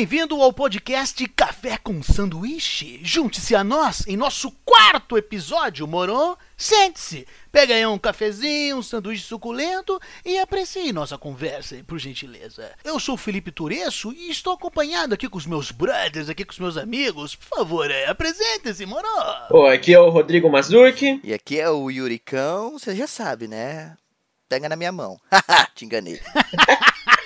bem-vindo ao podcast Café com Sanduíche. Junte-se a nós em nosso quarto episódio, moro? Sente-se, pega aí um cafezinho, um sanduíche suculento e aprecie nossa conversa, por gentileza. Eu sou o Felipe Tureço e estou acompanhado aqui com os meus brothers, aqui com os meus amigos. Por favor, é, apresente-se, moro? Oi, aqui é o Rodrigo Mazurki. E aqui é o Yuricão, você já sabe, né? Pega na minha mão. Haha, te enganei.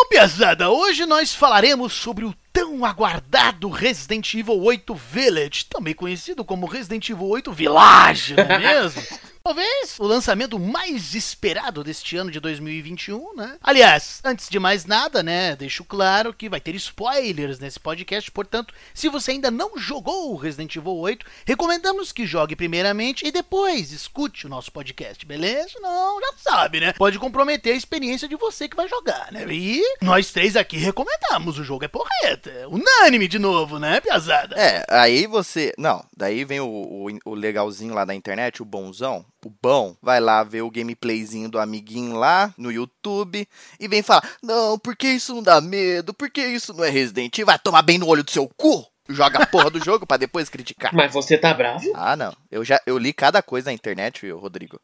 Bom, Piazada, hoje nós falaremos sobre o tão aguardado Resident Evil 8 Village, também conhecido como Resident Evil 8 Village, não é mesmo? Talvez o lançamento mais esperado deste ano de 2021, né? Aliás, antes de mais nada, né, deixo claro que vai ter spoilers nesse podcast, portanto, se você ainda não jogou o Resident Evil 8, recomendamos que jogue primeiramente e depois escute o nosso podcast, beleza? Não, já sabe, né? Pode comprometer a experiência de você que vai jogar, né? E nós três aqui recomendamos, o jogo é porreta, é unânime de novo, né, piazada? É, aí você. Não, daí vem o, o, o legalzinho lá da internet, o bonzão. O bom vai lá ver o gameplayzinho do amiguinho lá no YouTube e vem falar: Não, porque isso não dá medo, porque isso não é Resident Evil, vai tomar bem no olho do seu cu. Joga a porra do jogo pra depois criticar. Mas você tá bravo? Ah, não. Eu já eu li cada coisa na internet, viu, Rodrigo.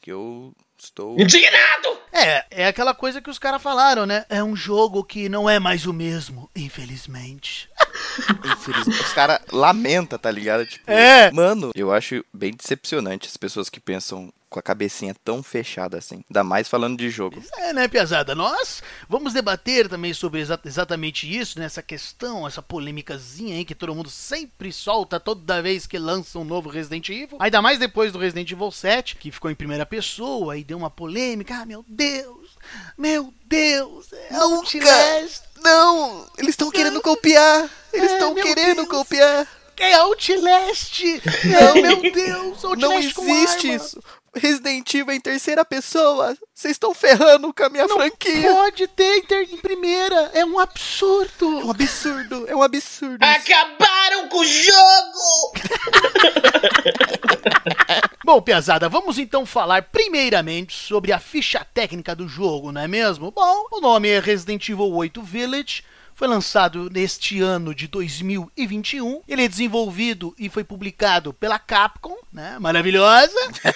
Que eu estou. Indignado! É, é aquela coisa que os caras falaram, né? É um jogo que não é mais o mesmo, infelizmente. Infelizmente, os caras lamentam, tá ligado? Tipo, É. Mano, eu acho bem decepcionante as pessoas que pensam com a cabecinha tão fechada assim. Ainda mais falando de jogo. É, né, Piazada? Nós vamos debater também sobre exa- exatamente isso, né? Essa questão, essa polêmicazinha aí que todo mundo sempre solta toda vez que lança um novo Resident Evil. Ainda mais depois do Resident Evil 7, que ficou em primeira pessoa e deu uma polêmica. Ah, meu Deus! Meu Deus! É Outlast! Não! Eles estão querendo copiar! Eles É, estão meu querendo Deus. copiar! É Outlast! Não, meu Deus! Outlast Não existe isso! Resident Evil em terceira pessoa! Vocês estão ferrando com a minha franquia! Pode ter inter- em primeira! É um absurdo! É um absurdo! É um absurdo! Acabaram com o jogo! Bom, Piazada, vamos então falar primeiramente sobre a ficha técnica do jogo, não é mesmo? Bom, o nome é Resident Evil 8 Village. Foi lançado neste ano de 2021. Ele é desenvolvido e foi publicado pela Capcom, né? Maravilhosa.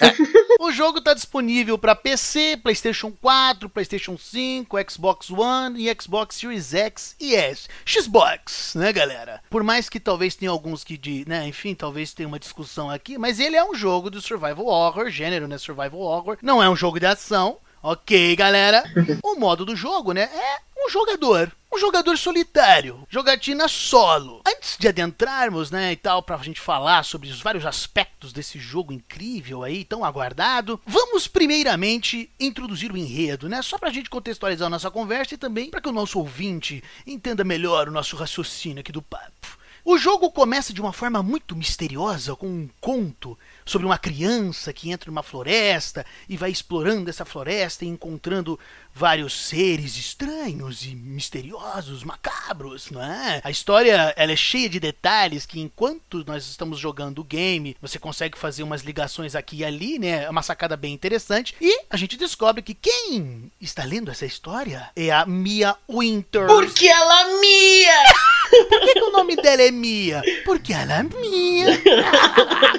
o jogo está disponível para PC, PlayStation 4, PlayStation 5, Xbox One e Xbox Series X e S. Xbox, né, galera? Por mais que talvez tenha alguns que de, né, enfim, talvez tenha uma discussão aqui, mas ele é um jogo de survival horror, gênero, né, survival horror. Não é um jogo de ação. Ok, galera. O modo do jogo, né, é um jogador. Um jogador solitário, jogatina solo. Antes de adentrarmos, né, e tal, pra gente falar sobre os vários aspectos desse jogo incrível aí, tão aguardado, vamos primeiramente introduzir o enredo, né, só pra gente contextualizar a nossa conversa e também para que o nosso ouvinte entenda melhor o nosso raciocínio aqui do papo. O jogo começa de uma forma muito misteriosa, com um conto sobre uma criança que entra numa floresta e vai explorando essa floresta e encontrando vários seres estranhos e misteriosos, macabros, não é? A história ela é cheia de detalhes que enquanto nós estamos jogando o game, você consegue fazer umas ligações aqui e ali, né? É uma sacada bem interessante. E a gente descobre que quem está lendo essa história é a Mia Winter. Porque ela mia! Por que, que o nome dela é Mia? Porque ela é Mia.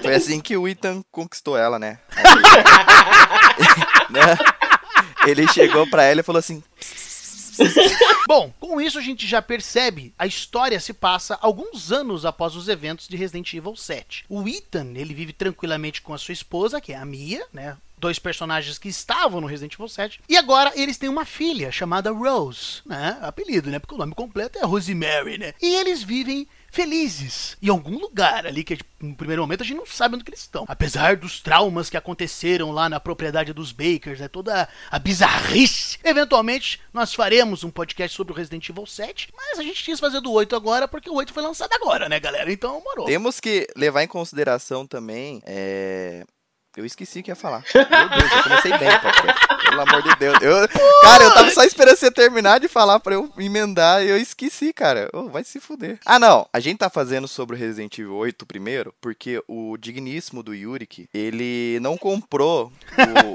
Foi assim que o Ethan conquistou ela, né? Né? Ele chegou pra ela e falou assim: Bom, com isso a gente já percebe, a história se passa alguns anos após os eventos de Resident Evil 7. O Ethan, ele vive tranquilamente com a sua esposa, que é a Mia, né? Dois personagens que estavam no Resident Evil 7. E agora eles têm uma filha chamada Rose, né? Apelido, né? Porque o nome completo é Rosemary, né? E eles vivem felizes em algum lugar ali que tipo, no primeiro momento a gente não sabe onde que eles estão. Apesar dos traumas que aconteceram lá na propriedade dos Bakers, né, toda a bizarrice. Eventualmente nós faremos um podcast sobre o Resident Evil 7, mas a gente quis fazer do 8 agora porque o 8 foi lançado agora, né, galera? Então morou. Temos que levar em consideração também. É... Eu esqueci o que ia falar. Meu Deus, eu comecei bem podcast. Pelo amor de Deus. Eu, cara, eu tava só esperando você terminar de falar pra eu emendar e eu esqueci, cara. Ô, vai se fuder. Ah, não. A gente tá fazendo sobre o Resident Evil 8 primeiro, porque o digníssimo do Yurik, ele não comprou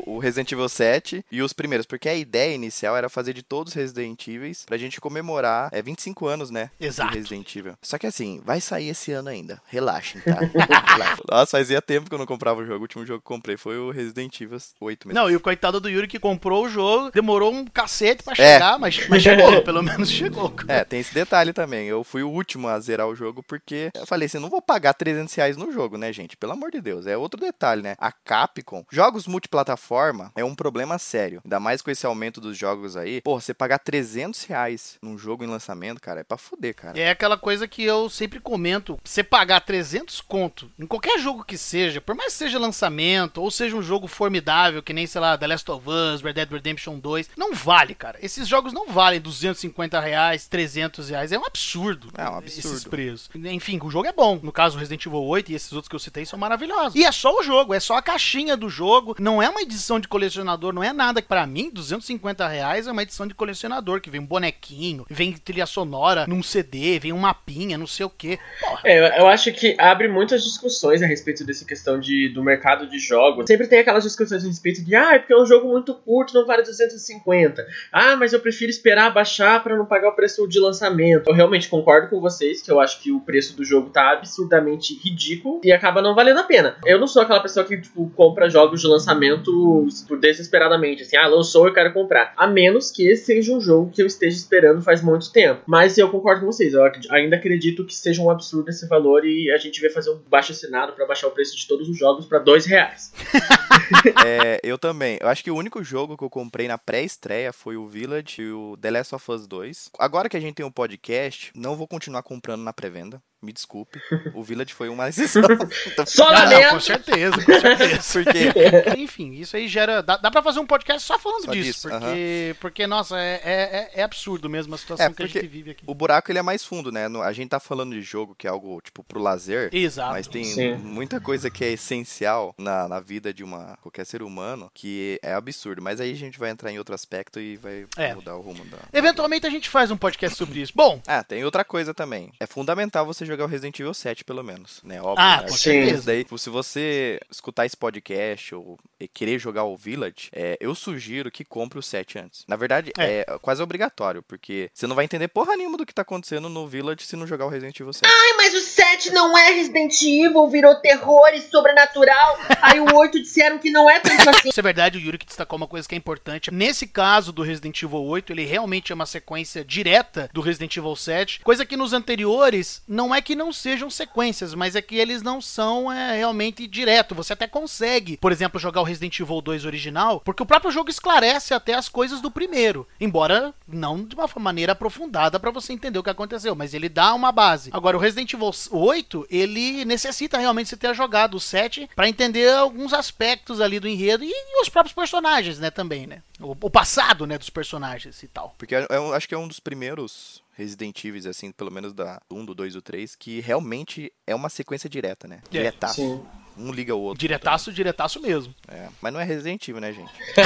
o, o Resident Evil 7 e os primeiros, porque a ideia inicial era fazer de todos os Resident Evil pra gente comemorar é 25 anos, né? Exato. Resident Evil. Só que assim, vai sair esse ano ainda. Relaxem, tá? Relaxem. Nossa, fazia tempo que eu não comprava o jogo. O último jogo que comprei foi o Resident Evil 8 mesmo. Não, e o coitado do Yuri que comprou o jogo, demorou um cacete pra É. chegar, mas, mas chegou, pelo menos chegou. É, tem esse detalhe também. Eu fui o último a zerar o jogo porque eu falei assim, não vou pagar 300 reais no jogo, né, gente? Pelo amor de Deus. É outro detalhe, né? A Capcom, jogos multiplataforma é um problema sério. Ainda mais com esse aumento dos jogos aí. Pô, você pagar 300 reais num jogo em lançamento, cara, é pra fuder, cara. É aquela coisa que eu sempre comento, você pagar 300 conto em qualquer jogo que seja, por mais que seja lançamento, ou seja um jogo formidável, que nem, sei lá, The Last of Us, Red Dead Redemption 2, não vale, cara. Esses jogos não valem 250 reais, 300 reais, é um absurdo. É um absurdo. Esses preços. Enfim, o jogo é bom. No caso, Resident Evil 8 e esses outros que eu citei são maravilhosos. E é só o jogo, é só a caixinha do jogo, não é uma edição de colecionador, não é nada. Pra mim, 250 reais é uma edição de colecionador, que vem um bonequinho, vem trilha sonora num CD, vem um mapinha, não sei o quê. Porra. É, eu- eu acho que abre muitas discussões a respeito dessa questão de, do mercado de jogos. Sempre tem aquelas discussões a respeito de, ah, é porque é um jogo muito curto, não vale 250. Ah, mas eu prefiro esperar baixar pra não pagar o preço de lançamento. Eu realmente concordo com vocês que eu acho que o preço do jogo tá absurdamente ridículo e acaba não valendo a pena. Eu não sou aquela pessoa que, tipo, compra jogos de lançamento desesperadamente, assim, ah, lançou, eu quero comprar. A menos que seja um jogo que eu esteja esperando faz muito tempo. Mas eu concordo com vocês, eu ainda acredito que seja um absurdo esse valor e a gente vai fazer um baixo assinado pra baixar o preço de todos os jogos pra dois reais. É, eu também. Eu acho que o único jogo que eu comprei na pré-estreia foi o Village e o The Last of Us 2. Agora que a gente tem um podcast, não vou continuar comprando na pré-venda. Me desculpe. O Village foi uma exceção. Então, Só Ah, não, com certeza, com certeza. Porque Enfim, isso aí gera. Dá, dá pra fazer um podcast só falando Só disso. disso, porque, porque, nossa, é, é, é absurdo mesmo a situação É, que a gente vive aqui. o buraco ele é mais fundo, né? A gente tá falando de jogo que é algo, tipo, pro lazer. Exato. Mas tem Sim. muita coisa que é essencial na, na vida de uma qualquer ser humano que é absurdo. Mas aí a gente vai entrar em outro aspecto e vai É. mudar o rumo da. Eventualmente a gente faz um podcast sobre isso. Bom, Ah, tem outra coisa também. É fundamental você jogar o Resident Evil 7, pelo menos, né? Óbvio. Ah, né? certeza. daí, se você escutar esse podcast ou querer jogar o Village, é, eu sugiro que compre o 7 antes. Na verdade, É. é. quase obrigatório, porque você não vai entender porra nenhuma do que tá acontecendo no Village se não jogar o Resident Evil 7. Ai, mas o 7 não é Resident Evil, virou terror e sobrenatural. Aí o 8 disseram que não é tanto assim. Isso é verdade, o Yuri que destacou uma coisa que é importante. Nesse caso do Resident Evil 8, ele realmente é uma sequência direta do Resident Evil 7, coisa que nos anteriores não é que não sejam sequências, mas é que eles não são é, realmente direto. Você até consegue, por exemplo, jogar o Resident Evil 2 original, porque o próprio jogo esclarece até as coisas do primeiro, embora não de uma maneira aprofundada pra você entender o que aconteceu, mas ele dá uma base. Agora, o Resident Evil 8, ele necessita realmente você ter jogado o 7 pra entender alguns aspectos ali do enredo e os próprios personagens, né, também, né? O, o passado, né, dos personagens e tal. Porque eu, eu acho que é um dos primeiros Resident Evil, assim, pelo menos da 1, do 2 do 3, que realmente é uma sequência direta, né? É, Diretaço. sim. Um liga o outro. Diretaço, diretaço mesmo. É, mas não é Resident Evil, né, gente?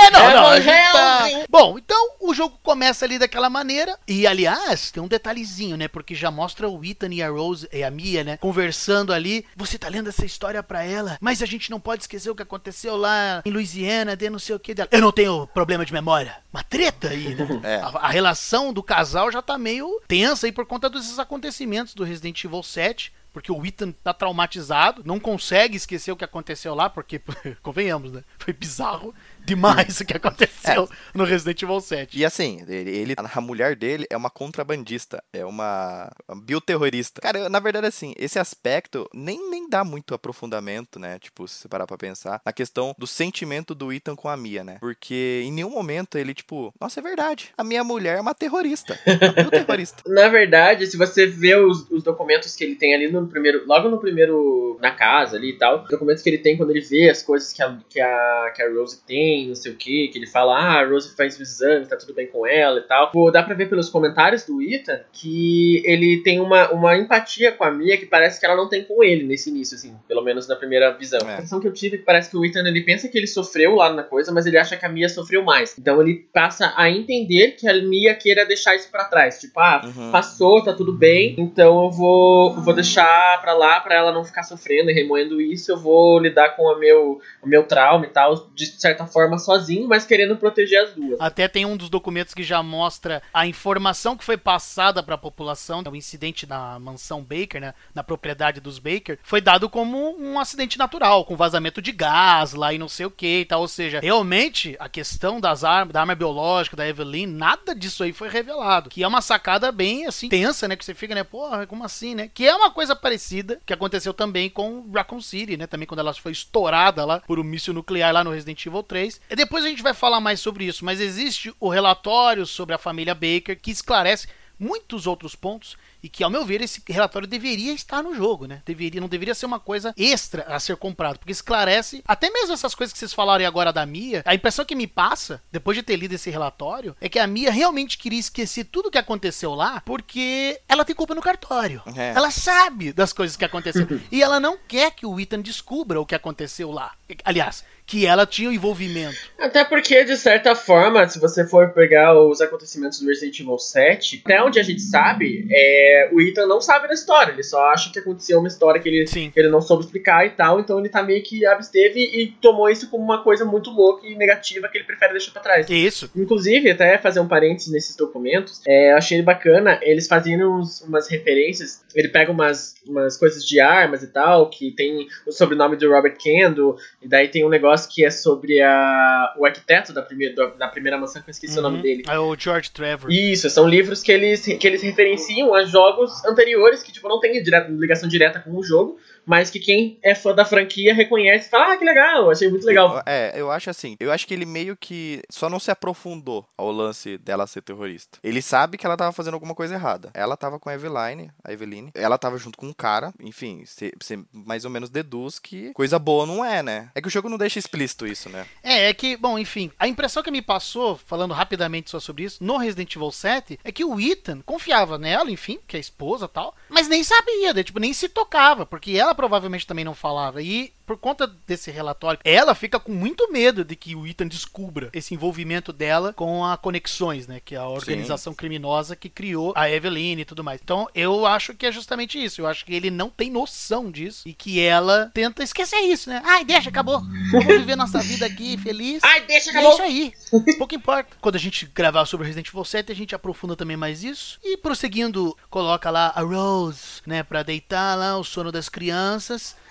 É, não, É não. bom, é tá-. Bom, então o jogo começa ali daquela maneira. E, aliás, tem um detalhezinho, né? Porque já mostra o Ethan e a Rose, e a Mia, né? Conversando ali. Você tá lendo essa história pra ela, mas a gente não pode esquecer o que aconteceu lá em Louisiana, de não sei o que dela. Eu não tenho problema de memória. Uma treta aí, né? É. A, a relação do casal já tá meio tensa aí por conta desses acontecimentos do Resident Evil 7. Porque o Ethan tá traumatizado, não consegue esquecer o que aconteceu lá, porque, convenhamos, né? Foi bizarro demais o que aconteceu no Resident Evil 7. E assim, ele, ele- a mulher dele é uma contrabandista, é uma, uma bioterrorista. Cara, na verdade, assim, esse aspecto nem, nem dá muito aprofundamento, né? Tipo, se você parar pra pensar, na questão do sentimento do Ethan com a Mia, né? Porque em nenhum momento ele, tipo, nossa, é verdade, a minha mulher é uma terrorista. Uma bioterrorista. Na verdade, se você vê os, os documentos que ele tem ali no primeiro. Logo no primeiro. Na casa ali e tal. Os documentos que ele tem quando ele vê as coisas que a, que a, que a Rose tem bem, não sei o que, que ele fala, ah, a Rose faz o exame, tá tudo bem com ela e tal. Pô, dá pra ver pelos comentários do Ethan que ele tem uma, uma empatia com a Mia que parece que ela não tem com ele nesse início, assim, pelo menos na primeira visão. É. A impressão que eu tive é que parece que o Ethan ele pensa que ele sofreu lá na coisa, mas ele acha que a Mia sofreu mais. Então ele passa a entender que a Mia queira deixar isso pra trás. Tipo, ah, Uhum. passou, tá tudo bem, então eu vou, eu vou deixar pra lá pra ela não ficar sofrendo e remoendo isso. Eu vou lidar com o meu, o meu trauma e tal, de certa forma sozinho, mas querendo proteger as duas. Até tem um dos documentos que já mostra a informação que foi passada para a população, o incidente na mansão Baker, né, na propriedade dos Baker, foi dado como um acidente natural, com vazamento de gás lá e não sei o que e tal. Ou seja, realmente a questão das armas, da arma biológica da Evelyn, nada disso aí foi revelado. Que é uma sacada bem assim tensa, né, que você fica, né, porra, como assim, né? Que é uma coisa parecida que aconteceu também com Raccoon City, né, também quando ela foi estourada lá por um míssil nuclear lá no Resident Evil 3. Depois a gente vai falar mais sobre isso, mas existe o relatório sobre a família Baker que esclarece muitos outros pontos e que, ao meu ver, esse relatório deveria estar no jogo, né? Deveria, não deveria ser uma coisa extra a ser comprado, porque esclarece até mesmo essas coisas que vocês falaram agora da Mia. A impressão que me passa, depois de ter lido esse relatório, é que a Mia realmente queria esquecer tudo que aconteceu lá, porque ela tem culpa no cartório. É. Ela sabe das coisas que aconteceram. e ela não quer que o Ethan descubra o que aconteceu lá. Aliás, que ela tinha o envolvimento. Até porque, de certa forma, se você for pegar os acontecimentos do Resident Evil 7, até onde a gente sabe, é, o Ethan não sabe da história. Ele só acha que aconteceu uma história que ele, Sim. que ele não soube explicar e tal. Então ele tá meio que absteve e tomou isso como uma coisa muito louca e negativa que ele prefere deixar pra trás. Isso. Inclusive, até fazer um parênteses nesses documentos, é, eu achei bacana, eles uns- umas referências, ele pega umas, umas coisas de armas e tal, que tem o sobrenome do Robert Kendo, e daí tem um negócio que é sobre a, o arquiteto da primeira, da, primeira mansão, que eu esqueci o nome Uhum. dele. É o George Trevor. Isso, são livros que eles, que eles referenciam a jogos anteriores que tipo, não tem direta- ligação direta com o jogo, mas que quem é fã da franquia reconhece e fala, ah, que legal, achei muito legal. É, eu acho assim. Eu acho que ele meio que só não se aprofundou ao lance dela ser terrorista. Ele sabe que ela tava fazendo alguma coisa errada. Ela tava com a Eveline, a Eveline. Ela tava junto com um cara. Enfim, você mais ou menos deduz que coisa boa não é, né? É que o jogo não deixa explícito isso, né? É, é que, bom, enfim, a impressão que me passou, falando rapidamente só sobre isso, no Resident Evil 7, é que o Ethan confiava nela, enfim, que é a esposa e tal, mas nem sabia, né? tipo, nem se tocava, porque ela provavelmente também não falava. E por conta desse relatório, ela fica com muito medo de que o Ethan descubra esse envolvimento dela com a Conexões, né? Que é a organização criminosa que criou a Eveline e tudo mais. Então, eu acho que é justamente isso. Eu acho que ele não tem noção disso e que ela tenta esquecer isso, né? Ai, deixa, acabou. Vamos viver nossa vida aqui feliz. Ai, deixa, acabou. é isso aí. Pouco importa. Quando a gente gravar sobre Resident Evil 7, a gente aprofunda também mais isso. E prosseguindo, coloca lá a Rose, né, pra deitar lá o sono das crianças.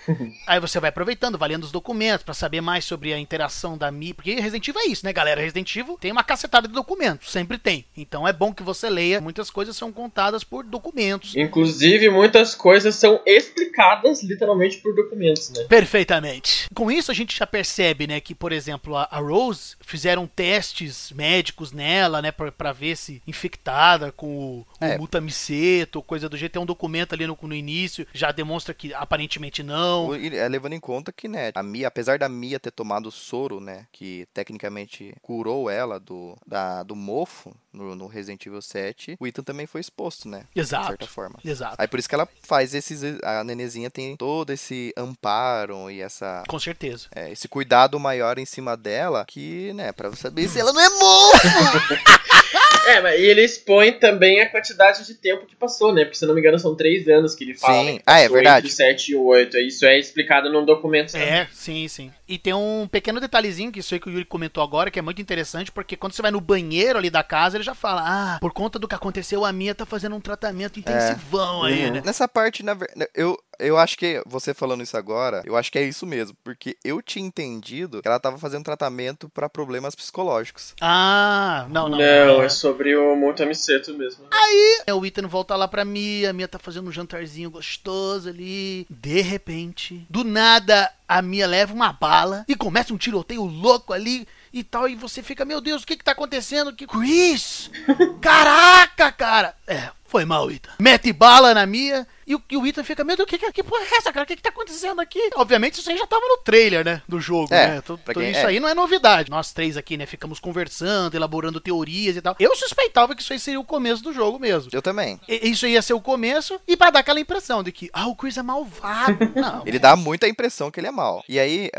Aí você vai aproveitando, vai lendo os documentos pra saber mais sobre a interação da Mi, porque Resident Evil é isso, né, galera? Resident Evil tem uma cacetada de documentos, sempre tem. Então é bom que você leia. Muitas coisas são contadas por documentos. Inclusive, muitas coisas são explicadas literalmente por documentos, né? Perfeitamente. Com isso a gente já percebe, né, que por exemplo a, Rose fizeram testes médicos nela, né, pra, pra ver se infectada com o, o É. mutamiceto, coisa do jeito. Tem um documento ali no, no início, já demonstra que aparentemente não. O- e, é, levando em conta que, né, a Mia, apesar da Mia ter tomado soro, né, que tecnicamente curou ela do, da, do mofo no, no Resident Evil 7, o Ethan também foi exposto, né? De Exato. certa forma. Exato. Aí por isso que ela faz esses. A nenezinha tem todo esse amparo e essa. Com certeza. é, esse cuidado maior em cima dela, que, né, pra saber se ela não é mofo! É, mas e ele expõe também a quantidade de tempo que passou, né? Porque se eu não me engano são três anos que ele fala. Sim. né, Ah, é verdade. Entre o 7 e o 8. Isso é explicado num documento. sabe? É, sim, sim. E tem um pequeno detalhezinho que isso aí que o Yuri comentou agora, que é muito interessante, porque quando você vai no banheiro ali da casa, ele já fala: Ah, por conta do que aconteceu, a minha tá fazendo um tratamento intensivão aí, Uhum. né? Nessa parte, na ver- eu, eu acho que você falando isso agora, eu acho que é isso mesmo, porque eu tinha entendido que ela tava fazendo tratamento pra problemas psicológicos. Ah, não, não. Não, é. é sobre o Mutamiceto mesmo. É, O Ethan volta lá pra Mia, a Mia tá fazendo um jantarzinho gostoso ali. De repente, do nada, a Mia leva uma bala e começa um tiroteio louco ali e tal. E você fica, meu Deus, o que que tá acontecendo? Que Chris! Caraca, cara! É, foi mal, Ethan. Mete bala na Mia E o, e o Ethan fica, meu Deus, que, que, que porra é essa, cara? O que, que tá acontecendo aqui? Obviamente, isso aí já tava no trailer, né? Do jogo, É, né? Tô- tô- quem- isso é. aí não é novidade. Nós três aqui, né, ficamos conversando, elaborando teorias e tal. Eu suspeitava que isso aí seria o começo do jogo mesmo. Eu também. E- Isso ia ser o começo, e pra dar aquela impressão de que, ah, o Chris é malvado. Não. Ele dá muita impressão que ele é mal. E aí,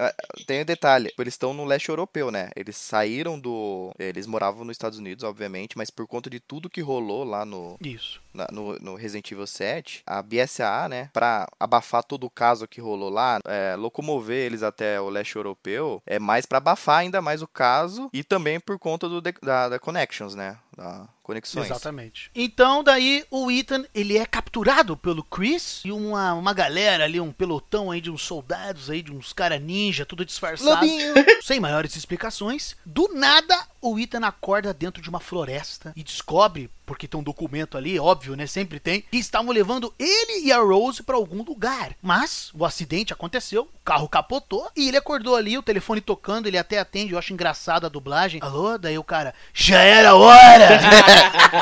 tem um detalhe. Eles estão no leste europeu, né? Eles saíram do... Eles moravam nos Estados Unidos, obviamente, mas por conta de tudo que rolou lá no, Isso. Na- no, no Resident Evil 7, a BSAA, né, pra abafar todo o caso que rolou lá, é, locomover eles até o leste europeu, é mais pra abafar ainda mais o caso e também por conta do, da, da Connections, né, da conexões. Exatamente. Então, daí, o Ethan, ele é capturado pelo Chris e uma, uma galera ali, um pelotão aí de uns soldados aí, de uns cara ninja, tudo disfarçado. Lobinho! Sem maiores explicações. Do nada, o Ethan acorda dentro de uma floresta e descobre, porque tem um documento ali, óbvio, né? Sempre tem, que estavam levando ele e a Rose pra algum lugar. Mas o acidente aconteceu, o carro capotou e ele acordou ali, o telefone tocando, ele até atende, eu acho engraçado a dublagem. Alô? Daí o cara, já era hora!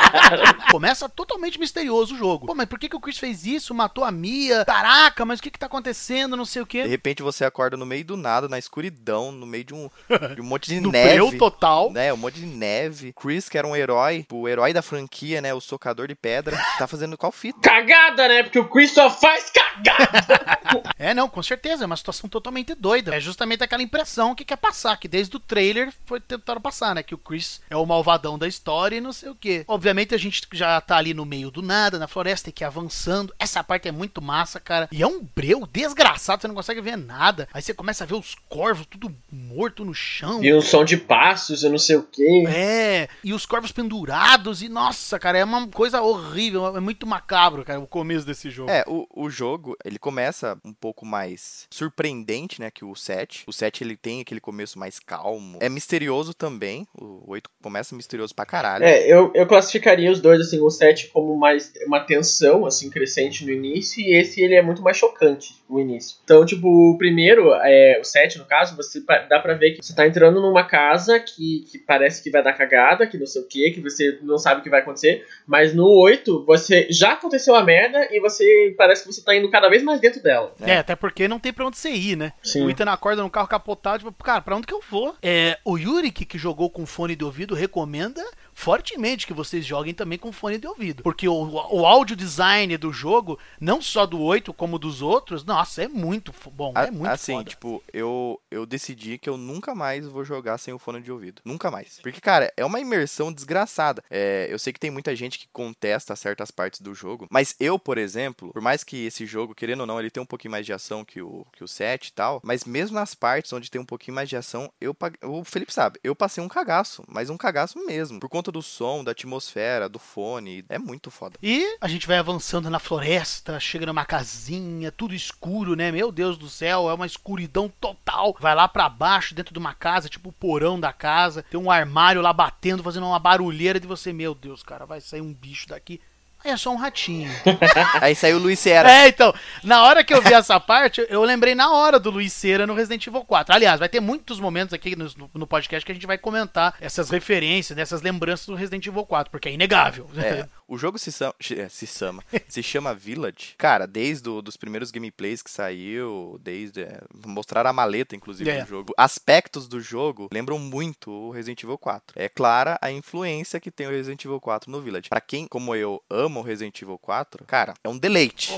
Começa totalmente misterioso o jogo. Pô, mas por que, que o Chris fez isso? Matou a Mia? Caraca, mas o que que tá acontecendo? Não sei o quê. De repente você acorda no meio do nada, na escuridão, no meio de um, de um monte de No neve. breu total. Né, um monte de neve. Chris, que era um herói, o herói da franquia, né, o socador de pedra, tá fazendo qual fita? Cagada, né? Porque o Chris só faz cagada. É, não, com certeza, é uma situação totalmente doida. É justamente aquela impressão que quer passar, que desde o trailer foi tentando passar, né? Que o Chris é o malvadão da história e não sei o quê. Obviamente a gente já tá ali no meio do nada, na floresta, tem que ir avançando. Essa parte é muito massa, cara. E é um breu desgraçado, você não consegue ver nada. Aí você começa a ver os corvos tudo morto no chão. E um som de passos, eu não sei o quê. É, e os corvos pendurados, e nossa, cara, é uma coisa horrível, é muito macabro, cara, o começo desse jogo. É, o, o jogo, ele começa um pouco mais surpreendente, né, que o 7. O 7, ele tem aquele começo mais calmo. É misterioso também, o 8 começa misterioso pra caralho. É, eu, eu classificaria os dois, assim, o 7 como mais uma tensão, assim, crescente no início, e esse ele é muito mais chocante, o início. Então, tipo, o primeiro, é, o 7 no caso, você dá pra ver que você tá entrando numa casa que, que parece que vai dar cagada, que não sei o que, que você não sabe o que vai acontecer, mas no 8, você já aconteceu a merda e você parece que você tá indo cada vez mais dentro dela. É, até porque não tem pra onde você ir, né? Sim. O Ethan acorda no carro capotado, tipo, cara, pra onde que eu vou? É, o Yuri, que jogou com fone de ouvido, recomenda fortemente que vocês joguem também com fone de ouvido. Porque o, o áudio design do jogo, não só do 8, como dos outros, nossa, é muito bom. A- É muito assim, foda. tipo, eu, eu decidi que eu nunca mais vou jogar sem o fone de ouvido. Nunca mais. Porque, cara, é uma imersão desgraçada. É, eu sei que tem muita gente que contesta certas partes do jogo, mas eu, por exemplo, por mais que esse jogo, querendo ou não, ele tem um pouquinho mais de ação que o, que o 7 e tal, mas mesmo nas partes onde tem um pouquinho mais de ação, eu o Felipe sabe, eu passei um cagaço, mas um cagaço mesmo, por conta do som, da atmosfera, do fone, é muito foda. E a gente vai avançando na floresta, chega numa casinha, tudo escuro, né? Meu Deus do céu, é uma escuridão total. Vai lá pra baixo, dentro de uma casa, tipo o porão da casa, tem um armário lá batendo, fazendo uma barulheira de você, meu Deus, cara, vai sair um bicho daqui. É só um ratinho. Aí saiu o Luiz Sierra. É, então, na hora que eu vi essa parte, eu lembrei na hora do Luiz Cera no Resident Evil 4. Aliás, vai ter muitos momentos aqui no, no podcast que a gente vai comentar essas referências, essas lembranças do Resident Evil 4, porque é inegável. É, o jogo se, chama- se chama, se chama Village. Cara, desde os primeiros gameplays que saiu, desde é, mostrar a maleta inclusive É. do jogo, aspectos do jogo lembram muito o Resident Evil 4. É clara a influência que tem o Resident Evil 4 no Village. Pra quem, como eu, ama o Resident Evil 4, cara, é um deleite.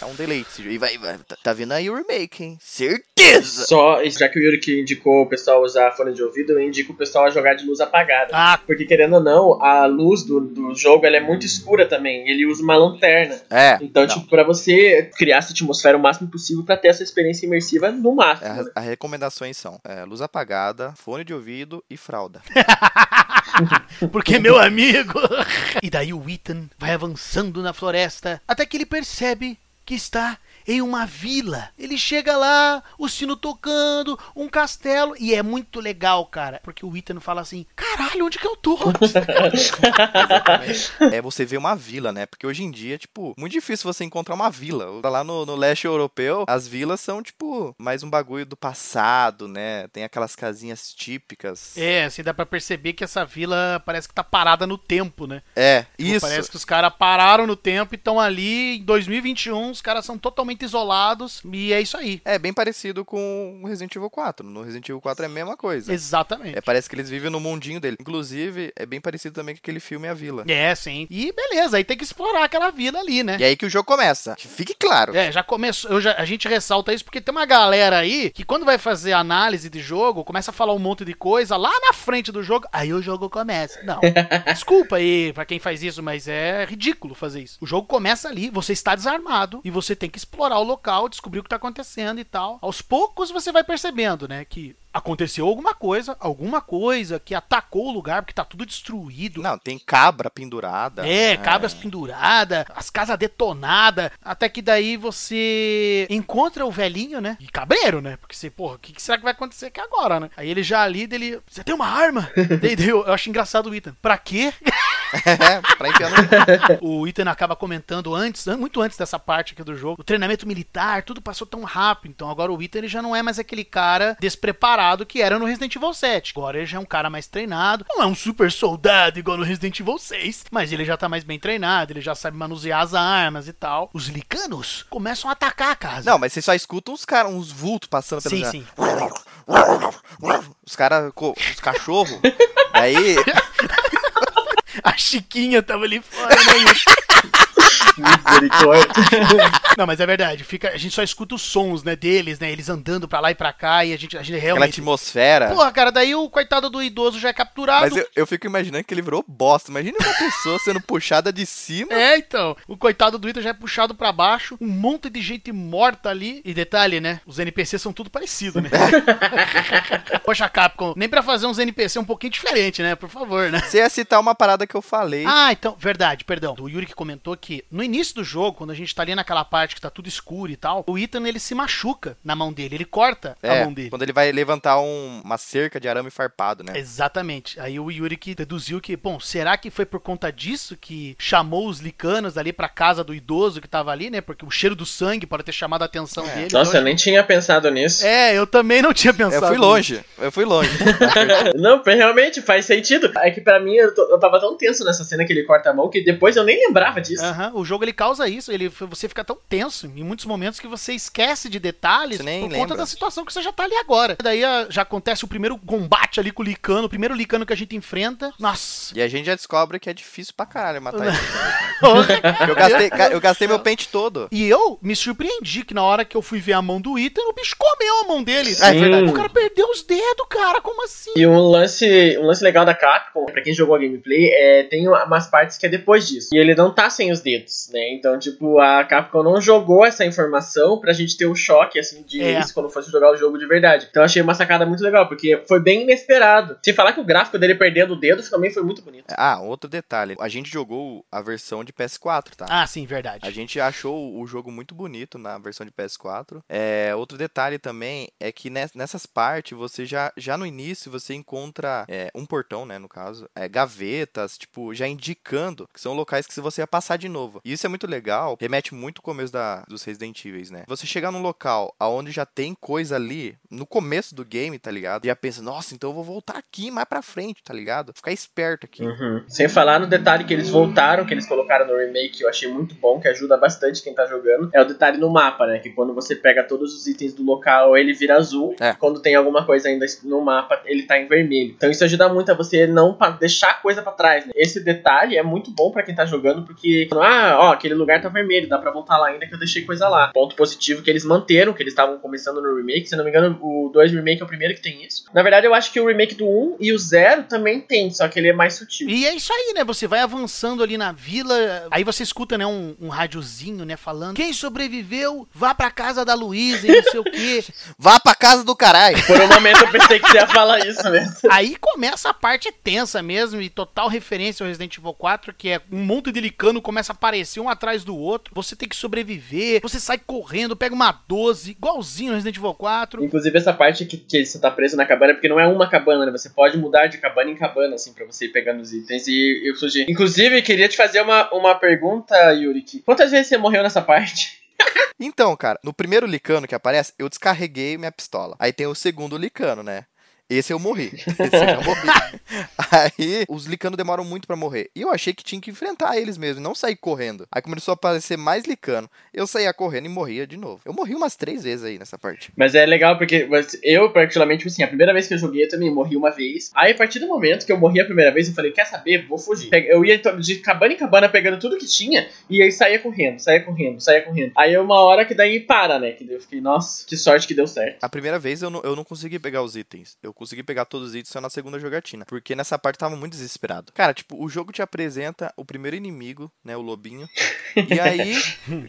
É um deleite. esse jogo. E vai, vai- tá, tá vindo aí o remake, hein? Certeza. Só, já que o Yuri que indicou o pessoal usar fone de ouvido, eu indico o pessoal a jogar de luz apagada. Ah, Porque querendo ou não, a luz do, do jogo ela é muito escura também. Ele usa uma lanterna. É. Então, não. tipo, pra você criar essa atmosfera o máximo possível pra ter essa experiência imersiva no máximo. É, As as recomendações são é, luz apagada, fone de ouvido e fralda. Porque, meu amigo. e daí o Ethan vai avançando na floresta até que ele percebe que está em uma vila. Ele chega lá, o sino tocando, um castelo, e é muito legal, cara, porque o Ethan fala assim: caralho, onde que eu tô? é você vê uma vila, né? Porque hoje em dia, tipo, muito difícil você encontrar uma vila. Lá no, no leste europeu, as vilas são, tipo, mais um bagulho do passado, né? Tem aquelas casinhas típicas. É, assim, dá pra perceber que essa vila parece que tá parada no tempo, né? É, Tipo, isso. Parece que os caras pararam no tempo e estão ali em 2021, os caras são totalmente isolados e é isso aí. É bem parecido com o Resident Evil 4. No Resident Evil 4 é a mesma coisa. Exatamente. É, parece que eles vivem no mundinho dele. Inclusive, é bem parecido também com aquele filme A Vila. É, sim. E beleza, aí tem que explorar aquela vila ali, né? E aí que o jogo começa. Que fique claro. É, já começou. já- a gente ressalta isso porque tem uma galera aí que quando vai fazer análise de jogo, começa a falar um monte de coisa lá na frente do jogo, aí o jogo começa. Não. Desculpa aí pra quem faz isso, mas é ridículo fazer isso. O jogo começa ali, você está desarmado e você tem que explorar o local, descobrir o que tá acontecendo e tal. Aos poucos você vai percebendo, né, que aconteceu alguma coisa, alguma coisa que atacou o lugar porque tá tudo destruído. Não, tem cabra pendurada. É, cabras penduradas, as casas detonadas, até que daí você encontra o velhinho, né? E cabreiro, né? Porque você, porra, o que, que será que vai acontecer aqui agora, né? Aí ele já ali, dele, você tem uma arma? daí, daí eu, eu acho engraçado o Ethan. Pra quê? É, pra enfiar no... o Ethan acaba comentando antes, an- muito antes dessa parte aqui do jogo, o treinamento militar, tudo passou tão rápido. Então agora o Ethan ele já não é mais aquele cara despreparado que era no Resident Evil 7. Agora ele já é um cara mais treinado. Não é um super soldado igual no Resident Evil 6, mas ele já tá mais bem treinado, ele já sabe manusear as armas e tal. Os licanos começam a atacar a casa. Não, mas você só escuta uns caras, uns vultos passando pela Sim, janela. sim. Os caras, os cachorros. Aí, A Chiquinha tava ali fora, né? Misericórdia. Não, mas é verdade. Fica, a gente só escuta os sons, né, deles, né? Eles andando pra lá e pra cá e a gente, a gente aquela realmente atmosfera. Porra, cara, daí o coitado do idoso já é capturado. Mas eu, eu fico imaginando que ele virou bosta. Imagina uma pessoa sendo puxada de cima. É, então. O coitado do Ita já é puxado pra baixo. Um monte de gente morta ali. E detalhe, né? Os NPCs são tudo parecidos, né? Poxa, Capcom, nem pra fazer uns NPC um pouquinho diferente, né? Por favor, né? Você ia citar uma parada que eu falei. Ah, então, verdade, perdão. O Yuri que comentou que no início do jogo, quando a gente tá ali naquela parte que tá tudo escuro e tal, o Ethan ele se machuca na mão dele, ele corta a é, mão dele. quando ele vai levantar um- uma cerca de arame farpado, né? Exatamente. Aí o Yuri que deduziu que, bom, será que foi por conta disso que chamou os licanos ali pra casa do idoso que tava ali, né? Porque o cheiro do sangue pode ter chamado a atenção É. dele. Nossa, eu nem tinha pensado nisso. É, eu também não tinha pensado. Eu fui nisso. longe, eu fui longe. Não, realmente faz sentido. É que pra mim eu, tô- eu tava tão tenso nessa cena que ele corta a mão que depois eu nem lembrava disso. Aham, o jogo ele causa isso, ele, você fica tão tenso em muitos momentos que você esquece de detalhes por conta lembra. da situação que você já tá ali agora. Daí ah, já acontece o primeiro combate ali com o Licano, o primeiro Licano que a gente enfrenta. Nossa! E a gente já descobre que é difícil pra caralho matar ele. Eu gastei, eu gastei meu pente todo. E eu me surpreendi que na hora que eu fui ver a mão do Ethan, o bicho comeu a mão dele. É verdade. O cara perdeu os dedos, cara, como assim? E um lance, um lance legal da Capcom, pra quem jogou a gameplay, é, tem umas partes que é depois disso. E ele não tá sem os dedos, né? Então, tipo, a Capcom não jogou essa informação pra gente ter o choque, assim, de É. isso quando fosse jogar o jogo de verdade. Então, eu achei uma sacada muito legal, porque foi bem inesperado. Se falar que o gráfico dele perdendo o dedo também foi muito bonito. Ah, outro detalhe. A gente jogou a versão de PS4, tá? Ah, sim, verdade. A gente achou o jogo muito bonito na versão de PS4. É, outro detalhe também é que nes- nessas partes você já, já no início você encontra é, um portão, né, no caso, é, gavetas, tipo, já indicando que são locais que você ia passar de novo. E isso é muito legal, remete muito ao começo da, dos Resident Evil, né? Você chegar num local aonde já tem coisa ali, no começo do game, tá ligado? Já pensa, nossa, então eu vou voltar aqui mais pra frente, tá ligado? Ficar esperto aqui. Uhum. Sem falar no detalhe que eles voltaram, que eles colocaram no remake, que eu achei muito bom, que ajuda bastante quem tá jogando, é o detalhe no mapa, né? Que quando você pega todos os itens do local, ele vira azul. É. Quando tem alguma coisa ainda no mapa, ele tá em vermelho. Então isso ajuda muito a você não deixar coisa pra trás, né? Esse detalhe é muito bom pra quem tá jogando, porque, ah, ó, aquele lugar tá vermelho, dá pra voltar lá ainda que eu deixei coisa lá. Ponto positivo que eles manteram, que eles estavam começando no remake. Se não me engano, o 2 remake é o primeiro que tem isso. Na verdade, eu acho que o remake do 1 e o 0 também tem, só que ele é mais sutil. E é isso aí, né? Você vai avançando ali na vila, aí você escuta, né, um, um rádiozinho, né, falando: quem sobreviveu, vá pra casa da Luísa e não sei o quê. Vá pra casa do caralho. Por um momento eu pensei que você ia falar isso mesmo. Aí começa a parte tensa mesmo, e total referência ao Resident Evil 4, que é um monte de licano começa a aparecer um atrás do outro. Você tem que sobreviver, você sai correndo, pega uma 12, igualzinho no Resident Evil 4. Inclusive essa parte que, que você tá preso na cabana, porque não é uma cabana, né? Você pode mudar de cabana em cabana, assim, pra você ir pegando os itens. E eu sugiro. Inclusive, queria te fazer uma, uma pergunta, Yuri. Quantas vezes você morreu nessa parte? Então, cara, no primeiro licano que aparece, eu descarreguei minha pistola. Aí tem o segundo licano, né? Esse eu morri. Esse eu morri. Aí os licanos demoram muito pra morrer. E eu achei que tinha que enfrentar eles mesmo, não sair correndo. Aí começou a aparecer mais licano. Eu saía correndo e morria de novo. Eu morri umas três vezes aí nessa parte. Mas é legal porque eu, particularmente, assim, a primeira vez que eu joguei eu também morri uma vez. Aí, a partir do momento que eu morri a primeira vez, eu falei, quer saber? Vou fugir. Eu ia de cabana em cabana pegando tudo que tinha e aí saía correndo, saía correndo, saía correndo. Aí uma hora que daí para, né? Que eu fiquei, nossa, que sorte que deu certo. A primeira vez eu não, eu não consegui pegar os itens. Eu consegui pegar todos os itens só na segunda jogatina. Porque nessa parte eu tava muito desesperado. Cara, tipo, o jogo te apresenta o primeiro inimigo, né? O lobinho. E aí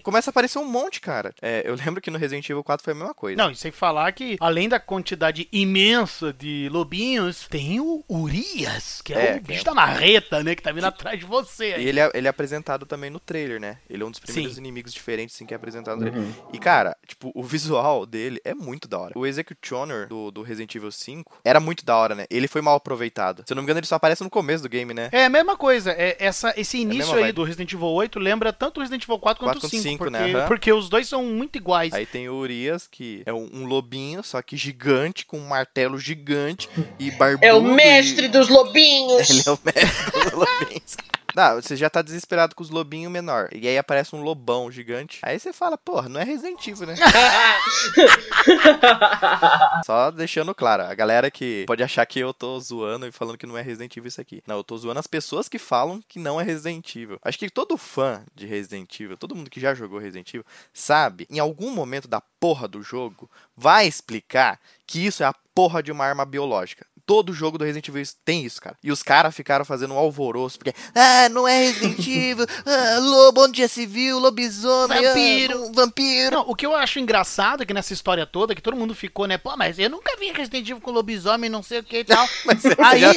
começa a aparecer um monte, cara. É, eu lembro que no Resident Evil 4 foi a mesma coisa. Não, e sem falar que, além da quantidade imensa de lobinhos, tem o Urias, que é, É, o bicho é- da marreta, né? Que tá vindo atrás de você. aí. E ele é, ele é apresentado também no trailer, né? Ele é um dos primeiros Sim. inimigos diferentes, assim, que é apresentado no trailer. E, cara, tipo, o visual dele é muito da hora. O Executioner do, do Resident Evil 5 era muito da hora, né? Ele foi mal aproveitado. Se eu não me engano, ele só aparece no começo do game, né? É a mesma coisa. É, essa, esse início mesma aí vibe. do Resident Evil 8 lembra tanto o Resident Evil 4 quanto 4 o 5. quanto 5, porque, né? Aham. porque os dois são muito iguais. Aí tem o Urias, que é um, um lobinho, só que gigante, com um martelo gigante e barbudo. É o e- mestre dos lobinhos. Ele é o mestre dos lobinhos. Não, você já tá desesperado com os lobinhos menor. E aí aparece um lobão gigante. Aí você fala, porra, não é Resident Evil, né? Só deixando claro, a galera que pode achar que eu tô zoando e falando que não é Resident Evil isso aqui. Não, eu tô zoando as pessoas que falam que não é Resident Evil. Acho que todo fã de Resident Evil, todo mundo que já jogou Resident Evil, sabe, em algum momento da porra do jogo, vai explicar que isso é a porra de uma arma biológica. Todo jogo do Resident Evil tem isso, cara. E os caras ficaram fazendo um alvoroço, porque, ah, não é Resident Evil, ah, lobo, onde já se viu, lobisomem, Vampiro. ah, vampiro. Não, o que eu acho engraçado é que nessa história toda, que todo mundo ficou, né? Pô, mas eu nunca vi Resident Evil com lobisomem, não sei o que e tal. Mas aí. já-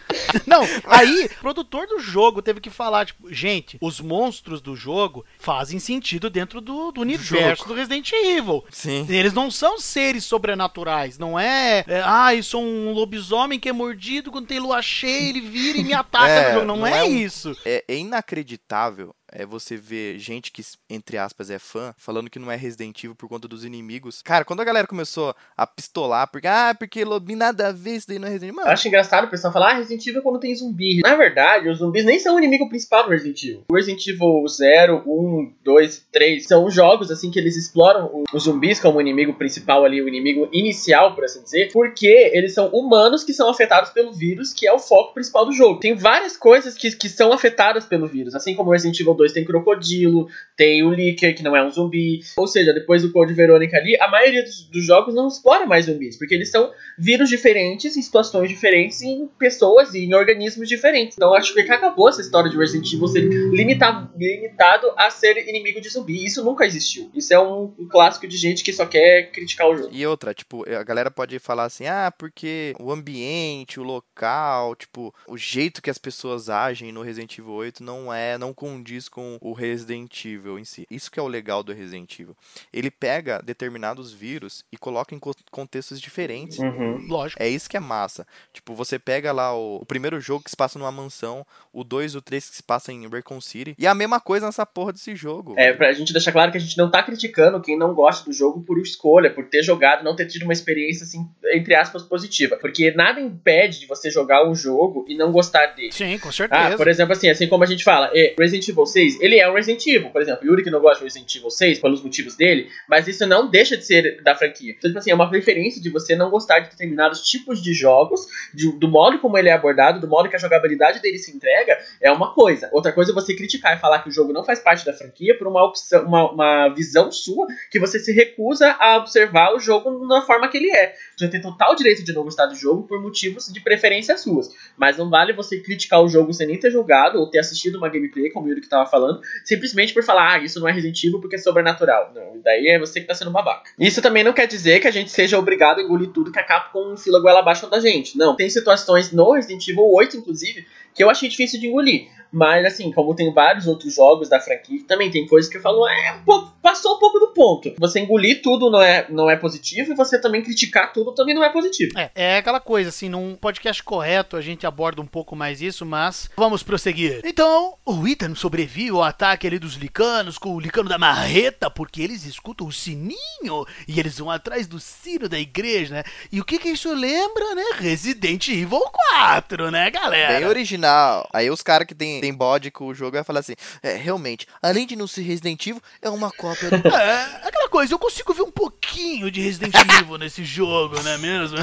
não, aí, o produtor do jogo teve que falar, tipo, gente, os monstros do jogo fazem sentido dentro do, do universo jogo. do Resident Evil. Sim. Eles não são seres sobrenaturais, não é, é ah, eu sou um lobisomem que é mordido, quando tem lua cheia, ele vira e me ataca É, no jogo. Não, não é, é um- isso. É, é inacreditável é você ver gente que, entre aspas, é fã, falando que não é Resident Evil por conta dos inimigos. Cara, quando a galera começou a pistolar, porque, ah, porque lobinho nada a ver, isso daí não é Resident Evil. Eu Mano, acho engraçado o pessoal falar, ah, Resident Evil é quando tem zumbi. Na verdade, os zumbis nem são o inimigo principal do Resident Evil. O Resident Evil 0, 1, 2, 3 são jogos assim que eles exploram os zumbis como o inimigo principal ali, o inimigo inicial, por assim dizer, porque eles são humanos que são afetados pelo vírus, que é o foco principal do jogo. Tem várias coisas que, que são afetadas pelo vírus, assim como o Resident Evil 2 tem crocodilo, tem o Licker, que não é um zumbi. Ou seja, depois do Code Verônica ali, a maioria dos, dos jogos não explora mais zumbis, porque eles são vírus diferentes, em situações diferentes, em pessoas e em organismos diferentes. Então acho que acabou essa história de Resident Evil ser limitado, limitado a ser inimigo de zumbi. Isso nunca existiu. Isso é um, clássico de gente que só quer criticar o jogo. E outra, tipo, a galera pode falar assim, ah, porque o ambiente, o local, tipo, o jeito que as pessoas agem no Resident Evil 8 não é, não condiz com o Resident Evil em si. Isso que é o legal do Resident Evil. Ele pega determinados vírus e coloca em co- contextos diferentes. Uhum. Lógico. É isso que é massa. Tipo, você pega lá o, o primeiro jogo que se passa numa mansão, o 2 e o 3 que se passa em Raccoon City, e a mesma coisa nessa porra desse jogo. É, pra gente deixar claro que a gente não tá criticando quem não gosta do jogo por escolha, por ter jogado, não ter tido uma experiência, assim, entre aspas, positiva. Porque nada impede de você jogar um jogo e não gostar dele. Sim, com certeza. Ah, por exemplo, assim, assim como a gente fala, Resident Evil 6, ele é um Resident Evil, por exemplo, Yuri que não gosta de Resident Evil 6 pelos motivos dele, mas isso não deixa de ser da franquia. Então, tipo assim, é uma preferência de você não gostar de determinados tipos de jogos, de- do modo como ele é abordado, do modo que a jogabilidade dele se entrega, é uma coisa. Outra coisa é você criticar e falar que o jogo não faz parte da franquia por uma opção, uma, uma visão sua que você se recusa a observar o jogo na forma que ele é. Você tem total direito de não gostar do jogo por motivos de preferência suas. Mas não vale você criticar o jogo sem nem ter jogado ou ter assistido uma gameplay, como o Yuri que tava falando, simplesmente por falar, ah, isso não é Resident Evil porque é sobrenatural. Não, daí é você que tá sendo babaca. Isso também não quer dizer que a gente seja obrigado a engolir tudo que a Capcom fila goela abaixo da gente. Não, tem situações no Resident Evil 8, inclusive, que eu achei difícil de engolir. Mas, assim, como tem vários outros jogos da franquia, também tem coisas que eu falo, é, um pouco, passou um pouco do ponto. Você engolir tudo não é, não é positivo e você também criticar tudo também não é positivo. É, é aquela coisa, assim, num podcast correto a gente aborda um pouco mais isso, mas vamos prosseguir. Então, o Ethan sobrevive ao ataque ali dos licanos com o licano da marreta, porque eles escutam o sininho e eles vão atrás do sino da igreja, né? E o que que isso lembra, né? Resident Evil 4, né, galera? Bem original. Aí os caras que tem, tem bode com o jogo vai falar assim: é, realmente, além de não ser Resident Evil, é uma cópia do. É, aquela coisa, eu consigo ver um pouquinho de Resident Evil nesse jogo, não é mesmo?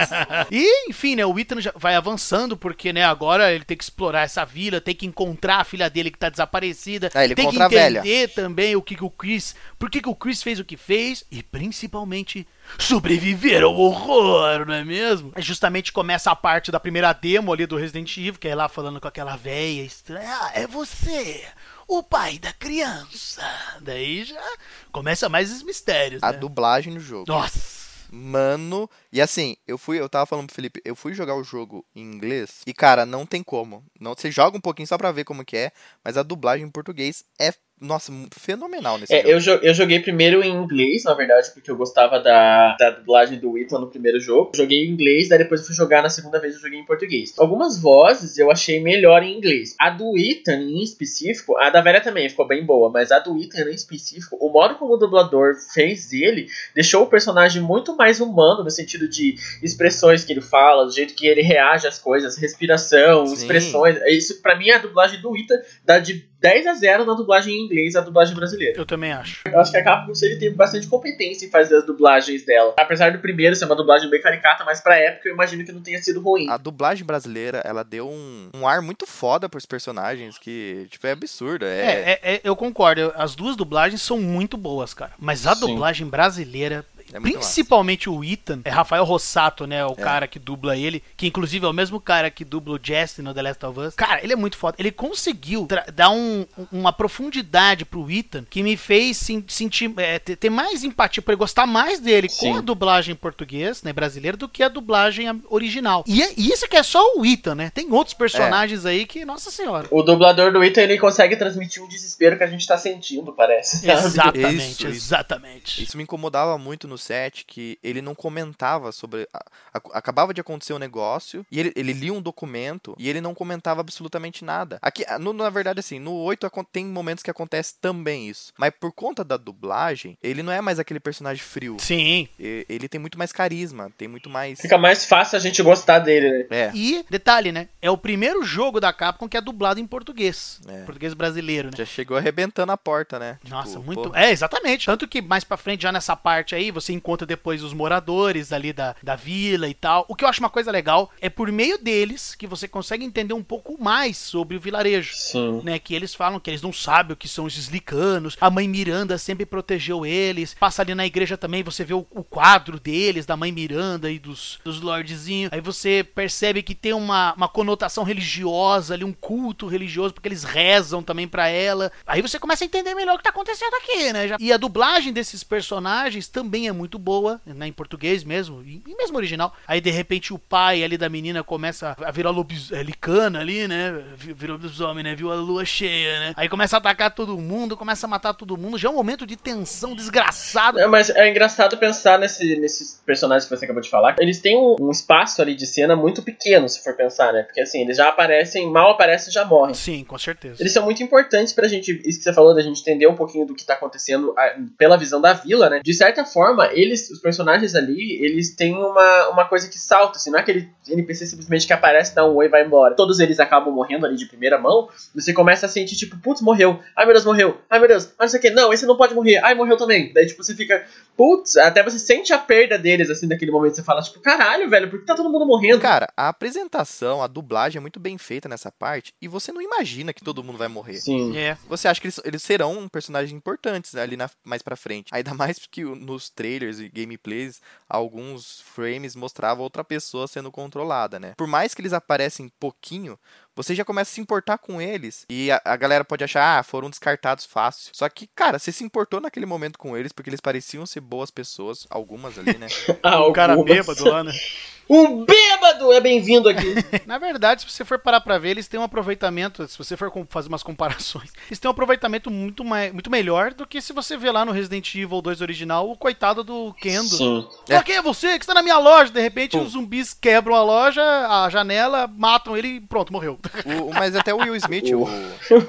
e, enfim, né, o Ethan já vai avançando, porque, né, agora ele tem que explorar essa vila, tem que encontrar a filha dele que tá desaparecida, Ah, ele tem que encontra a velha. entender também o que, que o Chris, por que, que o Chris fez o que fez, e principalmente sobreviver ao horror, não é mesmo? Aí justamente começa a parte da primeira demo ali do Resident Evil, que é lá falando com aquela véia estranha, ah, é você, o pai da criança. Daí já começa mais os mistérios, A né? dublagem no jogo. Nossa. Mano, e assim, eu fui, eu tava falando pro Felipe, eu fui jogar o jogo em inglês e cara, não tem como. Não, você joga um pouquinho só pra ver como que é, mas a dublagem em português é, nossa, fenomenal nesse É, jogo. eu, jo- eu joguei primeiro em inglês, na verdade, porque eu gostava da, da dublagem do Ethan no primeiro jogo. Joguei em inglês, daí depois eu fui jogar na segunda vez eu joguei em português. Algumas vozes eu achei melhor em inglês. A do Ethan em específico, a da velha também ficou bem boa, mas a do Ethan em específico, o modo como o dublador fez ele, deixou o personagem muito mais humano, no sentido de expressões que ele fala, do jeito que ele reage às coisas, respiração, Sim. expressões. Isso, pra mim, a dublagem do Ethan dá de 10 a 0 na dublagem em inglês a dublagem brasileira. Eu também acho. Eu acho que a Capcom sempre teve bastante competência em fazer as dublagens dela. Apesar do primeiro ser uma dublagem bem caricata, mas pra época eu imagino que não tenha sido ruim. A dublagem brasileira, ela deu um, um ar muito foda pros personagens que, tipo, é absurdo. É, É, é, é, eu concordo. As duas dublagens são muito boas, cara. Mas a Sim. dublagem brasileira, É principalmente o Ethan, é Rafael Rossato, né? O É. cara que dubla ele, que inclusive é o mesmo cara que dubla o Jesse no The Last of Us. Cara, ele é muito foda. Ele conseguiu dar um- uma profundidade pro Ethan que me fez sen- sentir, é, ter, ter mais empatia, por ele gostar mais dele Sim. com a dublagem em português, né, brasileira, do que a dublagem original. E, é- e isso que é só o Ethan, né? Tem outros personagens aí que, nossa senhora. O dublador do Ethan, ele consegue transmitir um desespero que a gente tá sentindo, parece. Exatamente, Isso, isso. exatamente. Isso me incomodava muito no set, que ele não comentava sobre. a- a- acabava de acontecer um negócio, e ele, ele lia um documento, e ele não comentava absolutamente nada. Aqui, ah, no- na verdade, assim, no 8 acon- tem momentos que acontece também isso. Mas por conta da dublagem, ele não é mais aquele personagem frio. Sim. E- Ele tem muito mais carisma, tem muito mais. Fica mais fácil a gente gostar dele, né? É. E, detalhe, né? É o primeiro jogo da Capcom que é dublado em português. É. Português brasileiro, né? Já chegou arrebentando a porta, né? Nossa, Tipo, muito. pô, É, exatamente. Tanto que mais pra frente, já nessa parte aí, você encontra depois os moradores ali da, da vila e tal. O que eu acho uma coisa legal é por meio deles que você consegue entender um pouco mais sobre o vilarejo. Sim. Né, que eles falam que eles não sabem o que são esses licanos. A mãe Miranda sempre protegeu eles. Passa ali na igreja também, você vê o, o quadro deles, da mãe Miranda e dos, dos lordzinhos. Aí você percebe que tem uma, uma conotação religiosa ali, um culto religioso, porque eles rezam também pra ela. Aí você começa a entender melhor o que tá acontecendo aqui, né? Já- E a dublagem desses personagens também é muito boa, né, em português mesmo, e, mesmo original. Aí de repente o pai ali da menina começa a virar lobis, é, licana ali, né? Vi- Virou lobisomem, né? Viu a lua cheia, né? Aí começa a atacar todo mundo, começa a matar todo mundo. Já é um momento de tensão desgraçado. É, mas é engraçado pensar nesse, nesses personagens que você acabou de falar. Eles têm um, um espaço ali de cena muito pequeno, se for pensar, né? Porque assim, eles já aparecem, mal aparecem, já morrem. Sim, com certeza. Eles são muito importantes pra gente, isso que você falou, da gente entender um pouquinho do que tá acontecendo ah, pela visão da vila, né? De certa forma, eles, os personagens ali, eles têm uma, uma coisa que salta, assim, não é aquele NPC simplesmente que aparece, dá um oi e vai embora. Todos eles acabam morrendo ali de primeira mão, você começa a sentir, tipo, putz, morreu, ai meu Deus, morreu, ai meu Deus, mas não sei o que, não, esse não pode morrer, ai morreu também. Daí, tipo, você fica, putz, até você sente a perda deles, assim, naquele momento, você fala, tipo, caralho, velho, por que tá todo mundo morrendo? Cara, a apresentação, a dublagem é muito bem feita nessa parte e você não imagina que todo mundo vai morrer. Sim. É. Você acha que eles, eles serão personagens importantes ali na, mais pra frente. Ainda mais que nos trailers e gameplays, alguns frames mostravam outra pessoa sendo controlada, né? Por mais que eles aparecem pouquinho, você já começa a se importar com eles. E a, a, galera pode achar, ah, foram descartados fácil. Só que, cara, você se importou naquele momento com eles, porque eles pareciam ser boas pessoas, algumas ali, né? ah, o cara bêbado lá, né? Um bêbado é bem-vindo aqui. Na verdade, se você for parar pra ver, eles têm um aproveitamento, se você for fazer umas comparações, eles têm um aproveitamento muito, mais, muito melhor do que se você vê lá no Resident Evil 2 original o coitado do Kendo. Sim. É. quem é você? Que está na minha loja? De repente, Pum. os zumbis quebram a loja, a janela, matam ele e pronto, morreu. O, mas até o Will Smith, o...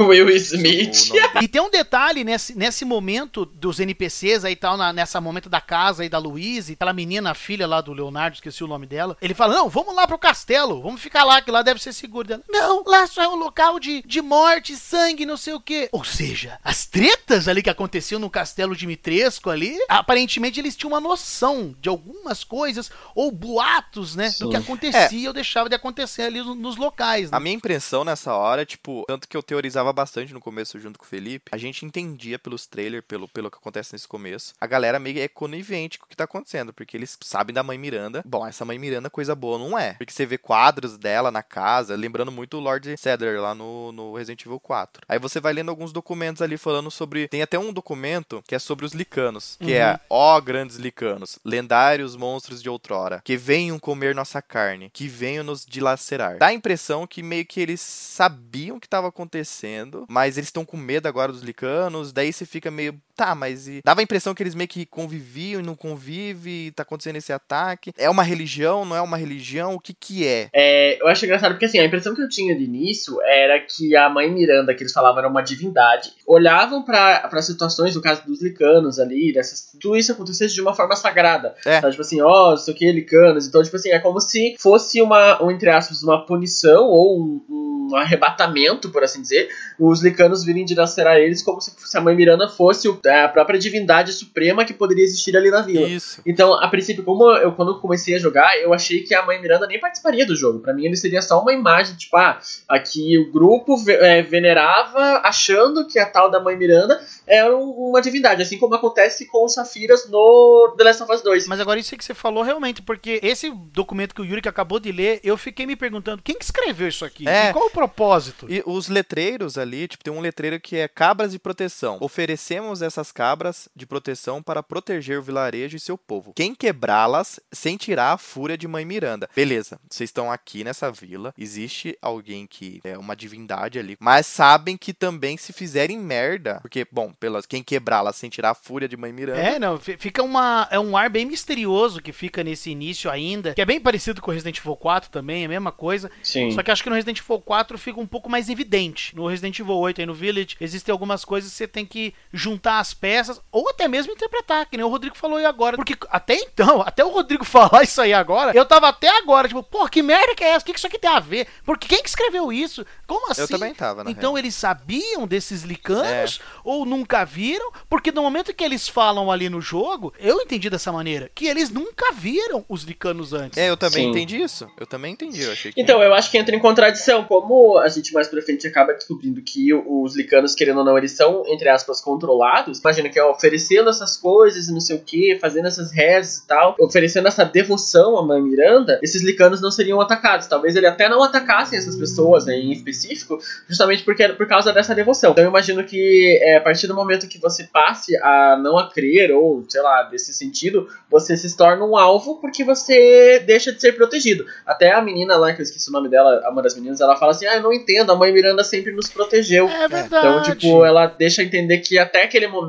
o Will Smith. O e tem um detalhe nesse, nesse momento dos NPCs aí tal, na, nessa momento da casa aí da Louise, aquela menina, a filha lá do Leonardo, esqueci o nome dela. Ele fala: Não, vamos lá pro castelo, vamos ficar lá, que lá deve ser seguro. Dela, não, lá só é um local de, de morte, sangue, não sei o quê. Ou seja, as tretas ali que aconteciam no castelo Dimitresco ali, aparentemente eles tinham uma noção de algumas coisas, ou boatos, né, Sim. do que acontecia é. ou deixava de acontecer ali nos locais. Né? A minha impressão nessa hora, tipo, tanto que eu teorizava bastante no começo junto com o Felipe, a gente entendia pelos trailers, pelo, pelo que acontece nesse começo, a galera meio é conivente com o que tá acontecendo, porque eles sabem da mãe Miranda. Bom, essa mãe Miranda coisa boa não é. Porque você vê quadros dela na casa, lembrando muito o Lord Cedar lá no, no Resident Evil 4. Aí você vai lendo alguns documentos ali falando sobre. Tem até um documento que é sobre os licanos, que é, uhum. é Ó grandes licanos, lendários monstros de outrora, que venham comer nossa carne, que venham nos dilacerar. Dá a impressão que meio que eles sabiam o que estava acontecendo, mas eles estão com medo agora dos licanos, daí você fica meio. Tá, mas e... dava a impressão que eles meio que conviviam e não convivem, tá acontecendo esse ataque. É uma religião, não é uma religião? O que que é? é? Eu acho engraçado porque assim, a impressão que eu tinha de início era que a mãe Miranda, que eles falavam era uma divindade, olhavam para situações, no caso dos licanos ali, dessas, tudo isso acontecesse de uma forma sagrada. É. Então, tipo assim, ó, oh, isso aqui é licanos. Então, tipo assim, é como se fosse uma, um, entre aspas, uma punição ou um, um arrebatamento, por assim dizer, os licanos virem dilacerar eles como se a mãe Miranda fosse a própria divindade suprema que poderia existir ali na vila. Isso. Então, a princípio, como eu quando eu comecei a jogar, eu achei que a mãe Miranda nem participaria do jogo. Para mim, ele seria só uma imagem, tipo, ah, aqui o grupo é, venerava achando que a tal da mãe Miranda era uma divindade, assim como acontece com os Safiras no The Last of Us 2. Mas agora isso que você falou realmente, porque esse documento que o Yuri acabou de ler, eu fiquei me perguntando, quem que escreveu isso aqui? É. E qual o propósito? E os letreiros ali, tipo, tem um letreiro que é cabras de proteção. Oferecemos essas cabras de proteção para proteger o vilarejo e seu povo. Quem quebrá-las sentirá a fúria de mãe Miranda. Beleza, vocês estão aqui nessa vila, existe alguém que é uma divindade ali, mas sabem que também se fizerem merda, porque, bom, pelas quem quebrá-la sentirá a fúria de mãe Miranda. É, não, fica uma é um ar bem misterioso que fica nesse início ainda, que é bem parecido com o Resident Evil 4 também, é a mesma coisa. Sim. Só que acho que no Resident Evil 4 fica um pouco mais evidente. No Resident Evil 8 aí no Village, existem algumas coisas que você tem que juntar as peças ou até mesmo interpretar, que nem o Rodrigo falou aí agora, porque até então, até o Rodrigo falar isso aí agora, eu tava até agora, tipo, pô, que merda que é essa? O que isso aqui tem a ver? Porque quem que escreveu isso? Como assim? Eu também tava, na Então real. eles sabiam desses licanos é. ou nunca viram? Porque no momento que eles falam ali no jogo, eu entendi dessa maneira, que eles nunca viram os licanos antes. É, eu também Sim. entendi isso. Eu também entendi, eu achei que... Então, eu acho que entra em contradição. Como a gente mais pra frente acaba descobrindo que os licanos, querendo ou não, eles são, entre aspas, controlados. Imagina que é oferecendo essas coisas e não sei o que, fazendo essas rezas e tal, oferecendo essa devoção à mãe Miranda, esses licanos não seriam atacados. Talvez ele até não atacassem essas pessoas né, em específico, justamente porque por causa dessa devoção. Então eu imagino que é, a partir do momento que você passe a não a crer, ou sei lá, desse sentido, você se torna um alvo porque você deixa de ser protegido. Até a menina lá, que eu esqueci o nome dela, uma das meninas, ela fala assim: Ah, eu não entendo, a mãe Miranda sempre nos protegeu. É verdade. Então, tipo, ela deixa entender que até aquele momento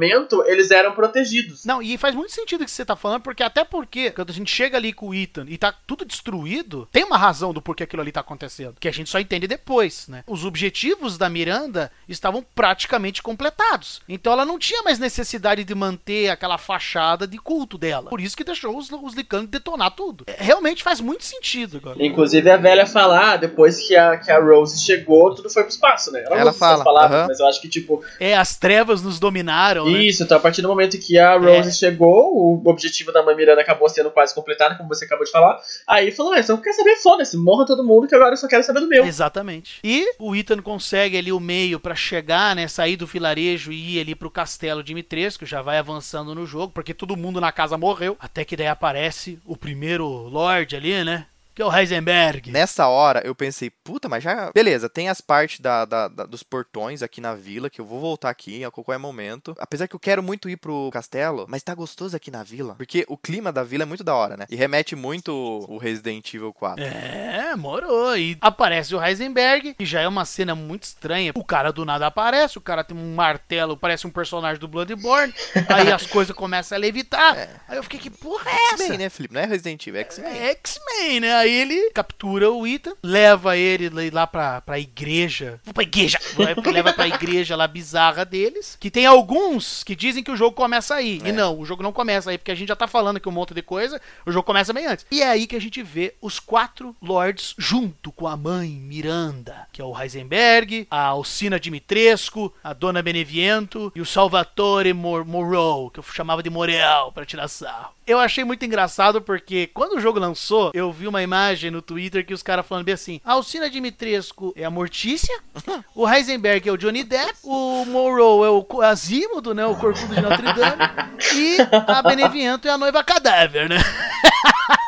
eles eram protegidos. Não, e faz muito sentido o que você tá falando, porque até porque quando a gente chega ali com o Ethan e tá tudo destruído, tem uma razão do porquê aquilo ali tá acontecendo, que a gente só entende depois, né? Os objetivos da Miranda estavam praticamente completados. Então ela não tinha mais necessidade de manter aquela fachada de culto dela. Por isso que deixou os, os detonar tudo. É, realmente faz muito sentido agora. Inclusive a velha falar, depois que a, que a Rose chegou, tudo foi pro espaço, né? Ela, Ela fala, palavras, aham. mas eu acho que, tipo, É, as trevas nos dominaram, né? isso, então a partir do momento que a Rose É. chegou, o objetivo da mãe Miranda acabou sendo quase completado, como você acabou de falar. Aí falou, então quer saber, foda-se, morra todo mundo que agora eu só quero saber do meu. Exatamente. E o Ethan consegue ali o meio pra chegar, né, sair do vilarejo e ir ali pro castelo de Mitresco, já vai avançando no jogo, porque todo mundo na casa morreu, até que daí aparece o primeiro Lorde ali, né, que é o Heisenberg. Nessa hora eu pensei, puta, mas já. Beleza, tem as partes da, da- da- dos portões aqui na vila, que eu vou voltar aqui a qualquer momento. Apesar que eu quero muito ir pro castelo, mas tá gostoso aqui na vila. Porque o clima da vila é muito da hora, né? E remete muito o Resident Evil 4. É, morou. E aparece o Heisenberg, que já é uma cena muito estranha. O cara do nada aparece, o cara tem um martelo, parece um personagem do Bloodborne. aí as coisas começam a levitar. Aí eu fiquei, que porra é essa? X-Men, né, Felipe? Não é Resident Evil, é X-Men. É X-Men, né? Aí ele captura o Ethan, leva ele lá pra, pra igreja. Vou pra igreja! Leva pra igreja lá bizarra deles. Que tem alguns que dizem que o jogo começa aí. E É. não, o jogo não começa aí, porque a gente já tá falando aqui um monte de coisa. O jogo começa bem antes. E é aí que a gente vê os quatro lords junto com a mãe Miranda, que é o Heisenberg, a Alcina Dimitrescu, a Dona Beneviento e o Salvatore Mor Moreau, que eu chamava de Morel pra tirar sarro. Eu achei muito engraçado porque quando o jogo lançou, eu vi uma imagem no Twitter que os caras falando bem assim: a Alcina Dimitrescu é a Mortícia, o Heisenberg é o Johnny Depp, o Morrow é o Co- Asímodo, né? O Corcunda de Notre Dame, e a Beneviento é a noiva cadáver, né?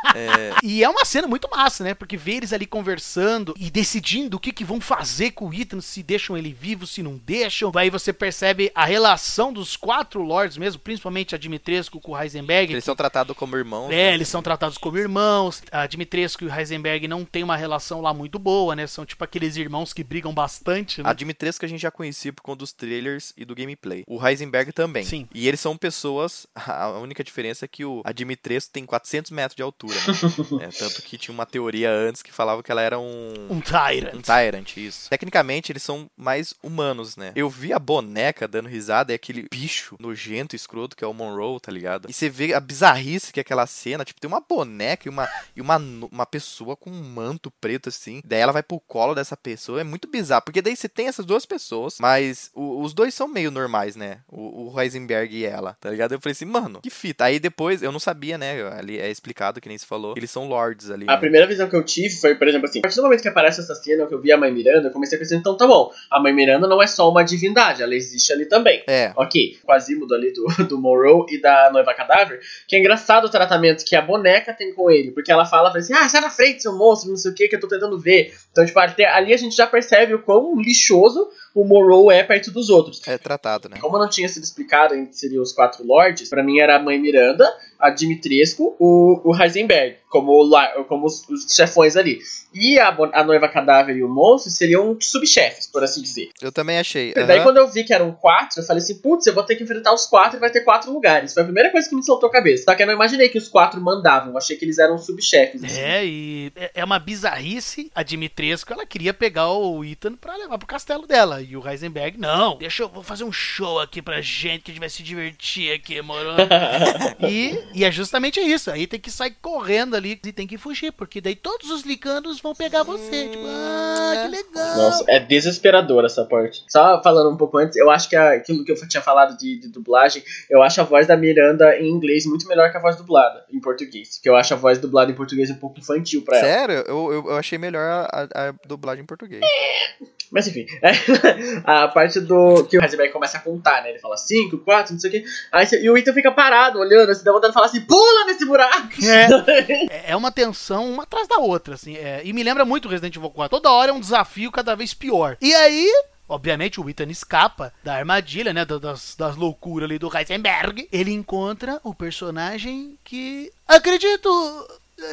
E é uma cena muito massa, né? Porque ver eles ali conversando e decidindo o que, que vão fazer com o Ethan, se deixam ele vivo, se não deixam. Aí você percebe a relação dos quatro lords mesmo, principalmente a Dimitrescu com o Heisenberg. Eles são tratados como irmãos. É, né? eles são tratados como irmãos. A Dimitrescu e o Heisenberg não tem uma relação lá muito boa, né? São tipo aqueles irmãos que brigam bastante, né? A Dimitrescu a gente já conhecia por conta dos trailers e do gameplay. O Heisenberg também. Sim. E eles são pessoas. A única diferença é que o, a Dimitrescu tem 400 metros de altura. Né? É, tanto que tinha uma teoria antes que falava que ela era um. Um Tyrant. Um Tyrant, isso. Tecnicamente, eles são mais humanos, né? Eu vi a boneca dando risada, é aquele bicho nojento, escroto, que é o Monroe, tá ligado? E você vê a bizarrice que é aquela cena, tipo, tem uma boneca e uma, e uma, uma pessoa com um manto preto, assim. Daí ela vai pro colo dessa pessoa, é muito bizarro. Porque daí você tem essas duas pessoas, mas o- os dois são meio normais, né? O, o Heisenberg e ela, tá ligado? Eu falei assim, mano, que fita. Aí depois, eu não sabia, né? Ali é explicado, que nem se falou, eles são lords ali. A né? primeira visão que eu tive foi, por exemplo, assim, a partir do momento que aparece essa cena, que eu vi a mãe Miranda, eu comecei a pensar, então tá bom, a mãe Miranda não é só uma divindade, ela existe ali também. É, Ok, Quasimodo ali do, do Morrow e da noiva cadáver, que é engraçado o tratamento que a boneca tem com ele, porque ela fala, assim, ah, sai da frente, seu monstro, não sei o que, que eu tô tentando ver. Então, tipo, até ali a gente já percebe o quão lixoso o Morrow é perto dos outros. é tratado, né? Como não tinha sido explicado que seriam os quatro lords, pra mim era a mãe Miranda, a Dimitrescu, o, o Heisenberg, como, como os, os chefões ali. E a, a noiva cadáver e o monstro seriam subchefes, por assim dizer. Eu também achei. E daí quando eu vi que eram quatro, eu falei assim, putz, eu vou ter que enfrentar os quatro e vai ter quatro lugares. Foi a primeira coisa que me soltou a cabeça. Só que eu não imaginei que os quatro mandavam, eu achei que eles eram subchefes. assim. É, e é- é uma bizarrice. A Dimitrescu, ela queria pegar o Ethan pra levar pro castelo dela. E o Heisenberg, não, deixa eu vou fazer um show aqui pra gente que a gente vai se divertir aqui, moro? e, e é justamente isso. Aí tem que sair correndo ali e tem que fugir, porque daí todos os licanos vão pegar você. Tipo, ah, que legal. Nossa, é desesperador essa parte. Só falando um pouco antes, eu acho que a- aquilo que eu tinha falado de, de dublagem, eu acho a voz da Miranda em inglês muito melhor que a voz dublada em português. Porque eu acho a voz dublada em português um pouco infantil pra ela. Sério? Eu, eu, eu achei melhor a, a- a dublagem em português. Mas enfim, a parte do que o Heisenberg começa a contar, né? Ele fala 5, 4, não sei o quê. Aí, e o Ethan fica parado, olhando, assim, dá vontade de falar assim, pula nesse buraco! É, é uma tensão uma atrás da outra, assim. é, e me lembra muito Resident Evil 4. Toda hora é um desafio cada vez pior. E aí, obviamente, o Ethan escapa da armadilha, né? da- Das, das loucuras ali do Heisenberg. Ele encontra o personagem que acredito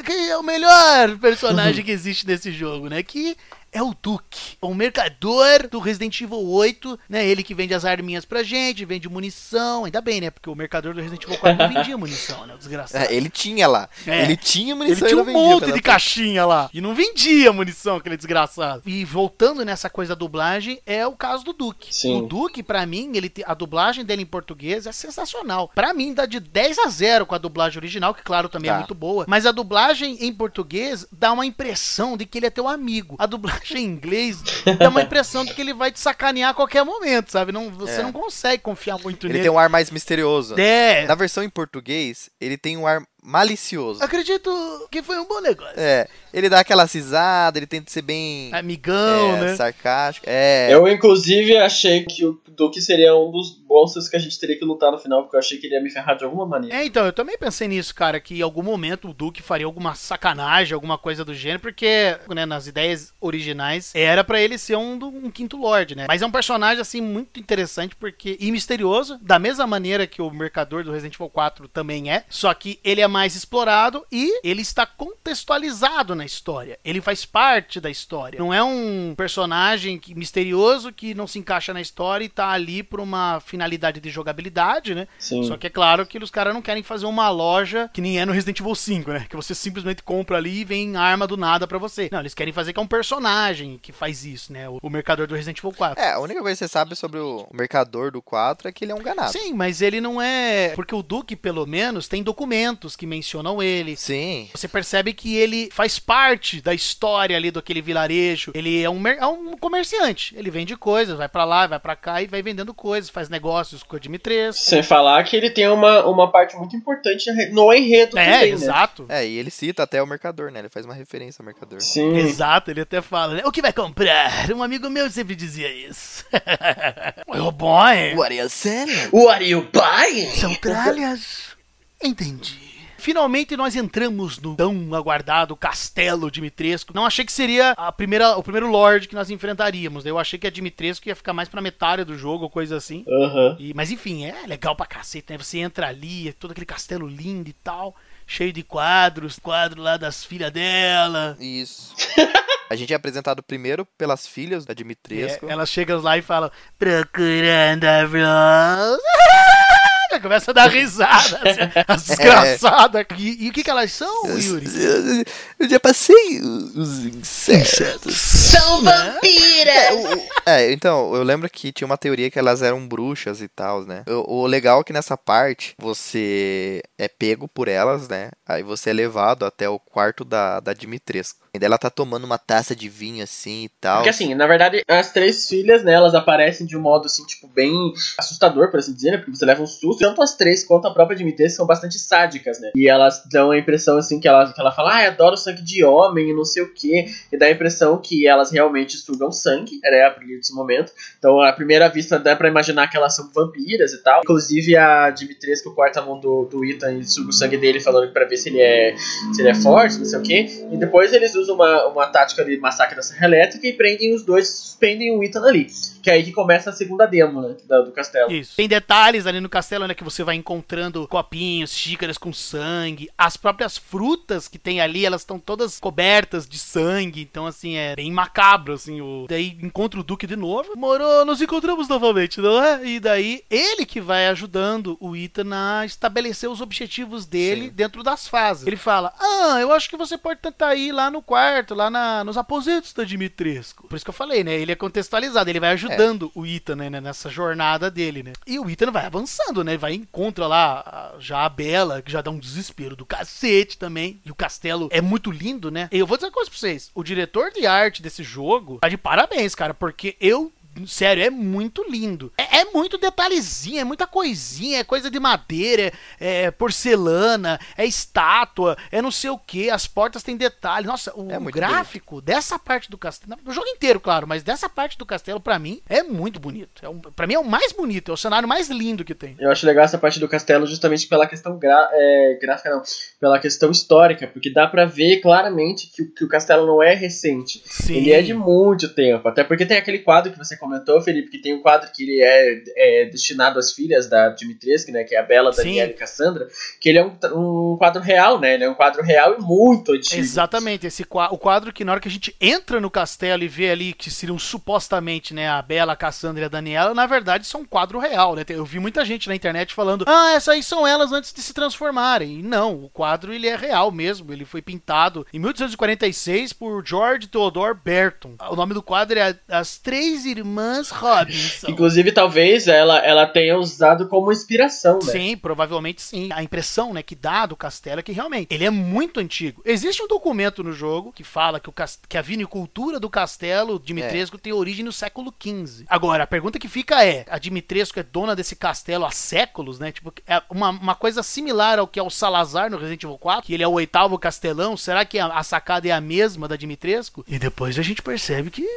que é o melhor personagem que existe nesse jogo, né? Que é o Duke, o mercador do Resident Evil 8, né? Ele que vende as arminhas pra gente, vende munição. Ainda bem, né? Porque o mercador do Resident Evil 4 não vendia munição, né? O desgraçado. É, ele tinha lá. É. Ele tinha Ele munição tinha e um não vendia, monte de caixinha lá. E não vendia munição, aquele desgraçado. E voltando nessa coisa da dublagem, é o caso do Duke. Sim. O Duke, pra mim, ele a dublagem dele em português é sensacional. Pra mim, dá de 10 a 0 com a dublagem original, que claro, também é Tá. muito boa. Mas a dublagem em português dá uma impressão de que ele é teu amigo. A dublagem dublagem em inglês dá uma impressão de que ele vai te sacanear a qualquer momento, sabe? Não, você É. não consegue confiar muito Ele nele. tem um ar mais misterioso. É, Na versão em português, ele tem um ar malicioso. acredito que foi um bom negócio. É, ele dá aquela cisada, ele tenta ser bem Amigão, é, né? sarcástico. É, Eu, inclusive, achei que o Duke seria um dos monstros que a gente teria que lutar no final, porque eu achei que ele ia me ferrar de alguma maneira. É, então, eu também pensei nisso, cara, que em algum momento o Duke faria alguma sacanagem, alguma coisa do gênero, porque, né, nas ideias originais, era pra ele ser um, do- um quinto Lorde, né? Mas é um personagem, assim, muito interessante porque e misterioso, da mesma maneira que o Mercador do Resident Evil 4 também é, só que ele é mais explorado e ele está contextualizado na história. Ele faz parte da história. Não é um personagem que, misterioso que não se encaixa na história e tá ali por uma finalidade de jogabilidade, né? Sim. Só que é claro que os caras não querem fazer uma loja que nem é no Resident Evil 5, né? Que você simplesmente compra ali e vem arma do nada pra você. Não, eles querem fazer que é um personagem que faz isso, né? O, o mercador do Resident Evil 4. é, a única coisa que você sabe sobre o mercador do 4 é que ele é um ganado. Sim, mas ele não é. Porque o Duke, pelo menos, tem documentos que mencionam ele. Sim. Você percebe que ele faz parte da história ali daquele vilarejo. Ele é um, é um comerciante. Ele vende coisas, vai pra lá, vai pra cá e vai vendendo coisas, faz negócios com o Dimitrescu. Sem falar que ele tem uma, uma parte muito importante no enredo É, também, né? exato. É, e ele cita até o mercador, né? Ele faz uma referência ao mercador. Sim. Exato, ele até fala, né? O que vai comprar? Um amigo meu sempre dizia isso. oh boy! What are you selling? What are you buying? São tralhas? Entendi. Finalmente nós entramos no tão aguardado castelo Dimitrescu. Não achei que seria a primeira, o primeiro Lorde que nós enfrentaríamos. Eu achei que a Dimitrescu ia ficar mais pra metade do jogo ou coisa assim. Aham. E- mas enfim, é legal pra cacete, né? Você entra ali, é todo aquele castelo lindo e tal, cheio de quadros, quadro lá das filhas dela. Isso. A gente é apresentado primeiro pelas filhas da Dimitrescu. É, elas chegam lá e falam, procurando a Rose. Começa a dar risada, assim, as desgraçadas. E, e o que, que elas são, Yuri? Eu, eu já passei os insetos. São Né? vampiras! É, então, eu lembro que tinha uma teoria que elas eram bruxas e tal, né? O, o legal é que nessa parte você é pego por elas, né? Aí você é levado até o quarto da, da Dimitrescu. Ela tá tomando uma taça de vinho assim e tal. Porque assim, na verdade, as três filhas, né, elas aparecem de um modo, assim, tipo, bem assustador, por assim dizer, né? Porque você leva um susto. Tanto as três quanto a própria Dimitrescu são bastante sádicas, né? E elas dão a impressão, assim, que ela, que ela fala, ah, adoro sangue de homem e não sei o quê. E dá a impressão que elas realmente sugam sangue, né, a partir desse momento. Então, à primeira vista, dá pra imaginar que elas são vampiras e tal. Inclusive, a Dimitrescu corta a mão do, do Ethan e suga o sangue dele, falando pra ver se ele é, se ele é forte, não sei o quê. E depois eles usam uma, uma tática de massacre da Serra Elétrica e prendem os dois, suspendem o Ethan ali. Que é aí que começa a segunda demo, né, da- do castelo. Isso. Tem detalhes ali no castelo, né? Que você vai encontrando copinhos, xícaras com sangue. As próprias frutas que tem ali, elas estão todas cobertas de sangue. Então, assim, é bem macabro, assim. O... Daí encontra o Duque de novo. Moro, nos encontramos novamente, não é? E daí, ele que vai ajudando o Ethan a estabelecer os objetivos dele Sim. dentro das fases. Ele fala, ah, eu acho que você pode tentar ir lá no quarto, lá na- nos aposentos da Dimitrescu. Por isso que eu falei, né? Ele é contextualizado, ele vai ajudando o Ethan, né, nessa jornada dele, né? E o Ethan vai avançando, né? Vai encontra lá já a Bela, que já dá um desespero do cacete também. E o castelo é muito lindo, né? E eu vou dizer uma coisa pra vocês: o diretor de arte desse jogo tá de parabéns, cara, porque eu. Sério, é muito lindo. É, é muito detalhezinho, é muita coisinha, é coisa de madeira, é, é porcelana, é estátua, é não sei o que, as portas têm detalhes. Nossa, o É gráfico dessa parte do castelo, do jogo inteiro, claro, mas dessa parte do castelo, pra mim, é muito bonito. É um, pra mim é o mais bonito, é o cenário mais lindo que tem. Eu acho legal essa parte do castelo justamente pela questão gra é, gráfica, não, pela questão histórica, porque dá pra ver claramente que, o- que o castelo não é recente. Sim. Ele é de muito tempo, até porque tem aquele quadro que você comentou, Felipe, que tem um quadro que ele é, é destinado às filhas da Dimitrescu, né, que é a Bela, Sim. Daniela e Cassandra, que ele é um, um quadro real, né, ele é um quadro real e muito antigo. Exatamente, esse o quadro que na hora que a gente entra no castelo e vê ali que seriam supostamente, né, a Bela, a Cassandra e a Daniela, na verdade são um quadro real, né? Eu vi muita gente na internet falando: "Ah, essas aí são elas antes de se transformarem". E não, o quadro ele é real mesmo, ele foi pintado em 1846 por George Theodore Berton. O nome do quadro é As Três Irmãs Thomas Robinson. Inclusive, talvez ela, ela tenha usado como inspiração, né? Sim, provavelmente sim. A impressão né, que dá do castelo é que realmente ele é muito antigo. Existe um documento no jogo que fala que, o cast... que a vinicultura do castelo Dimitrescu tem origem no século XV. Agora, a pergunta que fica é: a Dimitrescu é dona desse castelo há séculos, né? Tipo, é uma, uma coisa similar ao que é o Salazar no Resident Evil 4, que ele é o oitavo castelão. Será que a, a sacada é a mesma da Dimitrescu? E depois a gente percebe que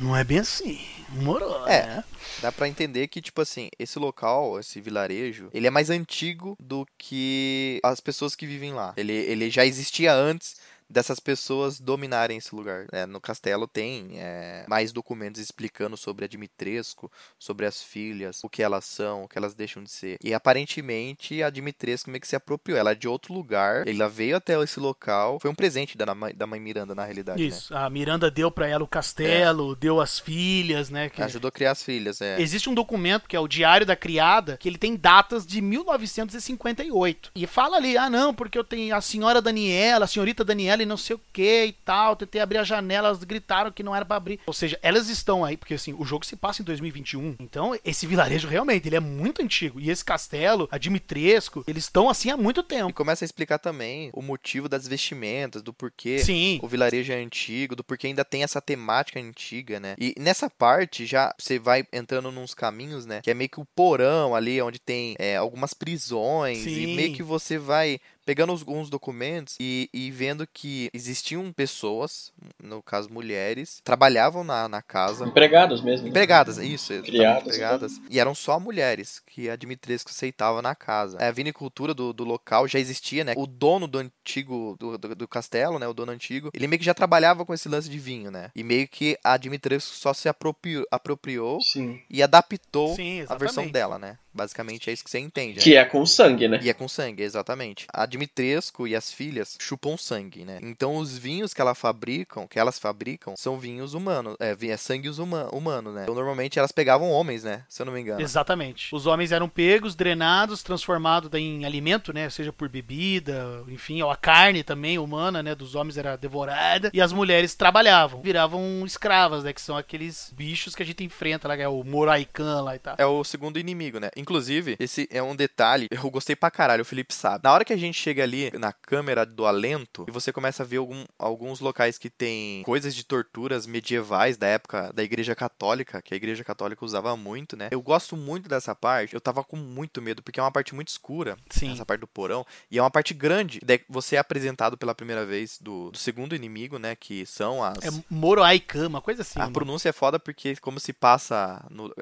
não é bem assim. Morou, É. né? Dá pra entender que, tipo assim, esse local, esse vilarejo, ele é mais antigo do que as pessoas que vivem lá. Ele, ele já existia antes dessas pessoas dominarem esse lugar. É, no castelo tem é, mais documentos explicando sobre a Dimitrescu, sobre as filhas, o que elas são, o que elas deixam de ser. E aparentemente a Dimitrescu meio que se apropriou. Ela é de outro lugar, ela veio até esse local. Foi um presente da, mãe- da mãe Miranda, na realidade. né? Isso. A Miranda deu pra ela o castelo, deu as filhas, né? que- Ajudou a criar as filhas, é. Existe um documento que é o Diário da Criada, que ele tem datas de 1958. E fala ali, ah não, porque eu tenho a senhora Daniela, a senhorita Daniela e não sei o que e tal, tentei abrir a janela, elas gritaram que não era pra abrir. Ou seja, elas estão aí, porque assim, o jogo se passa em 2021. Então, esse vilarejo realmente, ele é muito antigo. E esse castelo, a Dimitrescu, eles estão assim há muito E tempo. começa a explicar também o motivo das vestimentas, do porquê Sim. o vilarejo é antigo, do porquê ainda tem essa temática antiga, né? E nessa parte já você vai entrando nos caminhos, né? Que é meio que o porão ali, onde tem é, algumas prisões, Sim. e meio que você vai pegando os- alguns documentos e, e vendo que existiam pessoas, no caso mulheres, trabalhavam na, na casa. Empregados mesmo. né? Empregadas, isso, exatamente, Criadas, empregadas. E eram só mulheres que a Dimitrescu aceitava na casa. A vinicultura do, do local já existia, né? O dono do antigo, do, do, do castelo, né? O dono antigo, ele meio que já trabalhava com esse lance de vinho, né? E meio que a Dimitrescu só se apropriou, apropriou Sim. e adaptou Sim, a versão dela, né? Basicamente é isso que você entende. né? Que é com sangue, né? E é com sangue, exatamente. A Dimitrescu e as filhas chupam sangue, né? Então os vinhos que ela fabricam, que elas fabricam, são vinhos humanos, é, é sangue huma, humano, né? Então normalmente elas pegavam homens, né? Se eu não me engano. Exatamente. Os homens eram pegos, drenados, transformados em alimento, né? Seja por bebida, enfim, ou a carne também humana, né? Dos homens era devorada. E as mulheres trabalhavam, viravam escravas, né? Que são aqueles bichos que a gente enfrenta lá, que é o Moraikan lá e tal. É o segundo inimigo, né? Inclusive, esse é um detalhe, eu gostei pra caralho, o Felipe sabe. Na hora que a gente chega ali na câmera do alento, e você começa a ver algum- alguns locais que tem coisas de torturas medievais da época da Igreja Católica, que a Igreja Católica usava muito, né? Eu gosto muito dessa parte, eu tava com muito medo, porque é uma parte muito escura, Sim. essa parte do porão, e é uma parte grande. Daí você é apresentado pela primeira vez do, do segundo inimigo, né? Que são as. É Moroaikan, uma coisa assim. a mano. pronúncia é foda porque, como se passa no-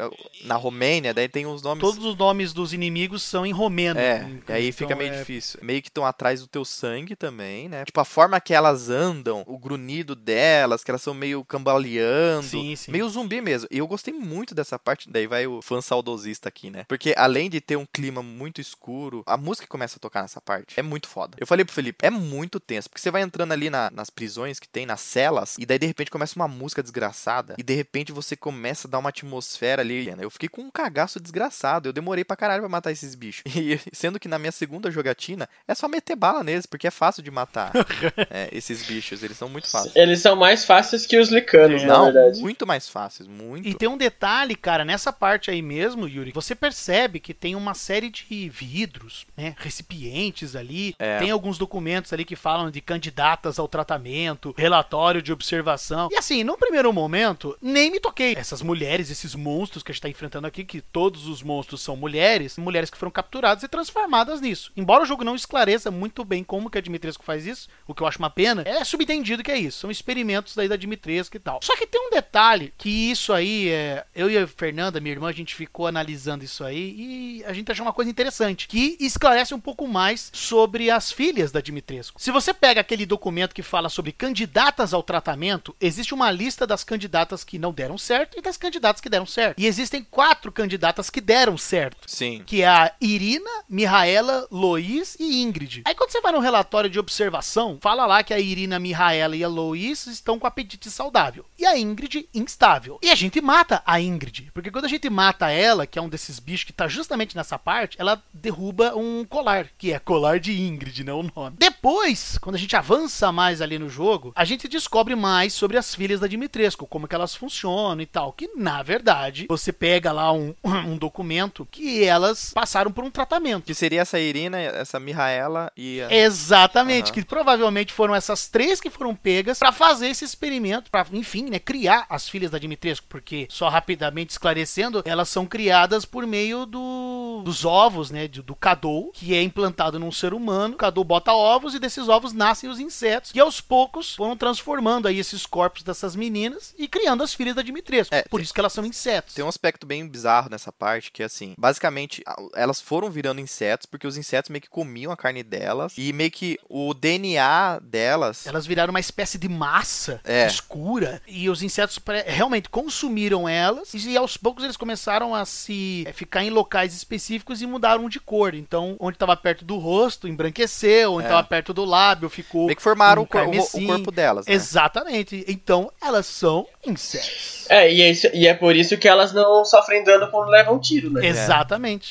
na Romênia, daí tem os nomes. Todos os nomes dos inimigos são em romeno. É, Então, e aí fica meio é- difícil. Meio que estão atrás do teu sangue também, né? Tipo, a forma que elas andam, o grunhido delas, que elas são meio cambaleando. Sim, sim. Meio zumbi mesmo. E eu gostei muito dessa parte. Daí vai o fã saudosista aqui, né? Porque além de ter um clima muito escuro, a música que começa a tocar nessa parte é muito foda. Eu falei pro Felipe, é muito tenso. Porque você vai entrando ali na- nas prisões que tem, nas celas, e daí de repente começa uma música desgraçada. E de repente você começa a dar uma atmosfera ali. né? Eu fiquei com um cagaço desgraçado. Eu demorei pra caralho pra matar esses bichos. E sendo que na minha segunda jogatina é só meter bala neles, porque é fácil de matar é, esses bichos. Eles são muito fáceis. Eles são mais fáceis que os licanos, É. na Não, verdade. muito mais fáceis, muito. E tem um detalhe, cara, nessa parte aí mesmo, Yuri, você percebe que tem uma série de vidros, né, recipientes ali, É. tem alguns documentos ali que falam de candidatas ao tratamento, relatório de observação. E assim, no primeiro momento, nem me toquei. Essas mulheres, esses monstros que a gente tá enfrentando aqui, que todos os monstros são mulheres, mulheres que foram capturadas e transformadas nisso. Embora o jogo não esclareça muito bem como que a Dimitrescu faz isso, o que eu acho uma pena, é subentendido que é isso. São experimentos daí da Dimitrescu e tal. Só que tem um detalhe que isso aí é. Eu e a Fernanda, minha irmã, a gente ficou analisando isso aí e a gente achou uma coisa interessante que esclarece um pouco mais sobre as filhas da Dimitrescu. Se você pega aquele documento que fala sobre candidatas ao tratamento, existe uma lista das candidatas que não deram certo e das candidatas que deram certo. E existem quatro candidatas que deram certo certo. Sim. Que é a Irina, Mihaela, Lois e Ingrid. Aí quando você vai no relatório de observação, fala lá que a Irina, Mihaela e a Lois estão com apetite saudável. E a Ingrid, instável. E a gente mata a Ingrid. Porque quando a gente mata ela, que é um desses bichos que tá justamente nessa parte, ela derruba um colar, que é colar de Ingrid, não o nome. Depois, quando a gente avança mais ali no jogo, a gente descobre mais sobre as filhas da Dimitrescu, como que elas funcionam e tal. Que, na verdade, você pega lá um, um documento que elas passaram por um tratamento. Que seria essa Irina, essa Mihaela e a... Exatamente, Aham. que provavelmente foram essas três que foram pegas pra fazer esse experimento, pra, enfim, né, criar as filhas da Dimitrescu, porque só rapidamente esclarecendo, elas são criadas por meio do, dos ovos, né, de- do cadou, que é implantado num ser humano. O cadou bota ovos e desses ovos nascem os insetos, que aos poucos foram transformando aí esses corpos dessas meninas e criando as filhas da Dimitrescu. É, por isso que elas são insetos. Tem um aspecto bem bizarro nessa parte, que é assim, basicamente, elas foram virando insetos, porque os insetos meio que comiam a carne delas, e meio que o DNA delas... Elas viraram uma espécie de massa É. escura e os insetos realmente consumiram elas e aos poucos eles começaram a se é, ficar em locais específicos e mudaram de cor. Então, onde estava perto do rosto, embranqueceu, onde É. estava perto do lábio, ficou Meio que formaram um o, o- corpo delas, né? Exatamente. Então, elas são insetos. É, e é, isso- e é por isso que elas não sofrem dano quando levam tiro, né? Exatamente.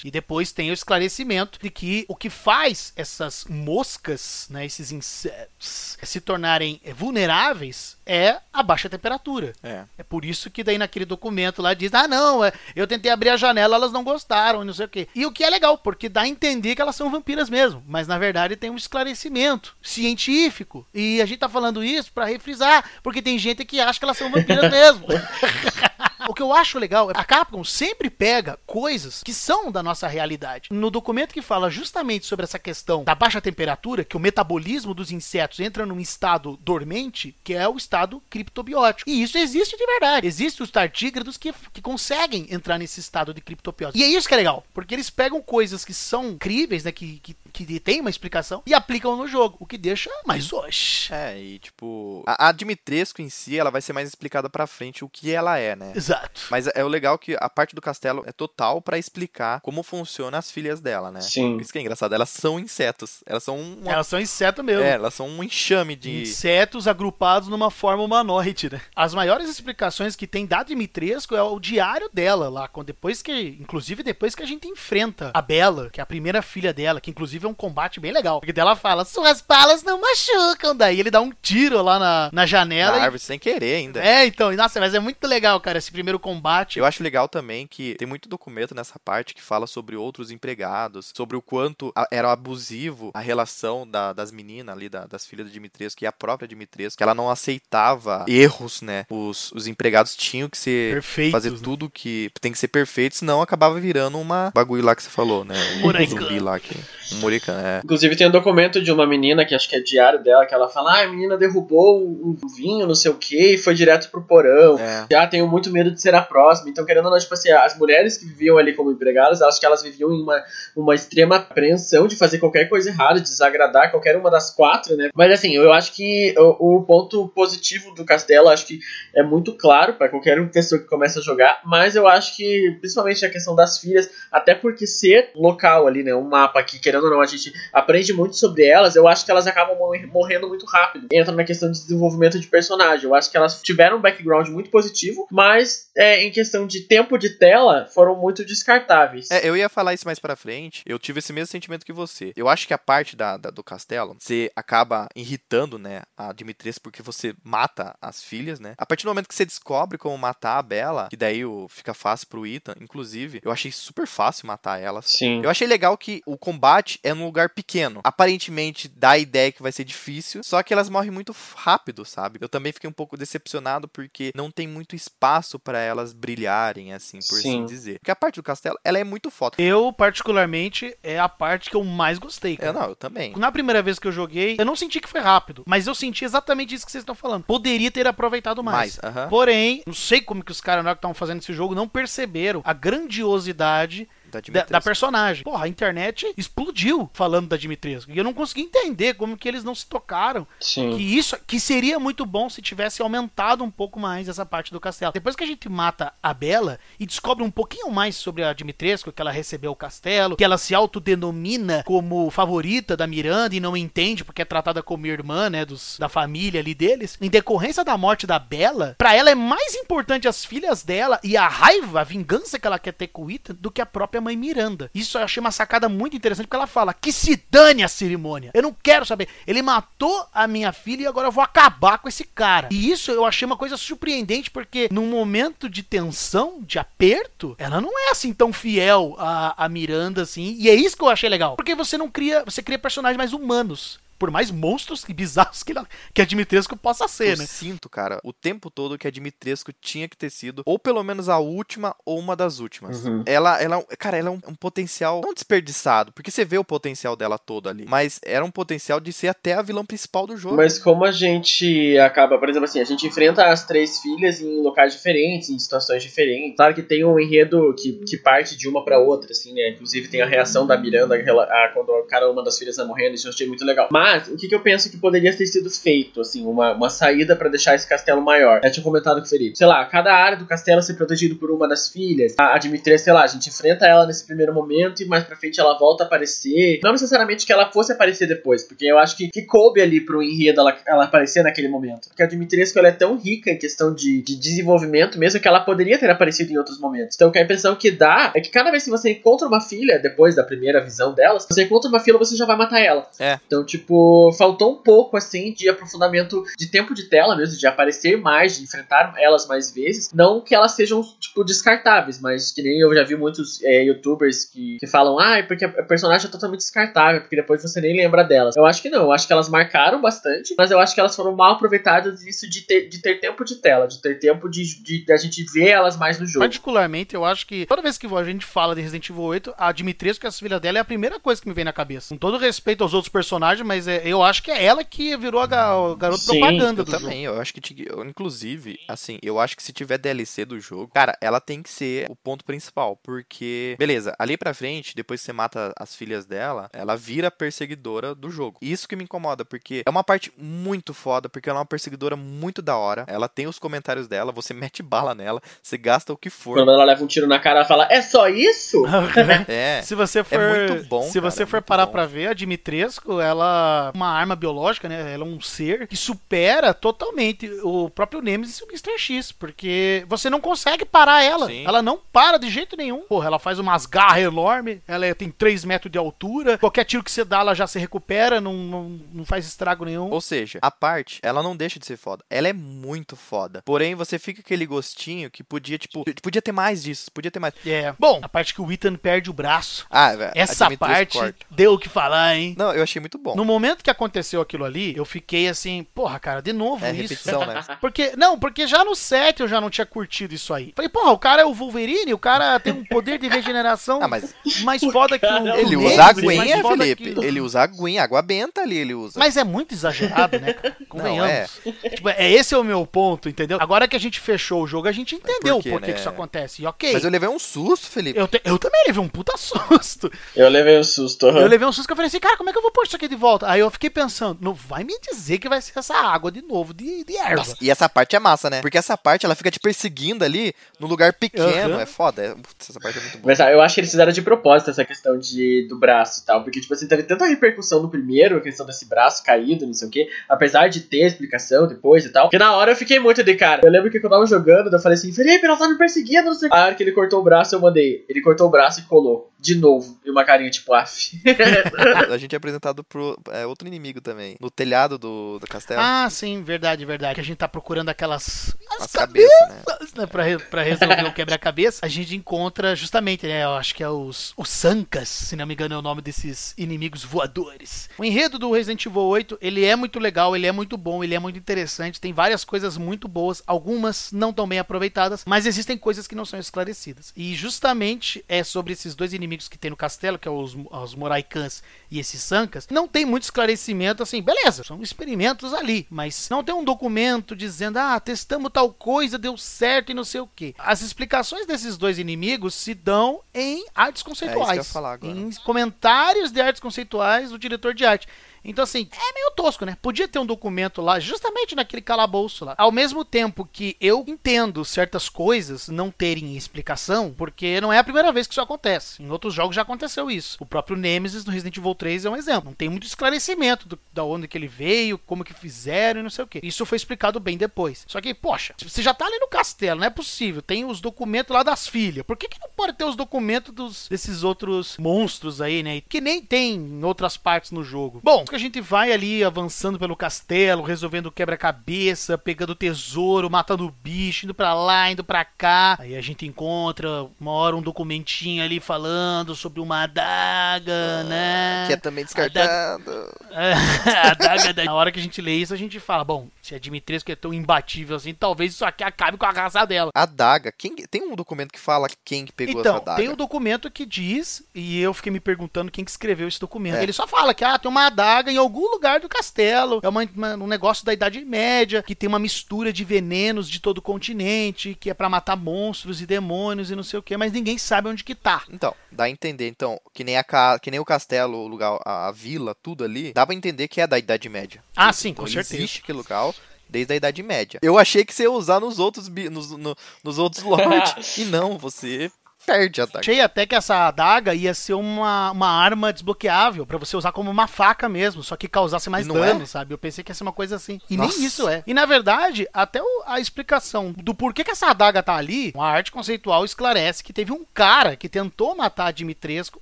E depois tem o esclarecimento de que o que faz essas moscas, né, esses insetos, se tornarem vulneráveis é a baixa temperatura. É. É por isso que daí naquele documento lá diz: ah, não, é, eu tentei abrir a janela, elas não gostaram, e não sei o quê. E o que é legal, porque dá a entender que elas são vampiras mesmo. Mas na verdade tem um esclarecimento científico. E a gente tá falando isso pra refrisar, porque tem gente que acha que elas são vampiras mesmo. O que eu acho legal é a Capcom sempre pega coisas que são da nossa realidade. No documento que fala justamente sobre essa questão da baixa temperatura, que o metabolismo dos insetos entra num estado dormente, que é o estado criptobiótico. E isso existe de verdade. Existem os tartígrados que, que conseguem entrar nesse estado de criptobiótico. E é isso que é legal, porque eles pegam coisas que são críveis, né, que, que, que tem uma explicação, e aplicam no jogo, o que deixa mais hoje. É, e tipo, a, a Dimitrescu em si, ela vai ser mais explicada pra frente o que ela é, né? Exato. Mas é o legal que a parte do castelo é total pra explicar como funcionam as filhas dela, né? Sim. Isso que é engraçado, elas são insetos. Elas são uma... Elas são insetos mesmo. É, elas são um enxame de... Insetos agrupados numa forma humanoide, né? As maiores explicações que tem da Dimitrescu é o diário dela lá, quando depois que, inclusive depois que a gente enfrenta a Bela, que é a primeira filha dela, que inclusive é um combate bem legal. Porque dela fala: "Suas balas não machucam". Daí ele dá um tiro lá na, na Na janela. e- árvore sem querer ainda. É, então, e, nossa, mas é muito legal, cara, esse primeiro combate. Eu acho legal também que tem muito documento nessa parte que fala sobre outros empregados, sobre o quanto a- era abusivo a relação da- das meninas ali, da- das filhas da Dimitrescu e a própria Dimitrescu, que ela não aceitava erros, né? Os, os empregados tinham que ser Perfeitos, fazer né? tudo que tem que ser perfeito, senão acabava virando uma bagulho lá que você falou, né? Um Murican. zumbi lá que um murican, é. Inclusive tem um documento de uma menina, que acho que é diário dela, que ela fala, ah, a menina derrubou o o vinho, não sei o que, e foi direto pro porão. É. Já tenho muito medo de ser a próxima. Então, querendo ou não, tipo assim, as mulheres que viviam ali como empregadas, acho que elas viviam em uma, uma extrema apreensão de fazer qualquer coisa errada, de desagradar qualquer uma das quatro, né? Mas assim, eu acho que o, o ponto positivo do castelo, acho que é muito claro para qualquer pessoa que começa a jogar, mas eu acho que, principalmente a questão das filhas, até porque ser local ali, né? Um mapa que, querendo ou não, a gente aprende muito sobre elas, eu acho que elas acabam morre- morrendo muito rápido. Entra na questão de desenvolvimento de personagem. Eu acho que elas tiveram um background muito positivo, mas é, em questão de tempo de tela, foram muito descartáveis. É, eu ia falar isso mais pra frente. Eu tive esse mesmo sentimento que você. Eu acho que a parte da, da- do castelo, você acaba irritando, né, a Dimitrescu porque você mata as filhas, né? A partir do momento que você descobre como matar a Bela, que daí o, fica fácil pro Ethan, inclusive, eu achei super fácil matar elas. Sim. Eu achei legal que o combate é num lugar pequeno. Aparentemente dá a ideia que vai ser difícil, só que elas morrem muito rápido, sabe? Eu também fiquei um pouco decepcionado porque não tem muito espaço pra elas brilharem, assim, por Sim. assim dizer. Porque a parte do castelo, ela é muito foda. Eu, particularmente, é a parte que eu mais gostei. cara. Eu não, eu também. Na primeira vez que eu joguei, eu não senti que foi rápido, mas eu senti exatamente isso que vocês estão falando. Poderia ter aproveitado mais. Mais, aham. Porém, não sei como que os caras na hora que estavam fazendo esse jogo não perceberam a grandiosidade Da da, Dimitrescu. da personagem. Porra, a internet explodiu falando da Dimitrescu. E eu não consegui entender como que eles não se tocaram. Sim. Que isso que seria muito bom se tivesse aumentado um pouco mais essa parte do castelo. Depois que a gente mata a Bela e descobre um pouquinho mais sobre a Dimitrescu, que ela recebeu o castelo, que ela se autodenomina como favorita da Miranda e não entende porque é tratada como irmã, né, dos, da família ali deles. Em decorrência da morte da Bela, pra ela é mais importante as filhas dela e a raiva, a vingança que ela quer ter com o Ethan do que a própria mãe Miranda. Isso eu achei uma sacada muito interessante porque ela fala que se dane a cerimônia. Eu não quero saber. Ele matou a minha filha e agora eu vou acabar com esse cara. E isso eu achei uma coisa surpreendente porque num momento de tensão, de aperto, ela não é assim tão fiel a, a Miranda assim. E é isso que eu achei legal. Porque você não cria, você cria personagens mais humanos. Por mais monstros e bizarros que, ela, que a Dimitrescu possa ser, Eu né? sinto, cara, o tempo todo que a Dimitrescu tinha que ter sido, ou pelo menos a última, ou uma das últimas. Uhum. Ela, ela, cara, ela é um, um potencial não desperdiçado, porque você vê o potencial dela todo ali, mas era um potencial de ser até a vilã principal do jogo. Mas como a gente acaba, por exemplo assim, a gente enfrenta as três filhas em locais diferentes, em situações diferentes. Claro que tem um enredo que, que parte de uma pra outra, assim, né? Inclusive tem a reação da Miranda rela- a- quando cada uma das filhas tá morrendo, isso eu achei muito legal. Mas, o que, que eu penso que poderia ter sido feito, assim, uma, uma saída pra deixar esse castelo maior? Eu tinha comentado com o Felipe. Sei lá, cada área do castelo ser protegido por uma das filhas. A, a sei lá, a gente enfrenta ela nesse primeiro momento e mais pra frente ela volta a aparecer. Não necessariamente que ela fosse aparecer depois, porque eu acho que, que coube ali pro enredo ela, ela aparecer naquele momento. Porque a Dimitrescu ela é tão rica em questão de, de desenvolvimento mesmo que ela poderia ter aparecido em outros momentos. Então que a impressão que dá é que cada vez que você encontra uma filha, depois da primeira visão delas, você encontra uma filha, você já vai matar ela. É. Então, tipo, faltou um pouco assim de aprofundamento de tempo de tela mesmo, de aparecer mais, de enfrentar elas mais vezes. Não que elas sejam, tipo, descartáveis, mas que nem eu já vi muitos é, youtubers que, que falam, ah, é porque a personagem é totalmente descartável, porque depois você nem lembra delas. Eu acho que não, eu acho que elas marcaram bastante, mas eu acho que elas foram mal aproveitadas disso de ter, de ter tempo de tela, de ter tempo de, de, de a gente ver elas mais no jogo. Particularmente, eu acho que toda vez que a gente fala de Resident Evil 8, a Dimitrescu e as filhas dela é a primeira coisa que me vem na cabeça. Com todo respeito aos outros personagens, mas é- eu acho que é ela que virou a, ga- o garoto Sim, propaganda Eu do jogo. também, eu acho que, inclusive, assim, eu acho que se tiver DLC do jogo, cara, ela tem que ser o ponto principal, porque, beleza, ali pra frente, depois que você mata as filhas dela, ela vira perseguidora do jogo. Isso que me incomoda, porque é uma parte muito foda, porque ela é uma perseguidora muito da hora, ela tem os comentários dela, você mete bala nela, você gasta o que for. Quando ela leva um tiro na cara, ela fala, é só isso? É, Se você for, muito bom, se cara, você é for muito parar bom. pra ver, a Dimitrescu, ela é uma arma biológica, né? Ela é um ser que supera totalmente o próprio Nemesis e o Mr. X, porque você não consegue parar ela. Sim. Ela não para de jeito nenhum. Porra, ela faz umas garras enormes, ela é- tem 3 metros de altura, qualquer tiro que você dá, ela já se recupera, não, não, não faz estrago nenhum. Ou seja, a parte, ela não deixa de ser foda. Ela é muito foda. Porém, você fica aquele gostinho que podia, tipo, podia ter mais disso, podia ter mais. É. Bom, a parte que o Ethan perde o braço. Ah, velho, a Essa parte deu o que falar, hein? Não, eu achei muito bom. No momento que aconteceu aquilo ali, eu fiquei assim, porra, cara, de novo É isso. repetição, né? Porque, não, porque já no 7 eu já não tinha curtido isso aí. Falei, porra, o cara é o Wolverine, o cara tem um poder de regeneração Ah, mas mais foda que o. é ele usa aguinha, Felipe. que- Ele usa aguinha, água benta ali, ele usa. Mas é muito exagerado, né, cara? Convenhamos. é. Tipo, é esse é o meu ponto, entendeu? Agora que a gente fechou o jogo, a gente entendeu por quê, por que né? que isso acontece. E ok. Mas eu levei um susto, Felipe. Eu, te- eu também levei um puta susto. Eu levei um susto. aham. Eu levei um susto que eu falei assim, cara, como é que eu vou pôr isso aqui de volta? Aí eu fiquei pensando, não vai me dizer que vai ser essa água de novo de, de erva. Nossa, e essa parte é massa, né? Porque essa parte ela fica te perseguindo ali no lugar pequeno. Aham. É foda. É... Putz, essa parte é muito boa. Mas ah, eu acho que eles fizeram de propósito essa questão de, do braço e tal. Porque, tipo assim, teve tanta repercussão no primeiro, a questão desse braço caído, não sei o quê. Apesar de ter explicação depois e tal. Que na hora eu fiquei muito de cara. Eu lembro que quando eu tava jogando, eu falei assim, Felipe, ela tá me perseguindo, não sei o quê. A hora que ele cortou o braço, eu mandei. Ele cortou o braço e colou. De novo. E uma carinha tipo, af. A gente é apresentado pro é, outro inimigo também. No telhado do, do castelo. Ah, sim, verdade, verdade. Que a gente tá procurando aquelas. as cabeças, né? né, pra, re- pra resolver o quebra-cabeça, a gente encontra justamente, né? Eu acho que é os, os Sankas, se não me engano é o nome desses inimigos voadores. O enredo do Resident Evil 8, ele é muito legal, ele é muito bom, ele é muito interessante, tem várias coisas muito boas, algumas não tão bem aproveitadas, mas existem coisas que não são esclarecidas. E justamente é sobre esses dois inimigos que tem no castelo, que é os, os Moraikans e esses Sankas, não tem muito esclarecimento assim, beleza, são experimentos ali, mas não tem um documento dizendo, ah, testamos tal coisa, deu certo e não sei o que. As explicações desses dois inimigos se dão em artes conceituais, É falar agora. em comentários de artes conceituais do diretor de arte. Então, assim, é meio tosco, né? Podia ter um documento lá, justamente naquele calabouço lá. Ao mesmo tempo que eu entendo certas coisas não terem explicação, porque não é a primeira vez que isso acontece. Em outros jogos já aconteceu isso. O próprio Nemesis no Resident Evil 3 é um exemplo. Não tem muito esclarecimento do, da onde que ele veio, como que fizeram e não sei o que. Isso foi explicado bem depois. Só que, poxa, você já tá ali no castelo, não é possível. Tem os documentos lá das filhas. Por que, que não pode ter os documentos dos, desses outros monstros aí, né? Que nem tem em outras partes no jogo. Bom, que a gente vai ali avançando pelo castelo, resolvendo quebra-cabeça, pegando tesouro, matando bicho, indo pra lá, indo pra cá. Aí a gente encontra uma hora um documentinho ali falando sobre uma adaga, né? Que é também A daga- descartado. a adaga da... Na hora que a gente lê isso, a gente fala, bom, se a Dimitrescu é tão imbatível assim, talvez isso aqui acabe com a raça dela. A daga. Quem, tem um documento que fala quem que pegou Então, essa daga. tem um documento que diz, e eu fiquei me perguntando quem que escreveu esse documento. É. Ele só fala que ah, tem uma adaga em algum lugar do castelo. É uma- uma- um negócio da Idade Média, que tem uma mistura de venenos de todo o continente, que é pra matar monstros e demônios e não sei o que, mas ninguém sabe onde que tá. Então, dá a entender, então, que nem, a que nem o castelo, o lugar, a, a vila, tudo ali, dá pra entender que é da Idade Média. Ah, sim, Então, com certeza. Existe aquele local desde a Idade Média. Eu achei que você ia usar nos outros, nos, no- nos outros lords. e não, você perde a. Achei até que essa adaga ia ser uma, uma arma desbloqueável pra você usar como uma faca mesmo, só que causasse mais não dano, é? sabe? Eu pensei que ia ser uma coisa assim. E Nossa. nem isso é. E na verdade, até o- a explicação do porquê que essa adaga tá ali, a arte conceitual esclarece que teve um cara que tentou matar a Dimitrescu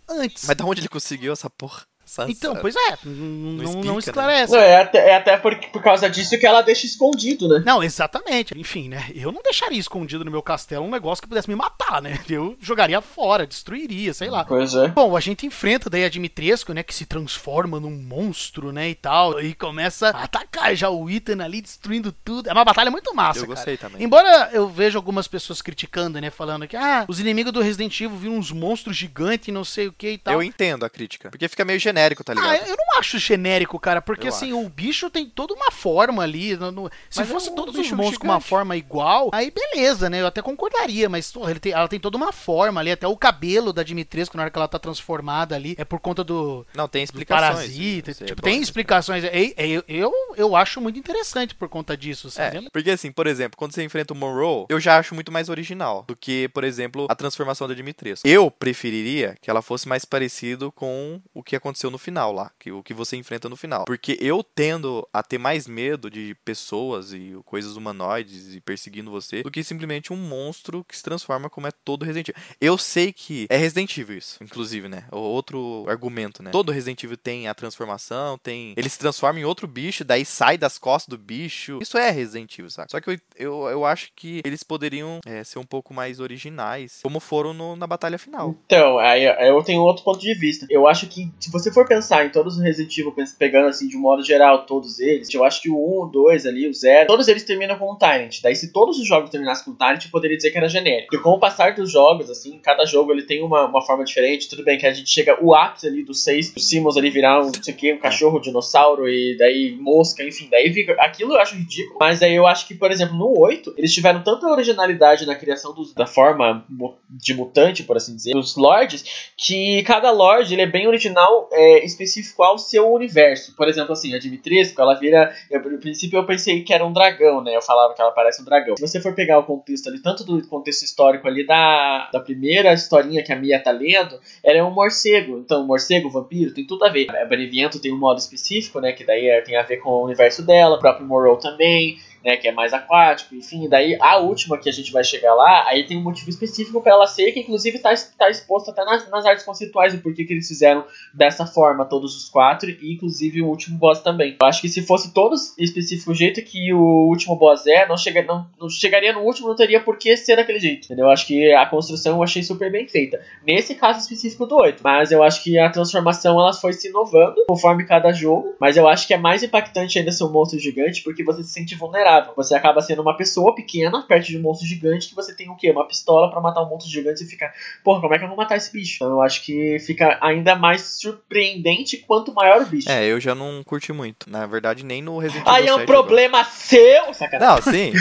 antes. Mas da onde ele conseguiu essa porra? Então, pois é, não, explica, não né? esclarece. Não, é até, é até por, por causa disso que ela deixa escondido, né? Não, exatamente. Enfim, né? Eu não deixaria escondido no meu castelo um negócio que pudesse me matar, né? Eu jogaria fora, destruiria, sei lá. Pois é. Bom, a gente enfrenta daí a Dimitrescu, né, que se transforma num monstro, né, e tal, e começa a atacar já o Ethan ali, destruindo tudo. É uma batalha muito massa, Eu cara. gostei também. Embora eu veja algumas pessoas criticando, né, falando que, ah, os inimigos do Resident Evil viram uns monstros gigantes e não sei o que e tal. Eu entendo a crítica. Porque fica meio genérico, tá ligado? Ah, eu não acho genérico, cara, porque Eu assim, o bicho tem toda uma forma ali. no- no- se Mas é fosse um todos os monstros com uma gigante. forma igual, aí beleza, né? Eu até concordaria, mas porra, ele tem- ela tem toda uma forma ali, até o cabelo da Dimitrescu na hora que ela tá transformada ali, é por conta do, Não, tem explicações. parasita. É Tipo, bom, tem é explicações. É- é- Eu, eu, eu acho muito interessante por conta disso, sabe? É, porque assim, por exemplo, quando você enfrenta o Monroe, eu já acho muito mais original do que, por exemplo, a transformação da Dimitrescu. Eu preferiria que ela fosse mais parecido com o que aconteceu no final lá, que o que você enfrenta no final. Porque eu tendo a ter mais medo de pessoas e coisas humanoides e perseguindo você do que simplesmente um monstro que se transforma como é todo Resident Evil. Eu sei que é Resident Evil isso, inclusive, né? Outro argumento, né? Todo Resident Evil tem a transformação, tem. Ele se transforma em outro bicho, daí sai das costas do bicho. Isso é Resident Evil, sabe? Só que eu, eu, eu acho que eles poderiam é, ser um pouco mais originais, como foram no- na batalha final. Então, aí eu tenho outro ponto de vista. Eu acho que, se você for pensar em todos os Resident Evil, pegando assim, de modo geral, todos eles, eu acho que o 1, o 2 ali, o 0, todos eles terminam com um Tyrant. Daí, se todos os jogos terminassem com um Tyrant, eu poderia dizer que era genérico. E com o passar dos jogos, assim, cada jogo ele tem uma, uma forma diferente. Tudo bem que a gente chega o ápice ali do 6, o Simmons ali virar um, não sei o que, um cachorro, um dinossauro, e daí mosca, enfim, daí fica. Aquilo eu acho ridículo. Mas aí eu acho que, por exemplo, no 8, eles tiveram tanta originalidade na criação dos, da forma de mutante, por assim dizer, dos lords, que cada lord ele é bem original, é, específico ao seu universo. Por exemplo, assim, a Dimitrescu, ela vira. Eu, no princípio eu pensei que era um dragão, né? Eu falava que ela parece um dragão. Se você for pegar o contexto ali, tanto do contexto histórico ali da, da primeira historinha que a Mia tá lendo, ela é um morcego. Então, morcego, vampiro, tem tudo a ver. A Beneviento tem um modo específico, né? Que daí é- tem a ver com o universo dela, o próprio Morrow também. Né, que é mais aquático, enfim, daí a última que a gente vai chegar lá, aí tem um motivo específico pra ela ser, que inclusive tá, tá exposto até nas, nas artes conceituais do porquê que eles fizeram dessa forma, todos os quatro, e inclusive o último boss também. Eu acho que se fosse todos específico o jeito que o último boss é, não, chega, não, não chegaria no último, não teria por que ser daquele jeito, entendeu? Eu acho que a construção eu achei super bem feita. Nesse caso específico do 8, mas eu acho que a transformação ela foi se inovando conforme cada jogo, mas eu acho que é mais impactante ainda ser um monstro gigante, porque você se sente vulnerável Você acaba sendo uma pessoa pequena, perto de um monstro gigante, que você tem o quê? Uma pistola pra matar um monstro gigante e fica, porra, como é que eu vou matar esse bicho? Então eu acho que fica ainda mais surpreendente quanto maior o bicho. É, eu já não curti muito. Na verdade, nem no Resident Evil Aí é um 7 eu problema seu! Sacanagem. Não, sim.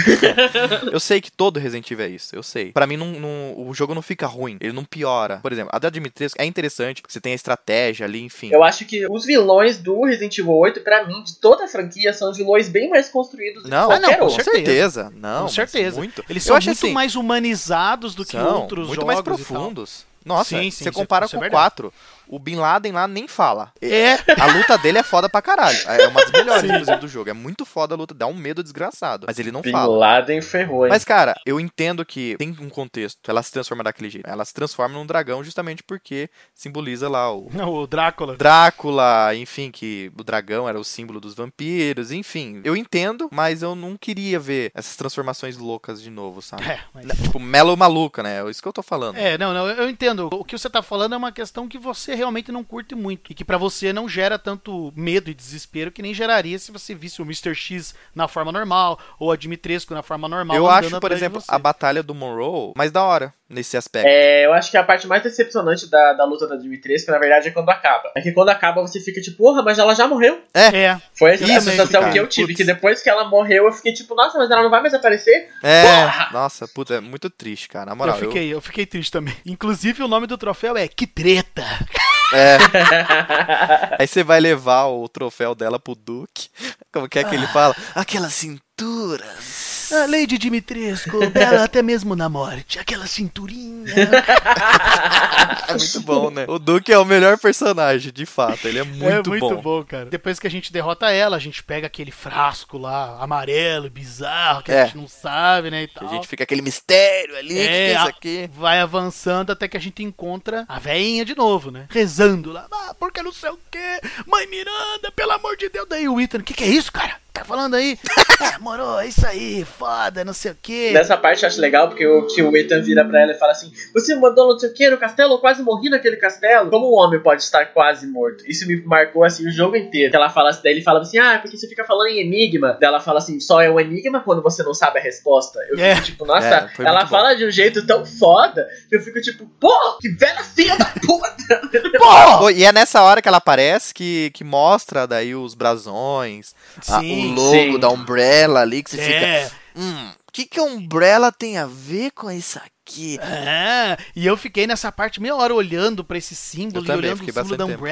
eu sei que todo Resident Evil é isso, eu sei. Pra mim, não, não- o jogo não fica ruim, ele não piora. Por exemplo, a da Dimitrescu é interessante, você tem a estratégia ali, enfim. Eu acho que os vilões do Resident Evil 8, pra mim, de toda a franquia, são vilões bem mais construídos do Não, que Ah, não, qualquer com com outro. certeza. Não, Com certeza. Muito. Eles Eu são acho muito assim, mais humanizados do que outros muito jogos mais e tal. profundos. Nossa, Sim, sim, você compara isso é com o verdade. 4. O Bin Laden lá nem fala. É, A luta dele é foda pra caralho. É uma das melhores, inclusive, do jogo. É muito foda a luta, dá um medo desgraçado. Mas ele não Bin fala. Laden ferrou, hein? Mas, cara, eu entendo que tem um contexto. Ela se transforma daquele jeito. Ela se transforma num dragão justamente porque simboliza lá o o Drácula. Drácula, enfim, que o dragão era o símbolo dos vampiros, enfim. Eu entendo, mas eu não queria ver essas transformações loucas de novo, sabe? É, mas... Tipo, Melo maluca, né? É isso que eu tô falando. É, não, não, eu entendo. O que você tá falando é uma questão que você realmente não curte muito. E que pra você não gera tanto medo e desespero que nem geraria se você visse o Mr. X na forma normal, ou a Dimitrescu na forma normal. eu acho, por exemplo, a batalha do Monroe mais da hora nesse aspecto. É, eu acho que a parte mais decepcionante da, da luta da Dimitrescu, na verdade, é quando acaba. É que quando acaba você fica tipo, porra, mas ela já morreu. É, Foi essa a Isso, sensação cara. que eu tive, Putz. que depois que ela morreu eu fiquei tipo, nossa, mas ela não vai mais aparecer? É, Porra! nossa, puta, é muito triste, cara. Na moral, eu fiquei, eu... fiquei triste também. Inclusive o nome do troféu é Que Treta. É. Aí você vai levar o troféu dela pro Duke. Como que é que ele fala? Aquelas cinturas. A Lady Dimitrescu, bela até mesmo na morte. Aquela cinturinha. É muito bom, né? O Duke é o melhor personagem, de fato. Ele é muito, é muito bom. bom. cara. Depois que a gente derrota ela, a gente pega aquele frasco lá, amarelo, bizarro, que É. a gente não sabe, né? E tal. a gente fica aquele mistério ali, o que, é isso aqui? vai avançando até que a gente encontra a veinha de novo, né? Rezando lá, ah, porque não sei o quê, mãe Miranda, pelo amor de Deus. Daí o Ethan, o que, que é isso, cara? Tá falando aí? é, moro, é isso aí, foda, não sei o quê. Nessa parte eu acho legal, porque o, que o Ethan vira pra ela e fala assim: Você mandou não sei o que no castelo, eu quase morri naquele castelo. Como um homem pode estar quase morto? Isso me marcou assim o jogo inteiro. Ela fala assim, daí ele fala assim: Ah, porque você fica falando em enigma. Daí ela fala assim: só é um enigma quando você não sabe a resposta. Eu É. fico tipo, nossa, É, ela muito bom. fala de um jeito tão foda que eu fico tipo, pô, que velha filha da puta! Pô! E é nessa hora que ela aparece que, que mostra daí os brasões, a- Sim, o logo sim. da Umbrella ali, que você É, fica. Hum, o que, que a Umbrella tem a ver com isso aqui? é, e eu fiquei nessa parte meia hora olhando pra esse símbolo Eu e olhando o símbolo da bastante tempo.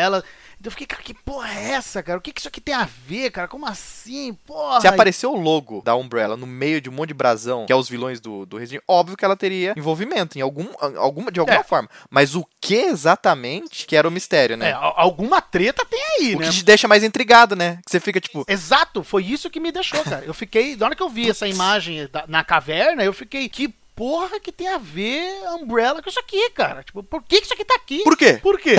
Então eu fiquei, cara, que porra é essa, cara? O que, que isso aqui tem a ver, cara? Como assim? Porra! Se apareceu o logo da Umbrella no meio de um monte de brasão, que é os vilões do, do Resident Evil, óbvio que ela teria envolvimento em algum, alguma, de alguma É. forma. Mas o que exatamente que era o mistério, É, né? al- alguma treta tem aí, o né? que te deixa mais intrigado, né? Que você fica tipo, Exato, foi isso que me deixou, cara. Eu fiquei, na hora que eu vi essa imagem da- na caverna, eu fiquei, que porra que tem a ver Umbrella com isso aqui, cara? Tipo, por que isso aqui tá aqui? por quê? Por quê?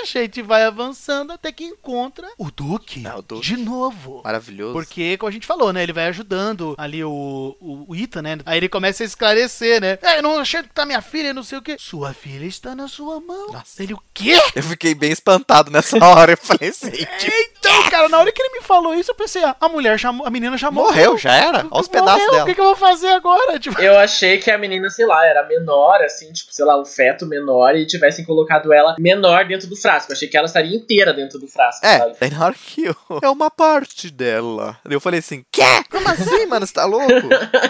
A gente vai avançando até que encontra o Duque. É, o Duke. De novo. Maravilhoso. Porque, como a gente falou, né? Ele vai ajudando ali o, o, o Ethan, né? Aí ele começa a esclarecer, né? É, eu não achei que tá minha filha, não sei o quê. Sua filha está na sua mão. Nossa. Ele, o quê? Eu fiquei bem espantado nessa hora. Eu falei assim, tipo, Então, cara, na hora que ele me falou isso, eu pensei, ah, a mulher já, a menina já morreu. morreu, já era. Olha os pedaços Morreu, dela. O que, que eu vou fazer agora? Tipo, Eu achei que a menina, sei lá, era menor, assim, tipo, sei lá, um feto menor e tivessem colocado ela menor dentro do frasco. Eu achei que ela estaria inteira dentro do frasco, É, sabe? daí na hora que eu... É uma parte dela. Eu falei assim, quê? Como assim, mano? Você tá louco?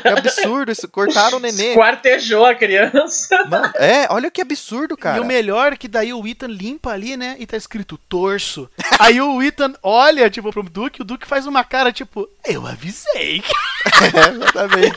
Que absurdo isso. Cortaram o nenê. Esquartejou a criança. Mano, é, olha que absurdo, cara. E o melhor é que daí o Ethan limpa ali, né? E tá escrito torso. Aí o Ethan olha, tipo, pro Duke, o Duke faz uma cara, tipo, eu avisei. É, exatamente.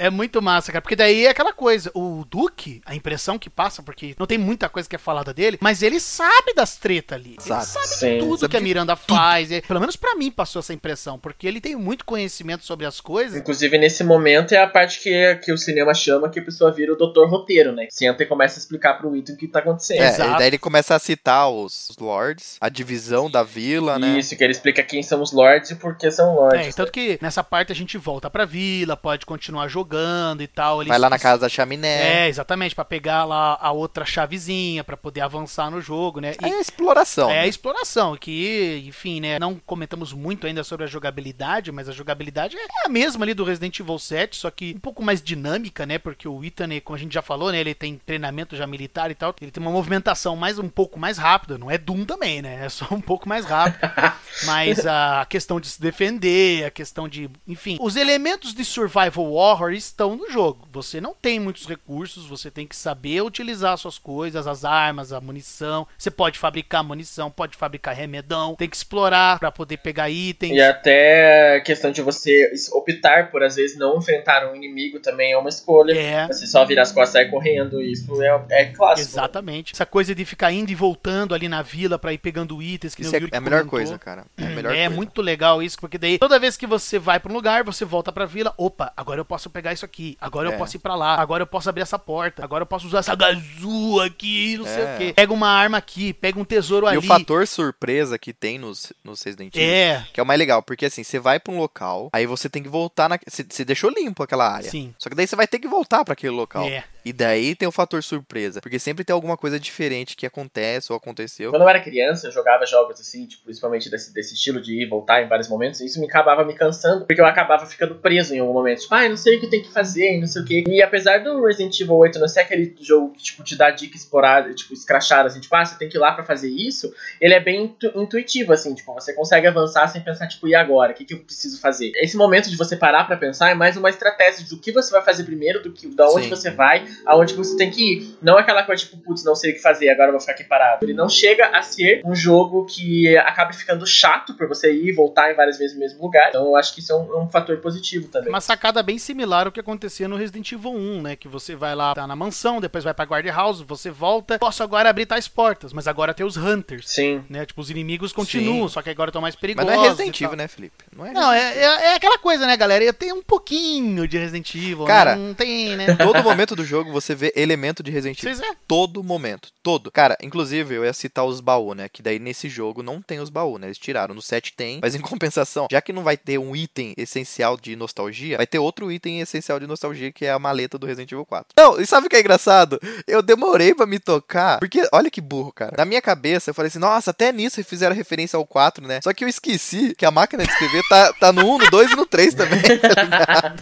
é muito massa, cara. Porque daí é aquela coisa. O Duke, a impressão que passa, porque não tem muita coisa que é falada dele, mas ele sabe das tretas ali. Sabe. Ele sabe Sim. tudo Sabe que a Miranda faz. E, pelo menos pra mim passou essa impressão, porque ele tem muito conhecimento sobre as coisas. Inclusive, nesse momento é a parte que, que o cinema chama que a pessoa vira o doutor roteiro, né? Senta e começa a explicar pro Ethan o que tá acontecendo. É, Exato. e daí ele começa a citar os os lords, a divisão da vila, né? Isso, que ele explica quem são os lords e por que são lords. É, tanto que nessa parte a gente volta pra vila, pode continuar jogando e tal. Eles- Vai lá na casa da chaminé. É, exatamente, pra pegar lá a outra chavezinha, pra poder avançar no jogo, né? E- É exploração. é a né? exploração, que, enfim, né? Não comentamos muito ainda sobre a jogabilidade, mas a jogabilidade é a mesma ali do Resident Evil 7, só que um pouco mais dinâmica, né? Porque o Ethan, né, como a gente já falou, né? Ele tem treinamento já militar e tal. Ele tem uma movimentação mais um pouco mais rápida. Não é Doom também, né? É só um pouco mais rápido. mas a questão de se defender, a questão de. Enfim, os elementos de survival horror estão no jogo. Você não tem muitos recursos, você tem que saber utilizar suas coisas, as armas, a munição. Você pode fabricar munição, pode fabricar remedão, tem que explorar pra poder pegar itens. E até a questão de você optar por, às vezes, não enfrentar um inimigo também é uma escolha. É. Você só virar as costas e sair correndo, isso é, é clássico. Exatamente. Essa coisa de ficar indo e voltando ali na vila pra ir pegando itens que Isso é, é a melhor coisa, cara. É a melhor é coisa. muito legal isso, porque daí toda vez que você vai pra um lugar, você volta pra vila, opa, agora eu posso pegar isso aqui, agora eu É. posso ir pra lá, agora eu posso abrir essa porta, agora eu posso usar essa gazua aqui, não sei É. o quê. Pega uma arma aqui, pega um tesouro E ali. o fator surpresa que tem nos, nos Resident Evil, É, que é o mais legal, porque assim, você vai pra um local, aí você tem que voltar na. Você você deixou limpo aquela área. sim. Só que daí você vai ter que voltar pra aquele local. É. E daí tem o fator surpresa, porque sempre tem alguma coisa diferente que acontece ou aconteceu. Quando eu era criança, eu jogava jogos assim, tipo, principalmente desse, desse estilo de ir e voltar em vários momentos, e isso me acabava me cansando, porque eu acabava ficando preso em algum momento. Tipo, ah, eu não sei o que tem que fazer, não sei o que. E apesar do Resident Evil 8 não ser aquele jogo que, tipo, te dá dica explorada, tipo, escrachada, assim, tipo, ah, você tem que ir lá pra fazer isso, ele é bem intu- intuitivo, assim, tipo, você consegue avançar sem pensar, tipo, e agora? O que, que eu preciso fazer? Esse momento de você parar pra pensar é mais uma estratégia do que você vai fazer primeiro, do que da onde Sim. você vai, aonde que você tem que ir. Não aquela coisa, tipo, putz, não sei o que fazer, agora eu vou ficar aqui parado. Ele não chega a ser um jogo que acaba ficando chato por você ir e voltar em várias vezes no mesmo lugar. Então eu acho que isso é um, é um fator positivo também. Uma sacada bem similar ao que acontecia no Resident Evil 1, né? Que você vai lá, tá na mansão, depois vai pra guard house, você volta, posso agora abrir tais portas, mas agora tem os hunters, Sim. né? Tipo, os inimigos continuam, só que agora estão mais Mas perigosos. não é Resident. Evil, né, Felipe? Não é. Não, é, é, é aquela coisa, né, galera? Tem um pouquinho de Resident Evil, Cara, né? Não tem, né? Todo momento do jogo você vê elemento de Resident Evil. É. Todo momento. Todo. Cara, inclusive eu ia citar os baús, né? Que daí nesse jogo não tem os baús, né? Eles tiraram. No 7 tem. Mas em compensação, já que não vai ter um item essencial de nostalgia, vai ter outro item essencial de nostalgia que é a maleta do Resident Evil 4. Não, e sabe o que é engraçado? Eu demorei pra me tocar. Porque, olha que burro, cara. Na minha cabeça eu falei assim, nossa, até nisso fizeram referência ao 4, né? Só que eu esqueci que a máquina de escrever tá, tá no 1, no 2 e no 3 também. tá?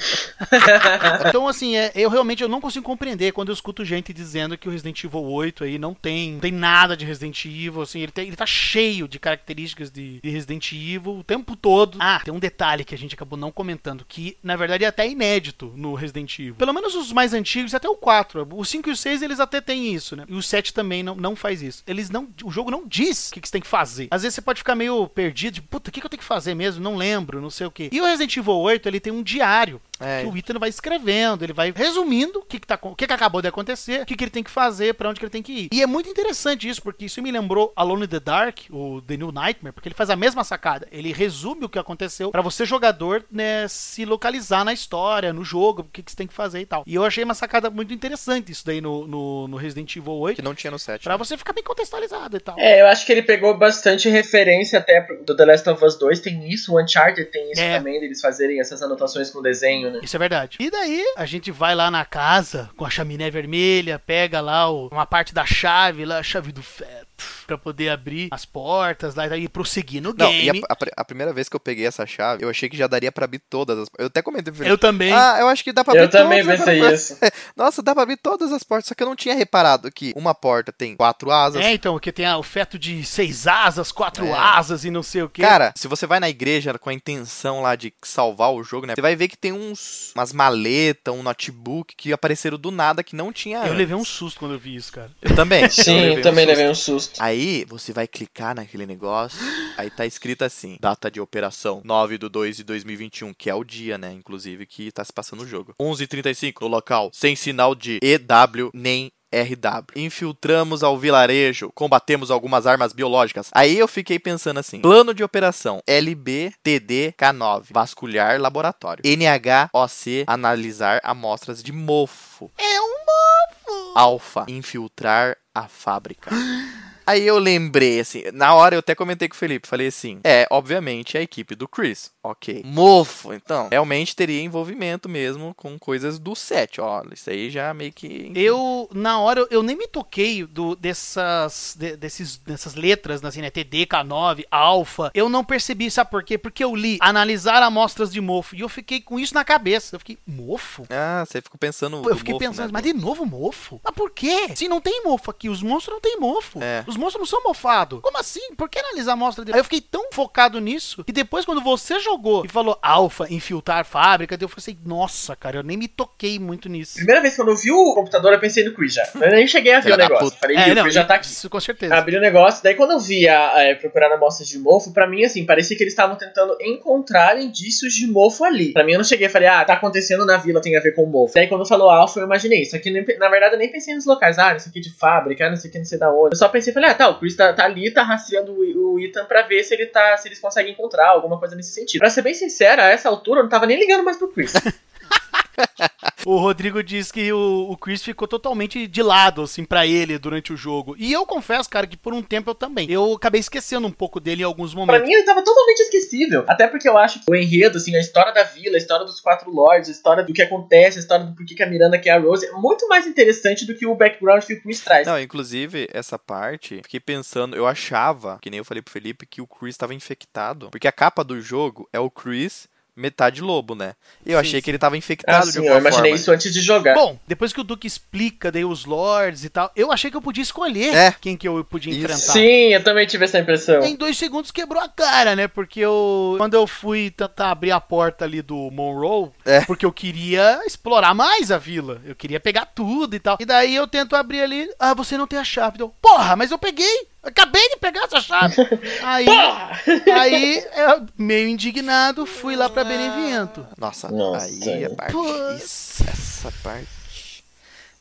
Então, assim, é, eu realmente eu não consigo compreender quando eu escuto gente dizendo que o Resident Evil 8 aí não tem, não tem nada de Resident Evil, assim, ele, tem, ele tá cheio de características de, de Resident Evil o tempo todo. Ah, tem um detalhe que a gente acabou não comentando, que na verdade é até inédito no Resident Evil. Pelo menos os mais antigos, até o 4. O 5 e o 6 eles até têm isso, né? E o 7 também não, não faz isso. Eles não. O jogo não diz o que, que você tem que fazer. Às vezes você pode ficar meio perdido, de, puta, o que, que eu tenho que fazer mesmo? Não lembro, não sei o que. E o Resident Evil 8, ele tem um diário É. que o Ethan vai escrevendo, ele vai resumindo o que, que, tá, o que, que acabou de acontecer, o que, que ele tem que fazer, pra onde que ele tem que ir. E é muito interessante isso, porque isso me lembrou Alone in the Dark, o The New Nightmare, porque ele faz a mesma sacada. Ele resume o que aconteceu pra você, jogador, né, se localizar na história, no jogo, o que, que você tem que fazer e tal. E eu achei uma sacada muito interessante isso daí no, no, no Resident Evil 8, Que não tinha no 7. pra você ficar bem contextualizado e tal. É, eu acho que ele pegou bastante referência até do The Last of Us 2, tem isso, o Uncharted tem isso É. também, deles fazerem essas anotações com desenho, né? Isso é verdade. E daí, a gente vai lá na casa com a chaminé vermelha, pega lá o- uma parte da chave, lá, a chave do feto, pra poder abrir as portas lá e prosseguir no Não, e a, game. a a primeira vez que eu peguei essa chave, eu achei que já daria pra abrir todas as Eu até comentei pro Eu também. Ah, eu acho que dá pra abrir Eu também todas as pensei portas." isso. Nossa, dá pra abrir todas as portas, só que eu não tinha reparado que uma porta tem quatro asas. é, então, que tem ah, o feto de seis asas, quatro É. asas e não sei o que. Cara, se você vai na igreja com a intenção lá de salvar o jogo, né? Você vai ver que tem uns umas maletas, um notebook que apareceram do nada que não tinha eu antes. levei um susto quando eu vi isso, cara. Eu também. Sim, eu eu também um levei um susto. Aí você vai clicar naquele negócio, aí tá escrito assim: data de operação 9 de 2 de 2021, que é o dia, né? Inclusive, que tá se passando o jogo. 11h35 no local, sem sinal de EW nem. RW. Infiltramos ao vilarejo, combatemos algumas armas biológicas. Aí eu fiquei pensando assim: plano de operação LBTD-K9, vasculhar laboratório. NHOC, analisar amostras de mofo. É um mofo! Alfa, infiltrar a fábrica. Aí eu lembrei, assim, na hora eu até comentei com o Felipe, falei assim, é, obviamente, a equipe do Chris, ok. Mofo, então, realmente teria envolvimento mesmo com coisas do set, ó, isso aí já meio que... Eu, na hora, eu, nem me toquei do, dessas, de- desses, dessas letras, assim, né, TD, K9, Alpha, eu não percebi, sabe por quê? Porque eu li analisar amostras de mofo, e eu fiquei com isso na cabeça, eu fiquei, mofo? Ah, você ficou pensando Eu fiquei mofo, pensando, né? mas de novo mofo? Mas por quê? Se não tem mofo aqui, os monstros não tem mofo. É. Os monstros não são mofados. Como assim? Por que analisar a amostra dele? Aí eu fiquei tão focado nisso que depois, quando você jogou e falou alfa, infiltrar fábrica, eu falei assim, nossa, cara, eu nem me toquei muito nisso. Primeira vez que eu vi o computador, eu pensei no Chris já. Eu nem cheguei a ver o negócio. puta. Falei, É, "Ih, o Chris já tá aqui. isso com certeza. Abri o negócio, daí quando eu vi a, a- procurar amostras de mofo, pra mim, assim, parecia que eles estavam tentando encontrar indícios de mofo ali. Pra mim, eu não cheguei e falei, ah, tá acontecendo na vila, tem a ver com mofo. Daí quando falou alfa, eu imaginei. Isso aqui, nem- na verdade, eu nem pensei nos locais. Ah, isso aqui de fábrica, não sei o que, não sei da onde. Eu só pensei, falei, ah, tá, o Chris tá, tá ali, tá rastreando o, o Ethan pra ver se ele tá, se eles conseguem encontrar alguma coisa nesse sentido. Pra ser bem sincera, a essa altura, eu não tava nem ligando mais pro Chris. O Rodrigo diz que o, o Chris ficou totalmente de lado, assim, pra ele durante o jogo. E eu confesso, cara, que por um tempo eu também. Eu acabei esquecendo um pouco dele em alguns Pra momentos. mim ele tava totalmente esquecível. Até porque eu acho que o enredo, assim, a história da vila, a história dos quatro lords, a história do que acontece, a história do porquê que a Miranda quer a Rose, é muito mais interessante do que o background que o Chris traz. Não, inclusive, essa parte, fiquei pensando, eu achava, que nem eu falei pro Felipe, que o Chris tava infectado. Porque a capa do jogo é o Chris metade lobo, né? Eu Sim, achei sim. que ele tava Ah, infectado de sim, alguma eu imaginei forma. isso antes de jogar. Bom, depois que o Duke explica daí os lords e tal, eu achei que eu podia escolher É. quem que eu podia Isso. enfrentar. Sim, eu também tive essa impressão. Em dois segundos quebrou a cara, né? Porque eu. Quando eu fui tentar abrir a porta ali do Monroe, É. porque eu queria explorar mais a vila. Eu queria pegar tudo e tal. E daí eu tento abrir ali. Ah, você não tem a chave. Eu, Porra, mas eu peguei! Acabei de pegar essa chave! aí, Porra! aí, eu, meio indignado, fui lá pra Benevento. Nossa, Nossa, aí a é. parte. Isso, essa parte.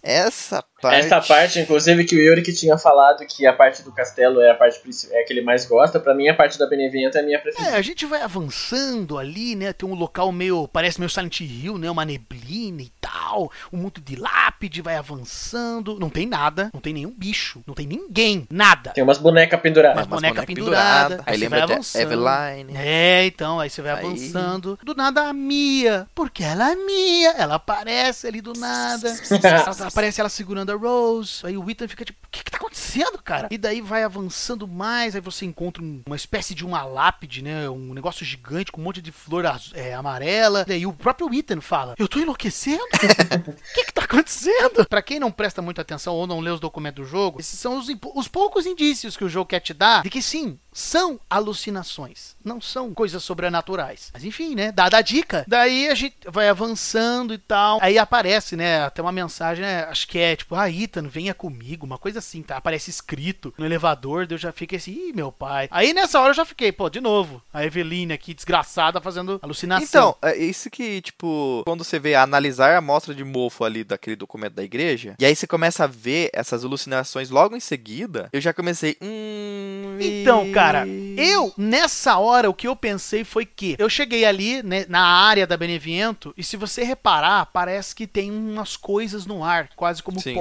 Essa parte. Essa parte, inclusive, que o Yuri que tinha falado que a parte do castelo é a parte é a que ele mais gosta, pra mim a parte da Benevento é a minha preferida. É, a gente vai avançando ali, né? Tem um local meio. Parece meio Silent Hill, né? Uma neblina e tal. Um monte de lápide, vai avançando. Não tem nada, não tem nenhum bicho, não tem ninguém, nada. Tem umas bonecas penduradas. Mas Umas boneca bonecas pendurada, penduradas, aí Aí você vai lembra de avançando. Eveline. É, então, aí você vai Aí- avançando. Do nada a Mia. Porque ela é Mia. Ela aparece ali do nada. ela, aparece ela segurando a Rose. Aí o Ethan fica tipo, o que, que tá acontecendo, cara? E daí vai avançando mais. Aí você encontra um- uma espécie de uma lápide, né? Um negócio gigante com um monte de flor azu- é, amarela. Daí o próprio Ethan fala: Eu tô enlouquecendo? O que, que tá acontecendo? Pra quem não presta muita atenção ou não lê os documentos do jogo, esses são os, os poucos indícios que o jogo quer te dar de que sim, são alucinações, não são coisas sobrenaturais. Mas enfim, né? Dada a dica, daí a gente vai avançando e tal. Aí aparece, né? Até uma mensagem, né? Acho que é tipo, ah, Ethan, venha comigo, uma coisa assim, tá? Aparece escrito no elevador, eu já fiquei assim, ih, meu pai. Aí nessa hora eu já fiquei, pô, de novo, a Eveline aqui, desgraçada, fazendo alucinação. Então, é isso que, tipo, quando você vê analisar a amostra de mofo ali daquele documento da igreja, e aí você começa a ver essas alucinações logo em seguida, eu já comecei. Hum. Então, cara, eu, nessa hora, o que eu pensei foi que eu cheguei ali, né, na área da Beneviento, e se você reparar, parece que tem umas coisas no ar, quase como Sim.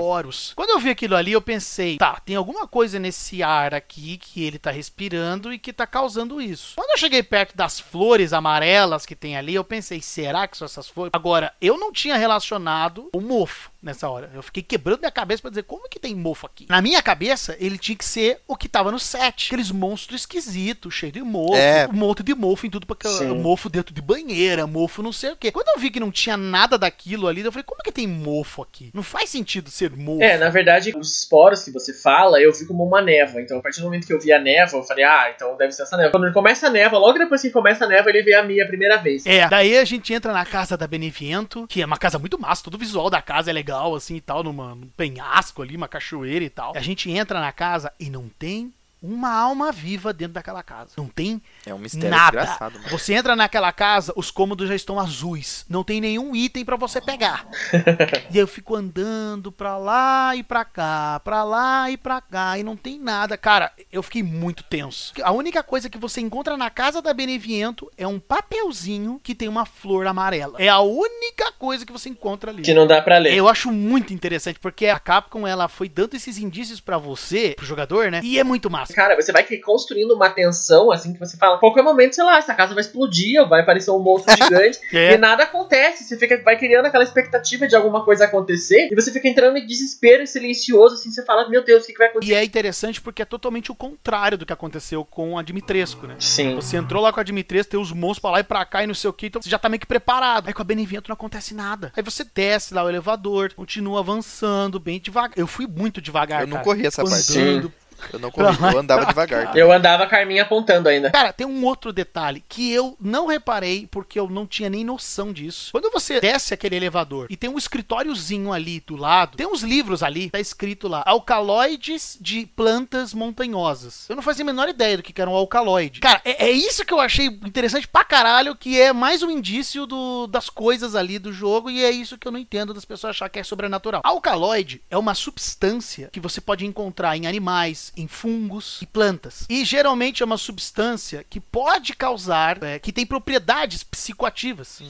Quando eu vi aquilo ali, eu pensei, tá, tem alguma coisa nesse ar aqui que ele tá respirando e que tá causando isso. Quando eu cheguei perto das flores amarelas que tem ali, eu pensei, será que são essas flores? Agora, eu não tinha relacionado o mofo nessa hora. Eu fiquei quebrando minha cabeça pra dizer como que tem mofo aqui. Na minha cabeça, ele tinha que ser o que tava no set. Aqueles monstros esquisitos, cheio de mofo, É. um monte de mofo em tudo, porque Sim. mofo dentro de banheira, mofo não sei o quê. Quando eu vi que não tinha nada daquilo ali, eu falei, como que tem mofo aqui? Não faz sentido ser mofo. É, na verdade, os esporos que você fala, eu vi como uma névoa. Então, a partir do momento que eu vi a névoa, eu falei, ah, então deve ser essa névoa. Quando ele começa a névoa, logo depois que começa a névoa, ele vê a minha a primeira vez. É, daí a gente entra na casa da Beneviento, que é uma casa muito massa, todo o visual da casa é legal, assim e tal, numa, num penhasco ali, uma cachoeira e tal. A gente entra na casa e não tem uma alma viva dentro daquela casa. Não tem É um mistério nada. Você entra naquela casa, os cômodos já estão azuis. Não tem nenhum item pra você pegar. e eu fico andando pra lá e pra cá, pra lá e pra cá, e não tem nada. Cara, eu fiquei muito tenso. A única coisa que você encontra na casa da Beneviento é um papelzinho que tem uma flor amarela. É a única coisa que você encontra ali. Que não dá pra ler. Eu acho muito interessante, porque a Capcom ela foi dando esses indícios pra você, pro jogador, né? E é muito massa. Cara, você vai construindo uma tensão, assim, que você fala, qualquer momento, sei lá, essa casa vai explodir, ou vai aparecer um monstro gigante, É. e nada acontece. Você fica, vai criando aquela expectativa de alguma coisa acontecer, e você fica entrando em desespero silencioso, assim, você fala, meu Deus, o que, que vai acontecer? E é interessante porque é totalmente o contrário do que aconteceu com a Dimitrescu, né? Sim. Você entrou lá com a Dimitrescu, tem os monstros pra lá e pra cá e não sei o que, então você já tá meio que preparado. Aí com a Benevento não acontece nada. Aí você desce lá o elevador, continua avançando bem devagar. Eu fui muito devagar, Eu não cara. corri essa parte. Andando. Eu não corri, eu andava devagar. Eu andava a Carminha apontando ainda. Cara, tem um outro detalhe que eu não reparei porque eu não tinha nem noção disso. Quando você desce aquele elevador e tem um escritóriozinho ali do lado, tem uns livros ali, tá escrito lá, alcaloides de plantas montanhosas. Eu não fazia a menor ideia do que era um alcaloide. Cara, é, é isso que eu achei interessante pra caralho, que é mais um indício do- das coisas ali do jogo e é isso que eu não entendo das pessoas achar que é sobrenatural. Alcaloide é uma substância que você pode encontrar em animais, em fungos e plantas. E geralmente é uma substância que pode causar, é, que tem propriedades psicoativas.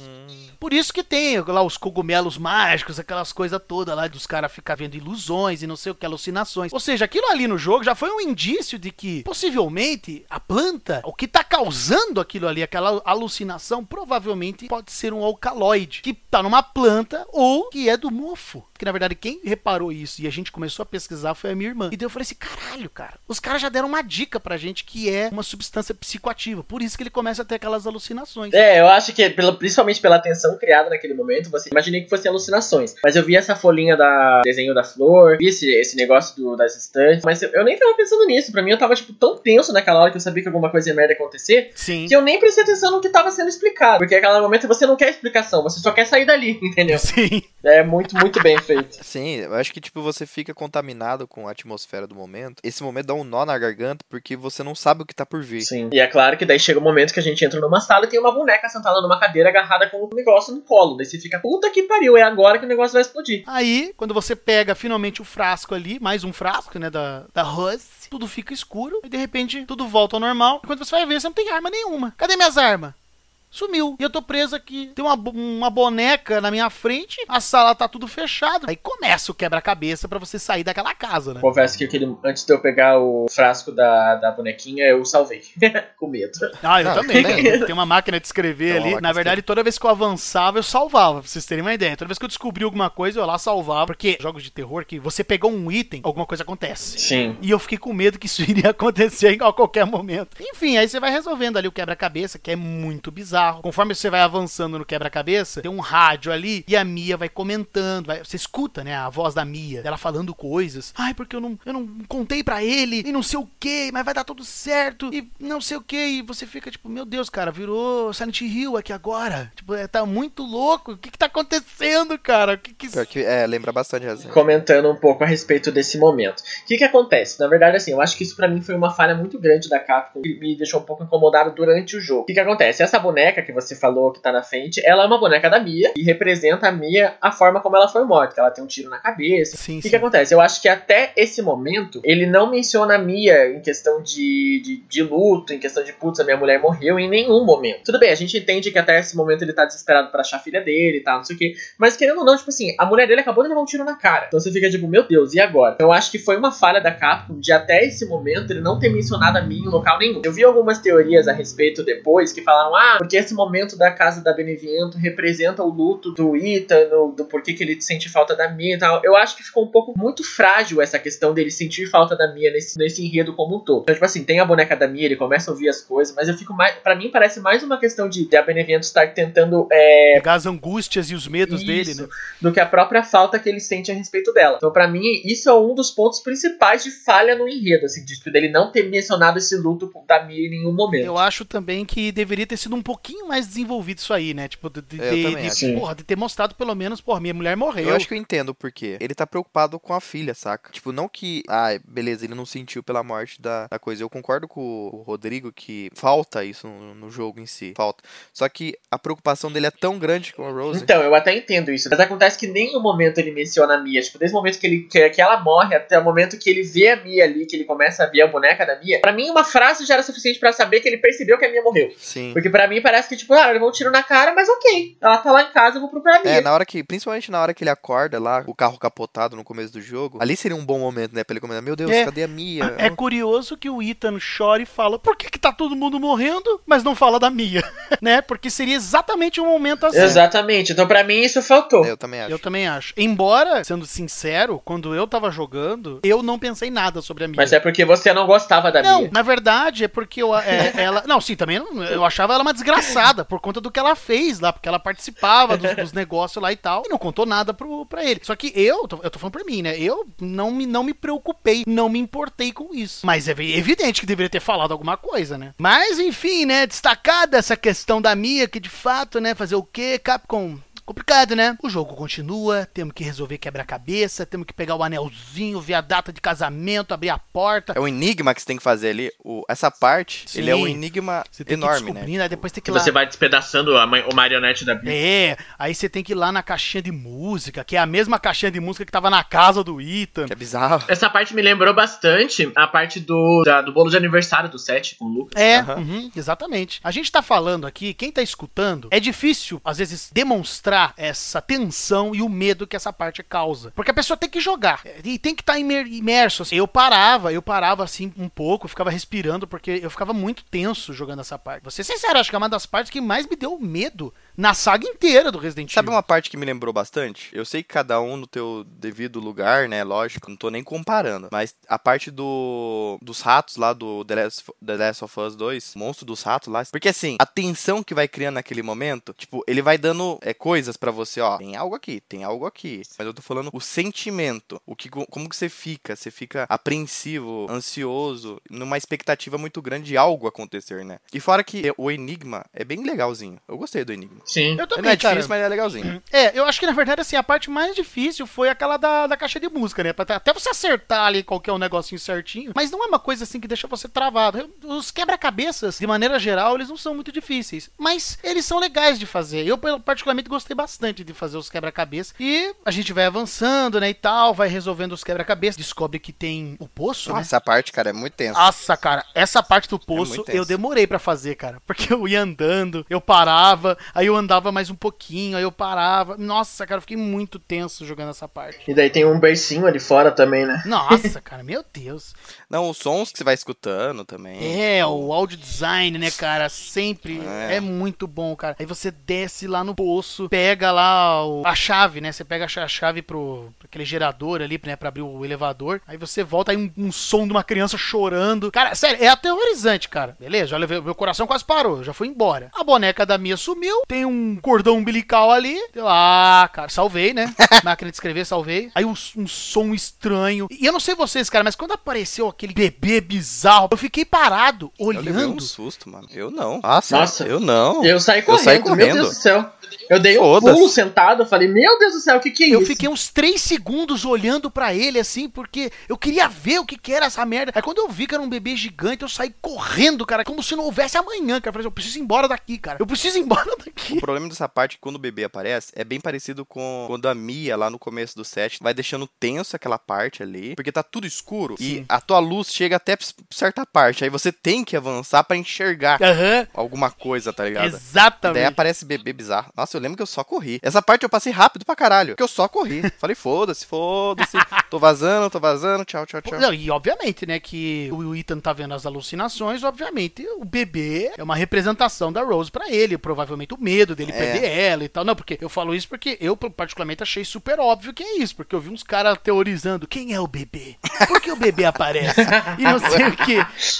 Por isso que tem lá os cogumelos mágicos, aquelas coisas todas lá dos caras ficar vendo ilusões e não sei o que, alucinações. Ou seja, aquilo ali no jogo já foi um indício de que possivelmente a planta, o que tá causando aquilo ali, aquela alucinação, provavelmente pode ser um alcaloide que tá numa planta ou que é do mofo. Que na verdade quem reparou isso e a gente começou a pesquisar foi a minha irmã. E daí eu falei assim: caralho, cara, os caras já deram uma dica pra gente que é uma substância psicoativa. Por isso que ele começa a ter aquelas alucinações. É, eu acho que, pela- principalmente pela tensão criada naquele momento, você imaginei que fossem alucinações. Mas eu vi essa folhinha da desenho da flor, vi esse, esse negócio do, das estantes, mas eu, eu nem tava pensando nisso. Pra mim, eu tava, tipo, tão tenso naquela hora que eu sabia que alguma coisa ia merda acontecer, Sim. que eu nem prestei atenção no que tava sendo explicado. Porque naquele momento você não quer explicação, você só quer sair dali, entendeu? Sim. É muito, muito bem feito. Sim, eu acho que tipo você fica contaminado com a atmosfera do momento. Esse momento dá um nó na garganta porque você não sabe o que tá por vir. Sim. E é claro que daí chega o momento que a gente entra numa sala e tem uma boneca sentada numa cadeira agarrada com um negócio no colo. Daí você fica, puta que pariu, é agora que o negócio vai explodir. Aí, quando você pega finalmente o frasco ali, mais um frasco, né, da, da Rose, tudo fica escuro e de repente tudo volta ao normal. E quando você vai ver, você não tem arma nenhuma. Cadê minhas armas? Sumiu. E eu tô preso aqui. Tem uma, uma boneca na minha frente, a sala tá tudo fechado. Aí começa o quebra-cabeça pra você sair daquela casa, né? Confesso que aquele, antes de eu pegar o frasco da, da bonequinha, eu salvei. com medo. Ah, eu Ah, também. cara. Tem uma máquina de escrever uma ali. Na de verdade, toda vez que eu avançava, eu salvava, pra vocês terem uma ideia. Toda vez que eu descobri alguma coisa, eu lá salvava. Porque jogos de terror, que você pegou um item, alguma coisa acontece. Sim. E eu fiquei com medo que isso iria acontecer a qualquer momento. Enfim, aí você vai resolvendo ali o quebra-cabeça, que é muito bizarro. Conforme você vai avançando no quebra-cabeça, tem um rádio ali e a Mia vai comentando. vai- você escuta, né, a voz da Mia, ela falando coisas. Ai, porque eu não, eu não contei pra ele e não sei o que, mas vai dar tudo certo e não sei o que. E você fica tipo, meu Deus, cara, virou Silent Hill aqui agora. Tipo, é, tá muito louco. O que que tá acontecendo, cara? O que que... Pior que, é, lembra bastante a resenha. Comentando um pouco a respeito desse momento. O que que acontece? Na verdade, assim, eu acho que isso pra mim foi uma falha muito grande da Capcom e me deixou um pouco incomodado durante o jogo. O que que acontece? Essa boneca que você falou que tá na frente, ela é uma boneca da Mia e representa a Mia a forma como ela foi morta, que ela tem um tiro na cabeça. Sim, O que, sim. que acontece? Eu acho que até esse momento ele não menciona a Mia em questão de, de, de luto, em questão de putz, a minha mulher morreu em nenhum momento. Tudo bem, a gente entende que até esse momento ele tá desesperado pra achar a filha dele e tal, não sei o que. Mas querendo ou não, tipo assim, a mulher dele acabou de levar um tiro na cara. Então você fica tipo, meu Deus, e agora? Então eu acho que foi uma falha da Capcom de até esse momento ele não ter mencionado a Mia em local nenhum. Eu vi algumas teorias a respeito depois que falaram, ah, porque esse momento da casa da Beneviento representa o luto do no- do porquê que ele sente falta da Mia e tal. Eu acho que ficou um pouco muito frágil essa questão dele sentir falta da Mia nesse, nesse enredo como um todo. Então, tipo assim, tem a boneca da Mia, ele começa a ouvir as coisas, mas eu fico mais. Pra mim, parece mais uma questão de, de a Beneviento estar tentando é, Pegar as angústias e os medos dele, isso, né? do que a própria falta que ele sente a respeito dela. Então, pra mim, isso é um dos pontos principais de falha no enredo, assim, de, dele não ter mencionado esse luto da Mia em nenhum momento. Eu acho também que deveria ter sido um pouquinho mais desenvolvido isso aí, né? Tipo, de, de, Eu de- de- porra, de ter mostrado pelo menos, porra, minha mulher morreu. Eu acho que eu entendo o porquê. Ele tá preocupado com a filha, saca? Tipo, não que. Ah, beleza, ele não sentiu pela morte da, da coisa. Eu concordo com o Rodrigo que falta isso no, no jogo em si. Falta. Só que a preocupação dele é tão grande com a Rose. Então, eu até entendo isso. Mas acontece que nem no momento ele menciona a Mia. Tipo, desde o momento que, ele, que, que ela morre até o momento que ele vê a Mia ali, que ele começa a ver a boneca da Mia. Pra mim, uma frase já era suficiente pra saber que ele percebeu que a Mia morreu. Sim. Porque pra mim parece que, tipo, ah, levou um tiro na cara, mas ok. Ela tá lá em casa, eu vou procurar a Mia. É, na hora que, principalmente na hora que ele acorda lá, o carro capotado no começo do jogo, ali seria um bom momento, né, pra ele comentar, meu Deus, É. cadê a Mia? É curioso que o Ethan chora e fala: por que, que tá todo mundo morrendo, mas não fala da Mia? né? Porque seria exatamente um momento assim. Exatamente. Então, pra mim, isso faltou. Eu também acho. Eu também acho. Embora, sendo sincero, quando eu tava jogando, eu não pensei nada sobre a Mia. Mas é porque você não gostava da Não, Mia. na verdade é porque eu, é, ela. Não, sim, também não- eu achava ela uma desgraçada por conta do que ela fez lá, porque ela participava dos, dos negócios lá e tal, e não contou nada pro, pra ele. Só que eu, eu tô falando por mim, né? Eu não me, não me preocupei, não me importei com isso. Mas é evidente que deveria ter falado alguma coisa, né? Mas enfim, né? Destacada essa questão da Mia, que de fato, né? Fazer o quê? Capcom. Complicado, né? O jogo continua, temos que resolver quebra-cabeça, temos que pegar o anelzinho, ver a data de casamento, abrir a porta. É o enigma que você tem que fazer ali. O, essa parte, Sim. ele é um enigma Você tem que ir enorme, né? descobrindo, aí depois tem que Que ir lá. você vai despedaçando a o marionete da Mia. É, aí você tem que ir lá na caixinha de música, que é a mesma caixinha de música que tava na casa do Ethan. Que é bizarro. Essa parte me lembrou bastante a parte do, da- do bolo de aniversário do set com o Lucas. É, Aham. uhum, exatamente. A gente tá falando aqui, quem tá escutando, é difícil, às vezes, demonstrar essa tensão e o medo que essa parte causa. Porque a pessoa tem que jogar. é, E tem que estar imerso. assim. Eu parava, eu parava assim um pouco, ficava respirando, porque eu ficava muito tenso jogando essa parte. Vou ser sincero, acho que é uma das partes que mais me deu medo na saga inteira do Resident Evil. Sabe uma parte que me lembrou bastante? Eu sei que cada um no teu devido lugar, né? Lógico, não tô nem comparando. Mas a parte do dos ratos lá do The Last, The Last of Us 2, o monstro dos ratos lá. Porque assim, a tensão que vai criando naquele momento, tipo, ele vai dando é, coisas pra você, ó. Tem algo aqui, tem algo aqui. Mas eu tô falando o sentimento. O que, como que você fica? Você fica apreensivo, ansioso, numa expectativa muito grande de algo acontecer, né? E fora que o Enigma é bem legalzinho. Eu gostei do Enigma. Sim. Eu também, não é cara. difícil, mas é legalzinho. É, eu acho que na verdade, assim, a parte mais difícil foi aquela da, da caixa de música, né? Pra até você acertar ali qualquer um negocinho certinho. Mas não é uma coisa assim que deixa você travado. Os quebra-cabeças, de maneira geral, eles não são muito difíceis. Mas eles são legais de fazer. Eu, particularmente, gostei bastante de fazer os quebra-cabeças. E a gente vai avançando, né? E tal, vai resolvendo os quebra-cabeças. Descobre que tem o poço, né? Nossa, essa parte, cara, é muito tensa. Nossa, cara, essa parte do poço muito tenso. eu demorei pra fazer, cara. Porque eu ia andando, eu parava, aí eu andava mais um pouquinho, aí eu parava. Nossa, cara, eu fiquei muito tenso jogando essa parte. E daí tem um bercinho ali fora também, né? Nossa, cara, meu Deus. Não, os sons que você vai escutando também. É, o audio design, né, cara, sempre é. É. muito bom, cara. Aí você desce lá no poço, pega lá o- a chave, né? Você pega a cha- a chave pro pro aquele gerador ali, né, pra abrir o elevador. Aí você volta, aí um, um som de uma criança chorando. Cara, sério, é aterrorizante, cara. Beleza, já levei, meu coração quase parou, já fui embora. A boneca da Mia sumiu, tem um cordão umbilical ali. Eu, ah, cara, salvei, né? Máquina de escrever, salvei. Aí um, um som estranho. E eu não sei vocês, cara, mas quando apareceu aquele bebê bizarro, eu fiquei parado, Eu levei um olhando. susto, mano. Eu não. Nossa, Nossa. eu não. Eu saí correndo, saí meu correndo. Deus do céu. Eu dei um pulo sentado, eu falei, meu Deus do céu, o que que é Eu isso? fiquei uns 3 segundos olhando pra ele, assim, porque eu queria ver o que, que era essa merda. Aí quando eu vi que era um bebê gigante, eu saí correndo, cara, como se não houvesse amanhã, cara. Eu falei, eu preciso ir embora daqui, cara. Eu preciso ir embora daqui. O problema dessa parte é que quando o bebê aparece é bem parecido com quando a Mia, lá no começo do set, vai deixando tenso aquela parte ali, porque tá tudo escuro Sim. e a tua luz chega até certa parte. Aí você tem que avançar pra enxergar Aham, alguma coisa, tá ligado? E daí exatamente. aparece bebê bizarro. Nossa, eu lembro que eu só corri. Essa parte eu passei rápido pra caralho. Que eu só corri. Falei, foda-se, foda-se. Tô vazando, tô vazando. Tchau, tchau, tchau. Não, e obviamente, né, que o Ethan tá vendo as alucinações, obviamente, o bebê é uma representação da Rose pra ele, provavelmente o medo dele É. perder ela e tal. Não, porque eu falo isso porque eu particularmente achei super óbvio que é isso, porque eu vi uns caras teorizando quem é o bebê? Por que o bebê aparece? E não sei o quê.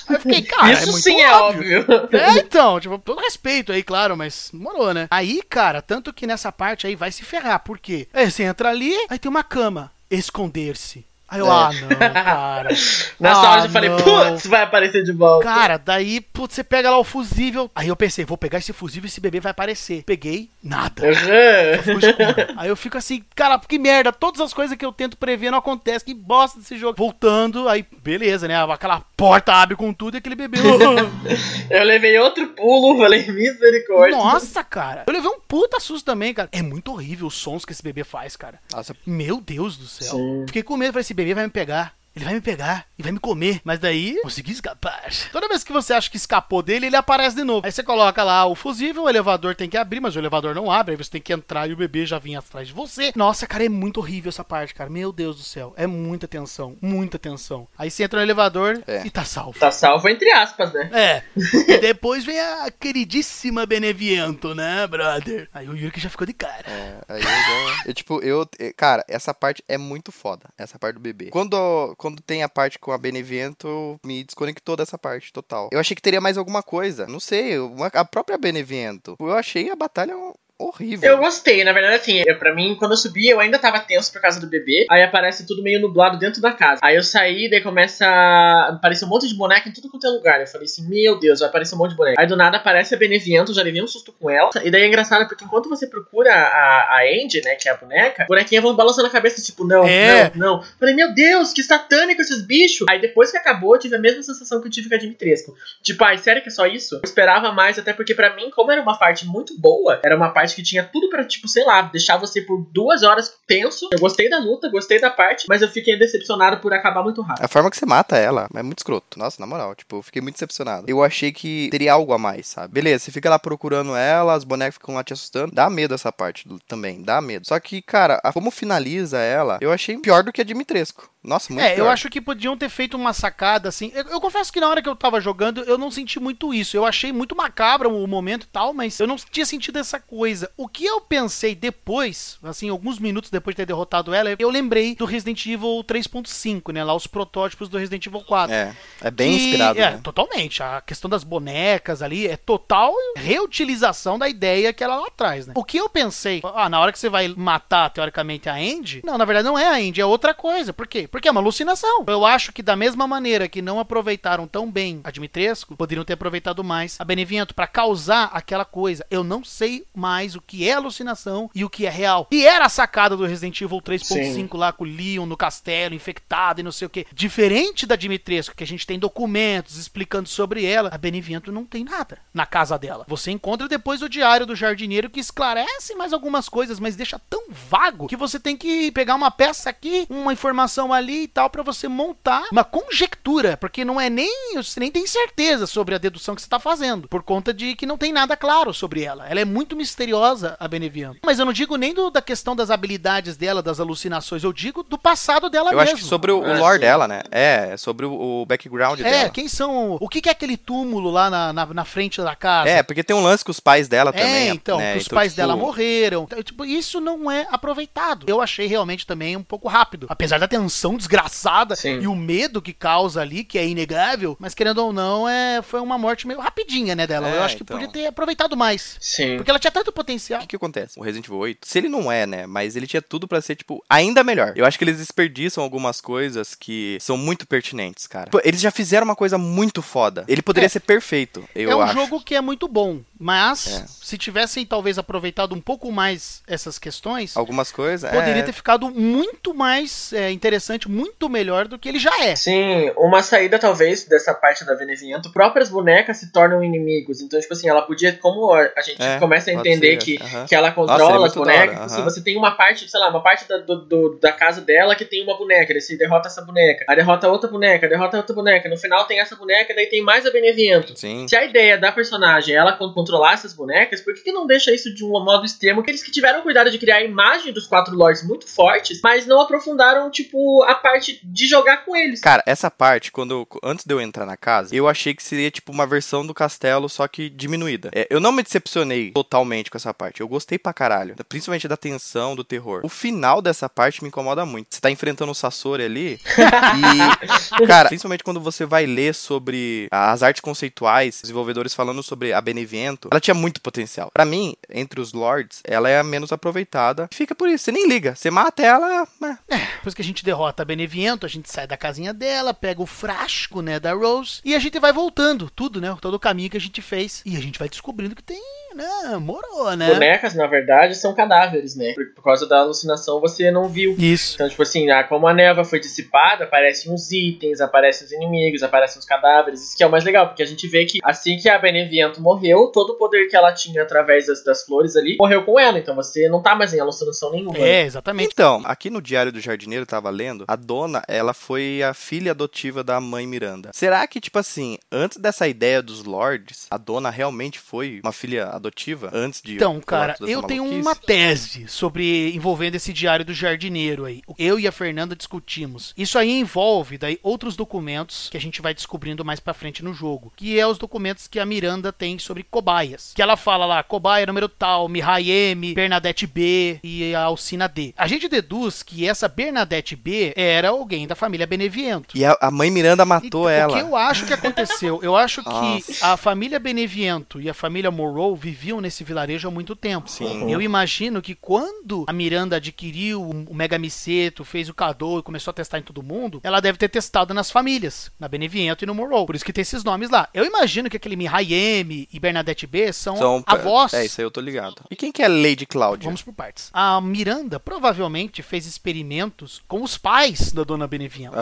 Aí eu fiquei, cara, isso é muito sim é óbvio. é, então, tipo, todo respeito aí, claro, mas demorou, né? Aí, cara, tanto que nessa parte aí vai se ferrar, por quê? Aí você entra ali, aí tem uma cama, esconder-se. Aí eu, ah, não, cara. Nessa Ah, hora eu falei, putz, vai aparecer de volta. Cara, daí, putz, você pega lá o fusível. Aí eu pensei, vou pegar esse fusível e esse bebê vai aparecer. Peguei, nada. Uhum. Aí eu fico assim, cara, que merda, todas as coisas que eu tento prever não acontecem, que bosta desse jogo. Voltando, aí, beleza, né? Aquela porta abre com tudo e aquele bebê. Eu levei outro pulo, falei, misericórdia. Nossa, cara. Eu levei um puta susto também, cara. É muito horrível os sons que esse bebê faz, cara. Nossa, Meu Deus do céu. Sim. Fiquei com medo, falei, esse bebê vai me pegar. Ele vai me pegar e vai me comer. Mas daí, consegui escapar. Toda vez que você acha que escapou dele, ele aparece de novo. Aí você coloca lá o fusível, o elevador tem que abrir, mas o elevador não abre. Aí você tem que entrar e o bebê já vinha atrás de você. Nossa, cara, é muito horrível essa parte, cara. Meu Deus do céu. É muita tensão, muita tensão. Aí você entra no elevador É. e tá salvo. Tá salvo entre aspas, né? É. E depois vem a queridíssima Beneviento, né, brother? Aí o Yuri que já ficou de cara. É, aí eu já. Eu, tipo, eu. eh, Cara, essa parte é muito foda. Essa parte do bebê. Quando, quando tem a parte com a Benevento, me desconectou dessa parte total. Eu achei que teria mais alguma coisa. Não sei, uma- a própria Benevento. Eu achei a batalha horrível. Eu gostei, na verdade, assim, eu, pra mim, quando eu subi, eu ainda tava tenso por causa do bebê. Aí aparece tudo meio nublado dentro da casa. Aí eu saí, daí começa a aparecer um monte de boneca em tudo quanto é lugar. Eu falei assim, meu Deus, vai aparecer um monte de boneca. Aí do nada aparece a Beneviento, já levei um susto com ela. E daí é engraçado, porque enquanto você procura a, a Andy, né, que é a boneca, a bonequinha vão balançando a cabeça, tipo, não, É. não, não. Falei, meu Deus, que satânico esses bichos. Aí depois que acabou, eu tive a mesma sensação que eu tive com a Dimitrescu. Tipo, ai, sério que é só isso? Eu esperava mais, até porque pra mim, como era uma parte muito boa, era uma parte que tinha tudo pra, tipo, sei lá, deixar você por duas horas tenso. Eu gostei da luta, gostei da parte, mas eu fiquei decepcionado por acabar muito rápido. A forma que você mata ela é muito escroto. Nossa, na moral, tipo, eu fiquei muito decepcionado. Eu achei que teria algo a mais, sabe? Beleza, você fica lá procurando ela, as bonecas ficam lá te assustando. Dá medo essa parte também, dá medo. Só que, cara, a- como finaliza ela, eu achei pior do que a Dimitrescu. Nossa, muito É, pior. eu acho que podiam ter feito uma sacada assim. Eu, eu confesso que na hora que eu tava jogando, eu não senti muito isso. Eu achei muito macabro o momento e tal, mas eu não tinha sentido essa coisa. O que eu pensei depois, assim, alguns minutos depois de ter derrotado ela, eu lembrei do Resident Evil 3.5, né? Lá os protótipos do Resident Evil 4. É, é bem Que- inspirado, É, né? totalmente. A questão das bonecas ali é total reutilização da ideia que ela lá atrás, né? O que eu pensei, ah, na hora que você vai matar, teoricamente, a Andy, não, na verdade não é a Andy, é outra coisa. Por quê? Porque é uma alucinação. Eu acho que da mesma maneira que não aproveitaram tão bem a Dimitrescu, poderiam ter aproveitado mais a Beneviento pra causar aquela coisa. Eu não sei mais o que é alucinação e o que é real. E era a sacada do Resident Evil 3.5 lá com o Leon no castelo, infectado e não sei o que. Diferente da Dimitrescu, que a gente tem documentos explicando sobre ela, a Beneviento não tem nada na casa dela. Você encontra depois o diário do jardineiro que esclarece mais algumas coisas, mas deixa tão vago que você tem que pegar uma peça aqui, uma informação ali e tal, pra você montar uma conjectura, porque não é nem. Você nem tem certeza sobre a dedução que você tá fazendo, por conta de que não tem nada claro sobre ela. Ela é muito misteriosa, a Beneviento. Mas eu não digo nem do- da questão das habilidades dela, das alucinações, eu digo do passado dela Eu mesmo. acho que sobre o, o Ah, lore dela, né? É, é sobre o, o background É, dela. quem são. O que, que é aquele túmulo lá na, na, na frente da casa? É, porque tem um lance com os pais dela também. É, então, né? que os Então, pais tipo, dela morreram. Então, tipo, isso não é aproveitado. Eu achei realmente também um pouco rápido. Apesar da tensão desgraçada Sim. e o medo que causa ali, que é inegável, mas querendo ou não, é, foi uma morte meio rapidinha, né, dela. É, Eu acho que então. podia ter aproveitado mais. Sim. Porque ela tinha tanto O potencial. que, que acontece? O Resident Evil 8, se ele não é, né? Mas ele tinha tudo pra ser, tipo, ainda melhor. Eu acho que eles desperdiçam algumas coisas que são muito pertinentes, cara. Eles já fizeram uma coisa muito foda. Ele poderia É. ser perfeito, eu é um acho. jogo que é muito bom, mas É. se tivessem talvez aproveitado um pouco mais essas questões, Algumas coisas. poderia é... ter ficado muito mais é, interessante, muito melhor do que ele já é. Sim, uma saída talvez dessa parte da Beneviento, próprias bonecas se tornam inimigos. Então, tipo assim, ela podia, como a a gente É, começa a entender ser, que, que ela Nossa, é controla muito as bonecas, hora, tipo assim, você tem uma parte, sei lá, uma parte da, do, do- da casa dela que tem uma boneca, você derrota essa boneca, aí derrota outra boneca, derrota outra boneca, no final tem essa boneca, daí tem mais a Beneviento. Sim. Se a ideia da personagem é ela con- controlar essas bonecas, por que, que não deixa isso de um modo extremo? Aqueles que tiveram cuidado de criar a imagem dos quatro lords muito fortes, mas não aprofundaram, tipo, a parte de jogar com eles. Cara, essa parte, quando eu- antes de eu entrar na casa, eu achei que seria tipo uma versão do castelo, só que diminuída. É, eu não me decepcionei totalmente com essa parte. Eu gostei pra caralho. Principalmente da tensão, do terror. O final dessa parte me incomoda muito. Você tá enfrentando o Sasori ali. e, cara, principalmente quando você vai ler sobre as artes conceituais, os desenvolvedores falando sobre a Benevento, ela tinha muito potencial. Pra mim, entre os lords, ela é a menos aproveitada. Fica por isso. Você nem liga. Você mata ela. é, Depois que a gente derrota a Beneviento, a gente sai da casinha dela, pega o frasco, né, da Rose, e a gente vai voltando, tudo, né, todo o caminho que a gente fez. E a gente vai descobrindo que tem, né, morou, né? Bonecas, na verdade, são cadáveres, né? Por, por causa da alucinação, você não viu. Isso. Então, tipo assim, ah, como a neva foi dissipada, aparecem os itens, aparecem os inimigos, aparecem os cadáveres. Isso que é o mais legal, porque a gente vê que assim que a Beneviento morreu, todo o poder que ela tinha através das, das flores ali morreu com ela. Então você não tá mais em alucinação nenhuma. né? É, exatamente. Então, aqui no Diário do Jardineiro, eu tava lendo, a dona, ela foi a filha adotiva da mãe Miranda. Será que, tipo assim, antes dessa ideia dos lords, a dona realmente foi uma filha adotiva? Antes de. Então, cara, eu tenho maluquice? uma tese sobre envolvendo esse diário do jardineiro aí. Eu e a Fernanda discutimos. Isso aí envolve daí outros documentos que a gente vai descobrindo mais pra frente no jogo, que é os documentos que a Miranda tem sobre cobaias. Que ela fala lá, cobaia número tal, Mihai M, Bernadette B e a Alcina D. A gente deduz que essa Bernadette B era alguém da família Beneviento. E a, a mãe Miranda matou E- ela. O que eu acho que aconteceu? Eu acho que Nossa. a família Beneviento e a família Morrow viviam nesse vilarejo há muito tempo. Sim. Eu imagino que quando a Miranda adquiriu o Mega Miceto, fez o Cadô e começou a testar em todo mundo, ela deve ter testado nas famílias, na Beneviento e no Morrow. Por isso que tem esses nomes lá. Eu imagino que aquele Mihai M e Bernadette B são, São avós. É, isso aí eu tô ligado. E quem que é Lady Cláudia? Vamos por partes. A Miranda provavelmente fez experimentos com os pais da dona Beneviento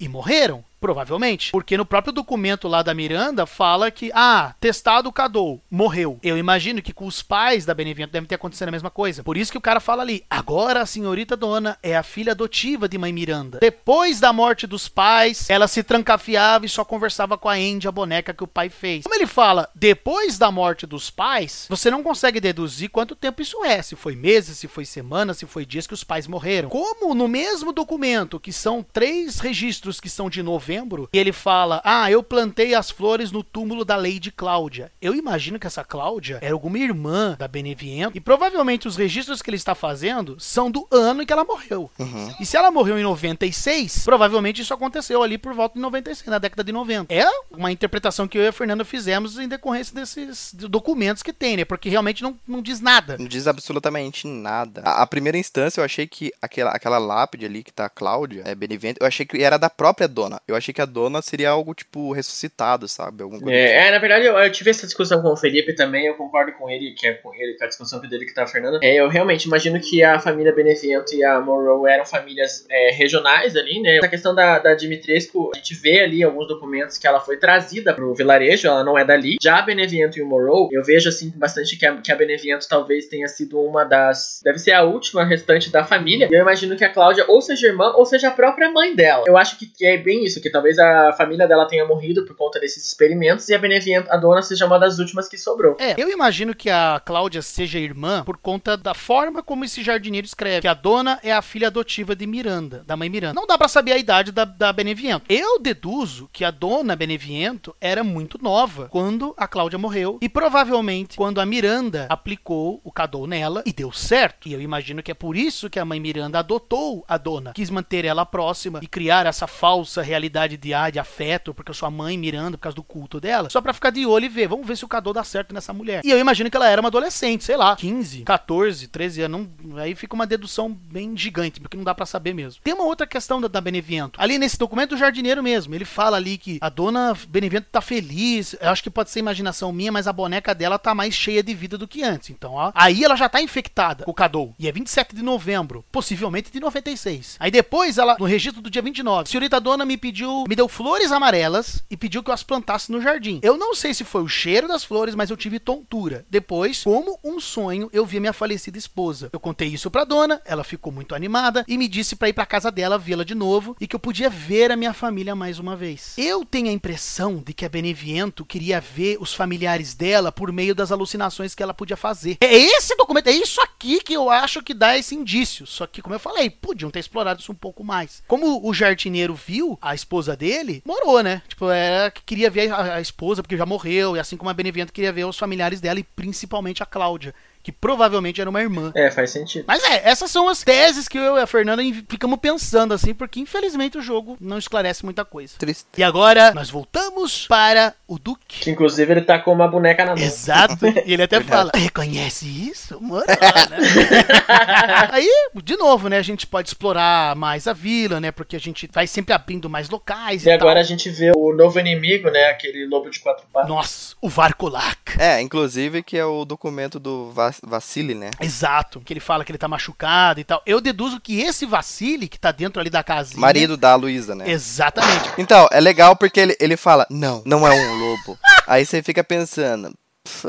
e morreram. Provavelmente. Porque no próprio documento lá da Miranda fala que, ah, testado Cadou, morreu. Eu imagino que com os pais da Benevento deve ter acontecido a mesma coisa. Por isso que o cara fala ali, agora a senhorita dona é a filha adotiva de mãe Miranda. Depois da morte dos pais, ela se trancafiava e só conversava com a Andy, a boneca que o pai fez. Como ele fala, depois da morte dos pais, você não consegue deduzir quanto tempo isso é. Se foi meses, se foi semanas, se foi dias que os pais morreram. Como no mesmo documento, que são três registros que são de novembro, e ele fala: Ah, eu plantei as flores no túmulo da Lady Cláudia. Eu imagino que essa Cláudia era alguma irmã da Beneviento, e provavelmente os registros que ele está fazendo são do ano em que ela morreu. E se ela morreu em 96, provavelmente isso aconteceu ali por volta de 96, na década de 90. É uma interpretação que eu e a Fernanda fizemos em decorrência desses documentos que tem, né? Porque realmente não, não diz nada. Não diz absolutamente nada. A, a primeira instância eu achei que aquela, aquela lápide ali que tá a Cláudia, é Benevento, eu achei que era da própria dona. Eu achei que a dona seria algo, tipo, ressuscitado, sabe? Alguma coisa assim. É, é, na verdade, eu, eu tive essa discussão com o Felipe também, eu concordo com ele, que é com ele, com a discussão dele que tá a Fernanda. É, eu realmente imagino que a família Benevento e a Morrow eram famílias é, regionais ali, né? A questão da, da Dimitrescu, a gente vê ali alguns documentos que ela foi trazida pro vilarejo, ela não é dali. Já a Benevento e o Morrow, eu vejo assim bastante que a, que a Benevento talvez tenha sido uma das. Deve ser a última restante da família. E eu imagino que a Cláudia ou seja irmã ou seja a própria mãe dela. Eu acho que, que é bem isso, que talvez a família dela tenha morrido por conta desses experimentos e a Benevento, a dona, seja uma das últimas que sobrou. É, eu imagino que a Cláudia seja irmã por conta da forma como esse jardineiro escreve. Que a dona é a filha adotiva de Miranda, da mãe Miranda. Não dá pra saber a idade da, da Beneviento. Eu deduzo que a dona Beneviento era muito nova quando a Cláudia morreu. E provavelmente quando a Miranda aplicou o cadô nela e deu certo. E eu imagino que é por isso que a mãe Miranda adotou a dona. Quis manter ela próxima e criar essa falsa realidade de, ah, de afeto, porque eu sou a mãe Miranda por causa do culto dela. Só pra ficar de olho e ver. Vamos ver se o cadô dá certo nessa mulher. E eu imagino que ela era uma adolescente, sei lá, 15, 14, 13 anos. Aí fica uma dedução bem gigante, porque não dá pra saber mesmo. Tem uma outra questão da, da Beneviento. Ali nesse documento do jardineiro mesmo, ele fala ali que a dona Beneviento tá feliz. Eu acho que pode ser imaginação minha, mas a boneca dela tá mais cheia de vida do que antes. Então, ó, aí ela já tá infectada com o Cadou. E é 27 de novembro, possivelmente de 96. Aí depois ela, no registro do dia 29, a senhorita dona me pediu, me deu flores amarelas e pediu que eu as plantasse no jardim. Eu não sei se foi o cheiro das flores, mas eu tive tontura. Depois, como um sonho, eu vi minha falecida esposa. Eu contei isso pra dona, ela ficou muito animada e me disse pra ir pra casa dela vê-la de novo e que eu podia ver a minha família mais uma vez. Eu tenho a impressão de que a Beneviento queria ver os familiares dela por meio das alucinações que ela podia fazer. É esse documento, é isso aqui que eu acho que dá esse indício. Só que, como eu falei, podiam ter explorado isso um pouco mais. Como o jardineiro viu a esposa dele, morou, né? Tipo, era que queria ver a, a esposa porque já morreu, e assim como a Beneviento queria ver os familiares dela e principalmente a Cláudia que provavelmente era uma irmã. É, faz sentido. Mas é, essas são as teses que eu e a Fernanda ficamos pensando assim, porque infelizmente o jogo não esclarece muita coisa. Triste. E agora nós voltamos para o Duque. Que inclusive ele tá com uma boneca na mão. Exato. E ele até fala: Reconhece isso? Mano. Aí, de novo, né? A gente pode explorar mais a vila, né? Porque a gente vai sempre abrindo mais locais E e, agora a tal. gente vê o novo inimigo, né? Aquele lobo de quatro patas. Nossa, o Varkolak. É, inclusive que é o documento do Vas- Vassili, né? Exato, que ele fala que ele tá machucado e tal. Eu deduzo que esse Vassili, que tá dentro ali da casinha. Marido da Luísa, né? Exatamente. Então, é legal porque ele, ele fala, não, não é um lobo. Aí você fica pensando. "Pff."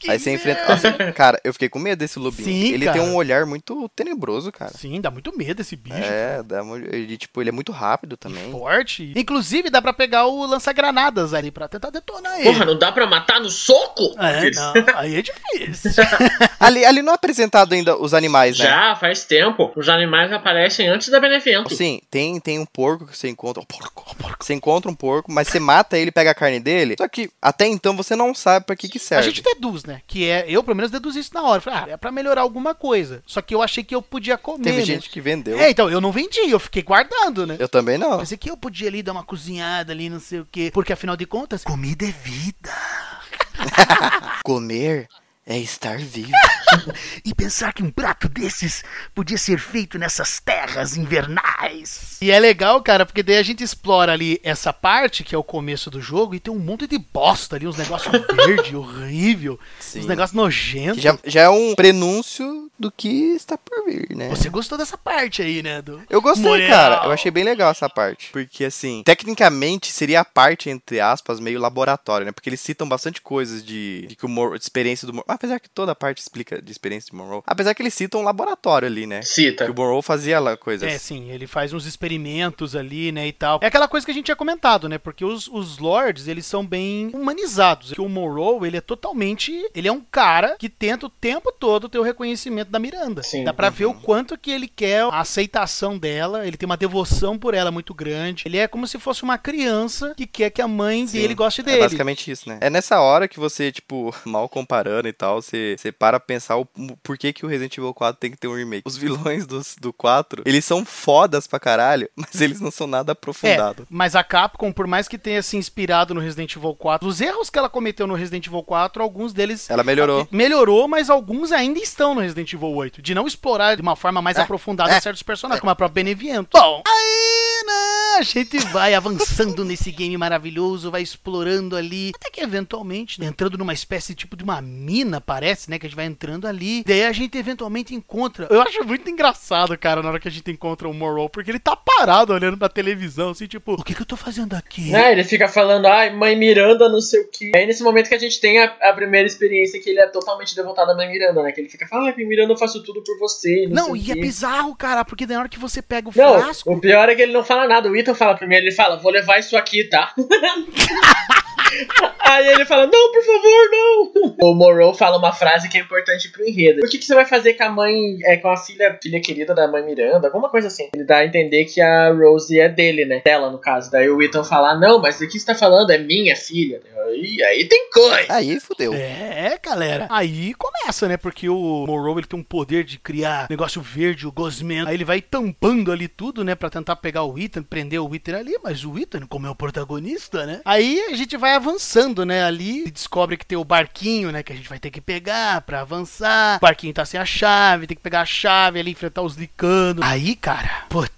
Que Aí você enfrenta. cara, eu fiquei com medo desse lobinho. Sim, ele cara. tem um olhar muito tenebroso, cara. Sim, dá muito medo esse bicho. É, dá, ele, tipo, ele é muito rápido também. Forte. Inclusive, dá pra pegar o lança-granadas ali pra tentar detonar ele. Porra, não dá pra matar no soco? É, não, aí é difícil. Ali, ali não é apresentado ainda os animais, né? Já faz tempo. Os animais aparecem antes da Benevento. Sim, tem, tem um porco que você encontra. Porco, porco. Você encontra um porco, mas você mata ele e pega a carne dele. Só que até então você não sabe pra que que A serve. gente deduz, né? Que é. Eu, pelo menos, deduzi isso na hora. Falei, ah, é pra melhorar alguma coisa. Só que eu achei que eu podia comer. Teve né? gente que vendeu. É, então, eu não vendi, eu fiquei guardando, né? Eu também não. Pensei que eu podia ali dar uma cozinhada ali, não sei o quê. Porque afinal de contas, comida é vida. Comer é estar vivo. E pensar que um prato desses podia ser feito nessas terras invernais. E é legal, cara, porque daí a gente explora ali essa parte, que é o começo do jogo, e tem um monte de bosta ali, uns negócios verde, horrível, Sim. uns negócios nojentos. Já, já é um prenúncio do que está por vir, né? Você gostou dessa parte aí, né? Do... Eu gostei, Moral. cara. Eu achei bem legal essa parte. Porque, assim, tecnicamente seria a parte, entre aspas, meio laboratório, né? Porque eles citam bastante coisas de, de que o de experiência do Monroe. Apesar que toda a parte explica de experiência de Monroe. Apesar que eles citam um laboratório ali, né? Cita. Que o Monroe fazia lá coisas. É, sim, ele faz uns experimentos ali, né, e tal. É aquela coisa que a gente tinha comentado, né, porque os, os lords, eles são bem humanizados. Que o Monroe, ele é totalmente, ele é um cara que tenta o tempo todo ter o reconhecimento da Miranda. Sim, Dá pra uhum. ver o quanto que ele quer a aceitação dela, ele tem uma devoção por ela muito grande. Ele é como se fosse uma criança que quer que a mãe Sim, dele goste É dele. basicamente isso, né? É nessa hora que você, tipo, mal comparando e tal, você, você para pra pensar o, o por que, o Resident Evil 4 tem que ter um remake. Os vilões dos, do 4, eles são fodas pra caralho, mas eles não são nada É, aprofundados. mas a Capcom, por mais que tenha se inspirado no Resident Evil 4, os erros que ela cometeu no Resident Evil 4, alguns deles Ela melhorou. melhorou, mas alguns ainda estão no Resident Evil 8. De não explorar de uma forma mais É, aprofundada é, certos personagens, como a própria Beneviento. Bom, aí, né, a gente vai avançando nesse game maravilhoso, vai explorando ali, até que eventualmente, né, entrando numa espécie tipo de uma mina, parece, né, que a gente vai entrando ali. Daí a gente eventualmente encontra. Eu acho muito engraçado, cara, na hora que a gente encontra o Morrow, porque ele tá parado olhando pra televisão, assim, tipo, o que que eu tô fazendo aqui? Né, ele fica falando, ai, mãe Miranda, não sei o que. Aí nesse momento que a gente tem a, a primeira experiência que ele é totalmente devotado à mãe Miranda, né? Que ele fica falando, ai, mãe Miranda, eu faço tudo por você. Não, Não, sei o e é bizarro, cara, porque na hora que você pega o Não, frasco. o pior é que ele não fala nada. O Ethan fala primeiro, ele fala, vou levar isso aqui, tá? Aí ele fala, não, por favor, não. O Morrow fala uma frase que é importante pro enredo. O que, que você vai fazer com a mãe, é, com a filha, filha querida da mãe Miranda? Alguma coisa assim. Ele dá a entender que a Rose é dele, né? Dela, no caso. Daí o Ethan fala, não, mas o que você tá falando é minha filha. Aí, aí tem coisa. Aí fudeu. É, galera. Aí começa, né? Porque o Morrow ele tem um poder de criar negócio verde, o gosmento. Aí ele vai tampando ali tudo, né? Pra tentar pegar o Ethan, prender o Ethan ali. Mas o Ethan, como é o protagonista, né? Aí a gente vai avançando, né? Ali e descobre que tem o barquinho, né? Que a gente vai ter que pegar pra avançar. O barquinho tá sem a chave, tem que pegar a chave ali, enfrentar os licanos. Aí, cara, putz.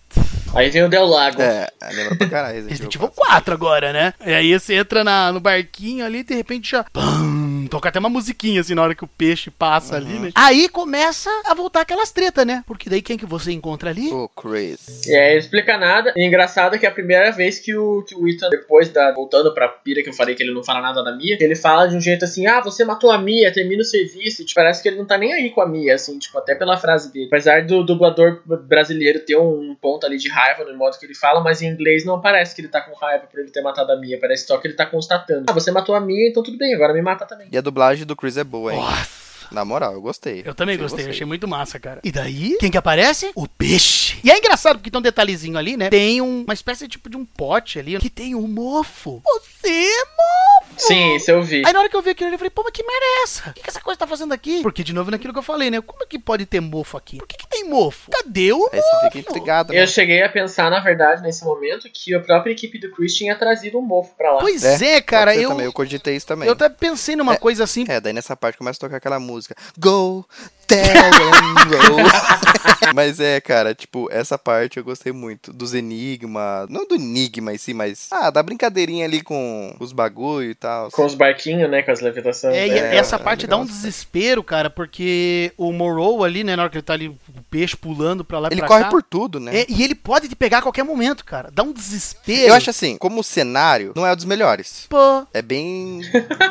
Aí vem o Del Lago. É, lembra pra caralho. Resident Resident Evil Evil 4 agora, né? E aí você entra na, no barquinho ali e de repente já. Pam, toca até uma musiquinha assim na hora que o peixe passa ali, né? Aí começa a voltar aquelas tretas, né? Porque daí quem que você encontra ali? Ô, Chris. E aí explica nada. E engraçado que é a primeira vez que o, que o Ethan, depois da. Voltando pra pira que eu falei que ele não fala nada da Mia, ele fala de um jeito assim: ah, você matou a Mia, termina o serviço. E, tipo, parece que ele não tá nem aí com a Mia, assim, tipo, até pela frase dele. Apesar do dublador brasileiro ter um ponto ali de raiva no modo que ele fala, mas em inglês não parece que ele tá com raiva por ele ter matado a Mia. Parece só que ele tá constatando. Ah, você matou a Mia, então tudo bem, agora me mata também. E a dublagem do Chris é boa, hein? Nossa. Na moral, eu gostei. Eu também gostei, gostei. achei muito massa, cara. E daí, quem que aparece? O peixe. E é engraçado porque tem um detalhezinho ali, né? Tem um- uma espécie tipo de um pote ali que tem um mofo. Você, Sim, isso eu vi. Aí na hora que eu vi aquilo, eu falei, pô, mas que merda é essa? O que, que essa coisa tá fazendo aqui? Porque, de novo, naquilo que eu falei, né? Como é que pode ter mofo aqui? Por que, que tem mofo? Cadê o Aí você fica mofo? intrigado, né? Eu cheguei a pensar, na verdade, nesse momento, que a própria equipe do Chris tinha trazido um mofo pra lá. Pois É, é, cara, eu, também, eu cogitei isso também. eu até pensei numa coisa assim. É, daí nessa parte começa a tocar aquela música. Go, mas é, cara, tipo, essa parte eu gostei muito. Dos enigmas. Não do enigma em si, mas. Ah, da brincadeirinha ali com os bagulho e tal. Com os barquinhos, né? Com as levitações. É, e É, essa é parte dá um desespero, cara, porque o Morrow ali, né, na hora que ele tá ali, o peixe pulando pra lá e Ele pra corre cá, por tudo, né? é, e ele pode te pegar a qualquer momento, cara. Dá um desespero. Eu acho assim, como o cenário não é um dos melhores. Pô, É bem.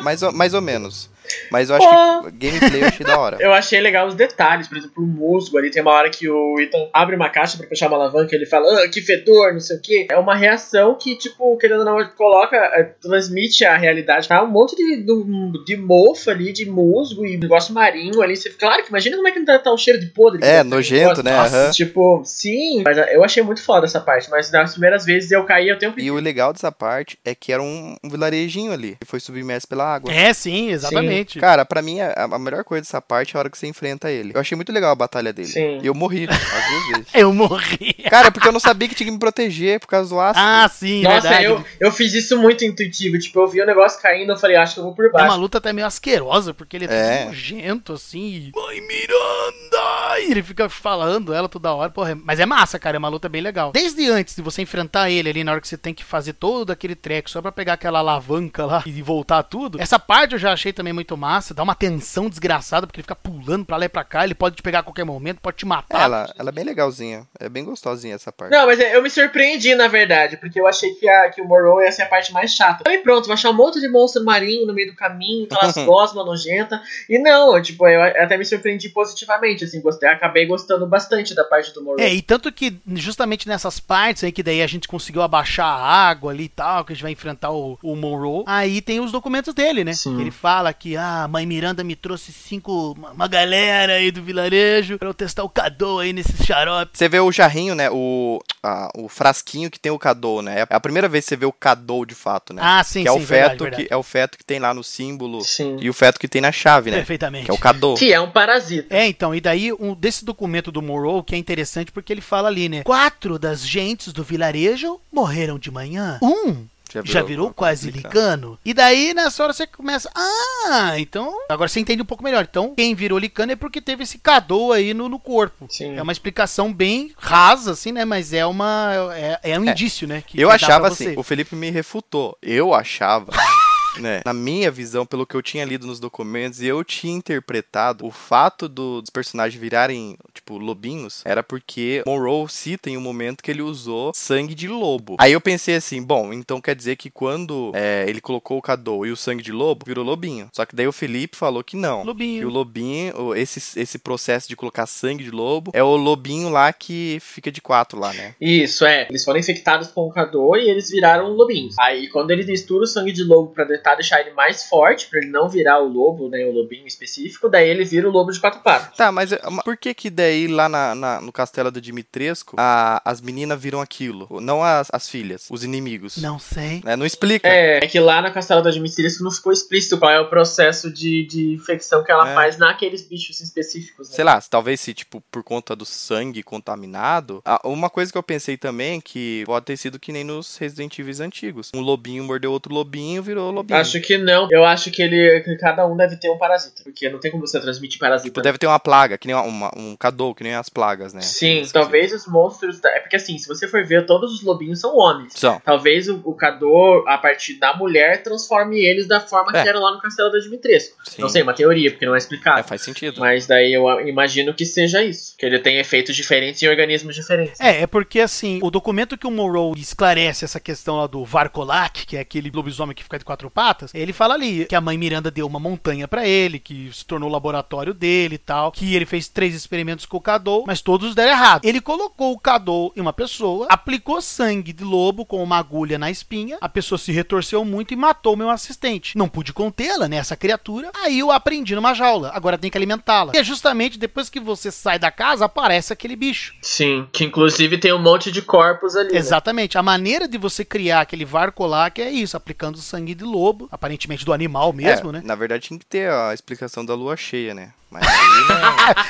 mais, ou, mais ou menos. Mas eu acho que o gameplay eu achei da hora. Eu achei legal os detalhes, por exemplo, o musgo ali. Tem uma hora que o Ethan abre uma caixa pra fechar uma alavanca e ele fala, ah, que fedor, não sei o quê. É uma reação que, tipo, querendo ou não, coloca, eh, transmite a realidade. Tá um monte de, de, de mofo ali, de musgo e negócio marinho ali. Você, claro que imagina como é que não tá, tá um cheiro de podre. É, Aquele nojento, negócio. né? Nossa, Aham. Tipo, sim, mas eu achei muito foda essa parte. Mas nas primeiras vezes eu caía o tempo E o legal dessa parte é que era um, um vilarejinho ali, que foi submerso pela água. é sim, exatamente. Cara, pra mim, a, a melhor coisa dessa parte é a hora que você enfrenta ele. Eu achei muito legal a batalha dele. Sim. E eu morri as duas vezes. Eu morri. Cara, porque eu não sabia que tinha que me proteger por causa do ácido. Ah, sim, Nossa, verdade. eu, eu fiz isso muito intuitivo. Tipo, eu vi o negócio caindo, eu falei, acho que eu vou por É baixo. uma luta até meio asquerosa, porque ele é, É. nojento, assim. Mãe Miranda! E ele fica falando ela toda hora. Porra, é- mas é massa, cara. É uma luta bem legal. Desde antes de você enfrentar ele ali, na hora que você tem que fazer todo aquele treco só pra pegar aquela alavanca lá e voltar tudo. Essa parte eu já achei também muito massa. Dá uma tensão desgraçada, porque ele fica pulando pra lá e pra cá. Ele pode te pegar a qualquer momento, pode te matar. Ela, ela é bem legalzinha. É bem gostosinha essa parte. Não, mas é, eu me surpreendi, na verdade, porque eu achei que, a, que o Morrow ia ser a parte mais chata. Aí pronto, vou achar um monte de monstro marinho no meio do caminho, aquelas gosmas nojentas. E não, eu, tipo, eu até me surpreendi positivamente, assim, gostei, acabei gostando bastante da parte do Morrow. É, e tanto que justamente nessas partes aí, que daí a gente conseguiu abaixar a água ali e tal, que a gente vai enfrentar o, o Monroe, aí tem os documentos dele, né? Sim. Ele fala que, ah, a mãe Miranda me trouxe cinco, uma, uma galera aí do vilarejo pra eu testar o Cadô aí nesse xarope. Você vê o jarrinho, né? O, a- o frasquinho que tem o Cadou, né? É a primeira vez que você vê o Cadou de fato, né? Ah, sim, que é sim, o verdade, feto verdade. que é o feto que tem lá no símbolo Sim. e o feto que tem na chave, né? Perfeitamente. Que é o Cadou. Que é um parasita. É, então, e daí um desse documento do Monroe que é interessante porque ele fala ali, né? Quatro das gentes do vilarejo morreram de manhã. Um já virou quase licano. E daí, nessa hora, você começa. Ah, então. Agora você entende um pouco melhor. Então, quem virou licano é porque teve esse cadô aí no, no corpo. Sim. É uma explicação bem rasa, assim, né? Mas é uma. É, é um indício, né? que- Eu achava assim, o Felipe me refutou. Eu achava, né, na minha visão, pelo que eu tinha lido nos documentos, e eu tinha interpretado o fato do- dos personagens virarem, tipo, lobinhos, era porque Monroe cita em um momento que ele usou sangue de lobo. Aí eu pensei assim, bom, então quer dizer que quando é, ele colocou o Cadou e o sangue de lobo, virou lobinho. Só que daí o Felipe falou que não. Lobinho. Que o lobinho, esse, esse processo de colocar sangue de lobo, é o lobinho lá que fica de quatro lá, né? Isso, é. Eles foram infectados com o Cadô e eles viraram lobinhos. Aí, quando ele mistura o sangue de lobo pra tentar deixar ele mais forte, pra ele não virar o lobo, né, o lobinho específico, daí ele vira o lobo de quatro patas. Tá, mas eh, ma- por que que daí lá na, na- no castelo do Dimitrescu a- as meninas viram aquilo? Não as, as filhas, os inimigos. Não sei. Né, Não explica. É, é que lá na Castela da Admissílias não ficou explícito qual é o processo de, de infecção que ela É. faz naqueles bichos específicos. Né? Sei lá, talvez se, tipo, por conta do sangue contaminado. Ah, Uma coisa que eu pensei também que pode ter sido que nem nos Resident Evil antigos. Um lobinho mordeu outro lobinho, virou lobinho. Acho que não. Eu acho que ele. que cada um deve ter um parasita. Porque não tem como você transmitir parasita. Tipo, deve ter uma plaga, que nem uma, uma- um cadou, que nem as plagas, né? Sim, talvez os monstros. da- É porque assim, se você for ver, todos os lobinhos são homens. São. Talvez o, o Cador, a partir da mulher, transforme eles da forma É. que eram lá no Castelo da Dimitrescu. Sim. Não sei, uma teoria, porque não é É, explicado. faz sentido. Mas daí eu imagino que seja isso. Que ele tem efeitos diferentes em organismos diferentes. É, é porque assim, o documento que o Monroe esclarece essa questão lá do Varkolak, que é aquele lobisomem que fica de quatro patas, ele fala ali que a mãe Miranda deu uma montanha pra ele, que se tornou o laboratório dele e tal, que ele fez três experimentos com o Cadou, mas todos deram errado. Ele colocou o Cadou em uma pessoa, aplicou sangue de lobo com uma agulha na espinha, a pessoa se retorceu muito e matou meu assistente. Não pude contê-la, né, essa criatura. Aí eu aprendi numa jaula, agora tem que alimentá-la. E é justamente depois que você sai da casa, aparece aquele bicho. Sim, que inclusive tem um monte de corpos ali. né? Exatamente. A maneira de você criar aquele Varkolak é isso, aplicando sangue de lobo lobo, aparentemente do animal mesmo, É, né? Na verdade tinha que ter a explicação da lua cheia, né? Mas aí, né?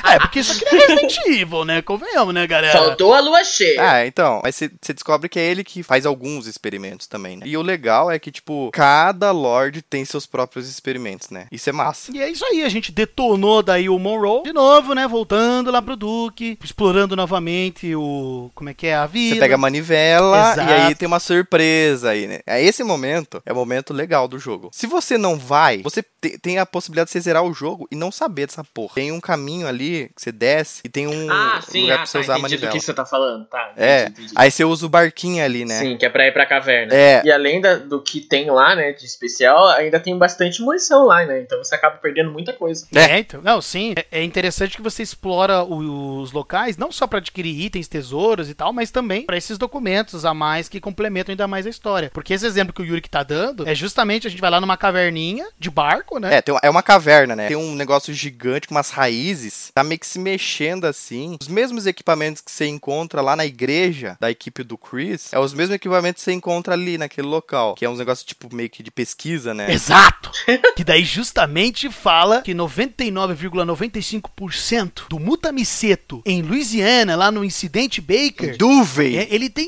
É, porque isso aqui não é Resident Evil, né? Convenhamos, né, galera? Faltou a lua cheia. Ah, então. Mas você você descobre que é ele que faz alguns experimentos também, né? E o legal é que, tipo, cada Lorde tem seus próprios experimentos, né? Isso é massa. E é isso aí, a gente detonou daí o Monroe de novo, né? Voltando lá pro Duke, explorando novamente o. Como é que é? A vida. Você pega a manivela Exato. e aí tem uma surpresa aí, né? É esse momento é o momento legal do jogo. Se você não vai, você te- tem a possibilidade de você zerar o jogo e não saber dessa porra. Tem um caminho ali que você desce e tem um Ah, sim, lugar ah, pra você tá, usar a entendi do manivela. que você tá falando, tá. entendi, É, entendi. aí você usa o barquinho ali, né? Sim, que é pra ir pra caverna. É. E além da- do que tem lá, né, de especial, ainda tem bastante munição lá, né? Então você acaba perdendo muita coisa. É, então, não, sim. É- É interessante que você explora o- os locais, não só pra adquirir itens, tesouros e tal, mas também pra esses documentos a mais que complementam ainda mais a história. Porque esse exemplo que o Yuri que tá dando é justamente a gente vai lá numa caverninha de barco, né? É, tem é uma caverna, né? Tem um negócio gigante com umas raízes, tá meio que se mexendo assim. Os mesmos equipamentos que você encontra lá na igreja da equipe do Chris, é os mesmos equipamentos que você encontra ali naquele local, que é uns negócios tipo meio que de pesquisa, né? Exato! que daí justamente fala que 99,95% do Mutamiceto em Louisiana, lá no incidente Baker, Duvey! é, ele tem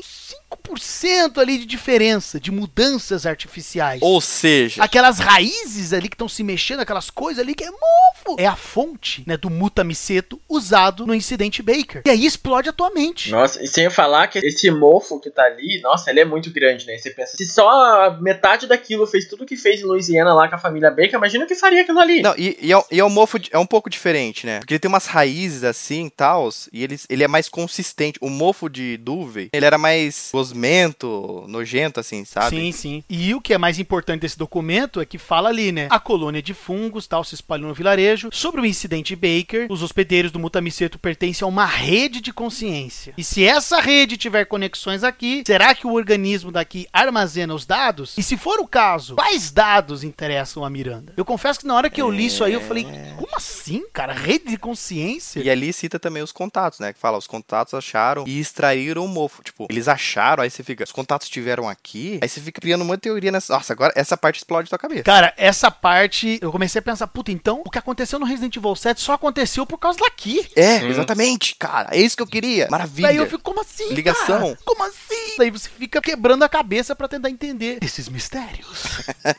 5% ali de diferença, de mudanças artificiais. Ou seja, Aquelas raízes ali que estão se mexendo, aquelas coisas ali que é mofo. É a fonte, né, do mutamiceto usado no incidente Baker. E aí explode a tua mente. Nossa, e sem falar que esse mofo que tá ali, nossa, ele é muito grande, né? Você pensa, se só a metade daquilo fez tudo que fez em Louisiana lá com a família Baker, imagina o que faria aquilo ali. Não, e, e é, e é um mofo é um pouco diferente, né? Porque ele tem umas raízes assim e tal, e ele, ele é mais consistente. O mofo de Duvey, ele era mais gosmento, nojento, assim, sabe? Sim, sim. E o que é mais importante desse documento é que fala ali, né? A colônia de fungos tal se espalhou no vilarejo. Sobre o incidente Baker, os hospedeiros do Mutamiceto pertencem a uma rede de consciência. E se essa rede tiver conexões aqui, será que o organismo daqui armazena os dados? E se for o caso, quais dados interessam a Miranda? Eu confesso que na hora que eu li isso aí, eu falei, como assim, cara? Rede de consciência? E ali cita também os contatos, né? Que fala, os contatos acharam e extraíram o mofo. Tipo, eles acharam, aí você fica, os contatos estiveram aqui, aí você fica criando uma teoria nessa. Nossa, agora essa parte explode tua cabeça. Cara, essa parte eu comecei a pensar, puta, então o que aconteceu no Resident Evil 7 só aconteceu por causa daqui. É, exatamente, cara. É isso que eu queria. Maravilha. Daí eu fico, como assim? Ligação. cara? Como assim? Daí você fica quebrando a cabeça pra tentar entender esses mistérios.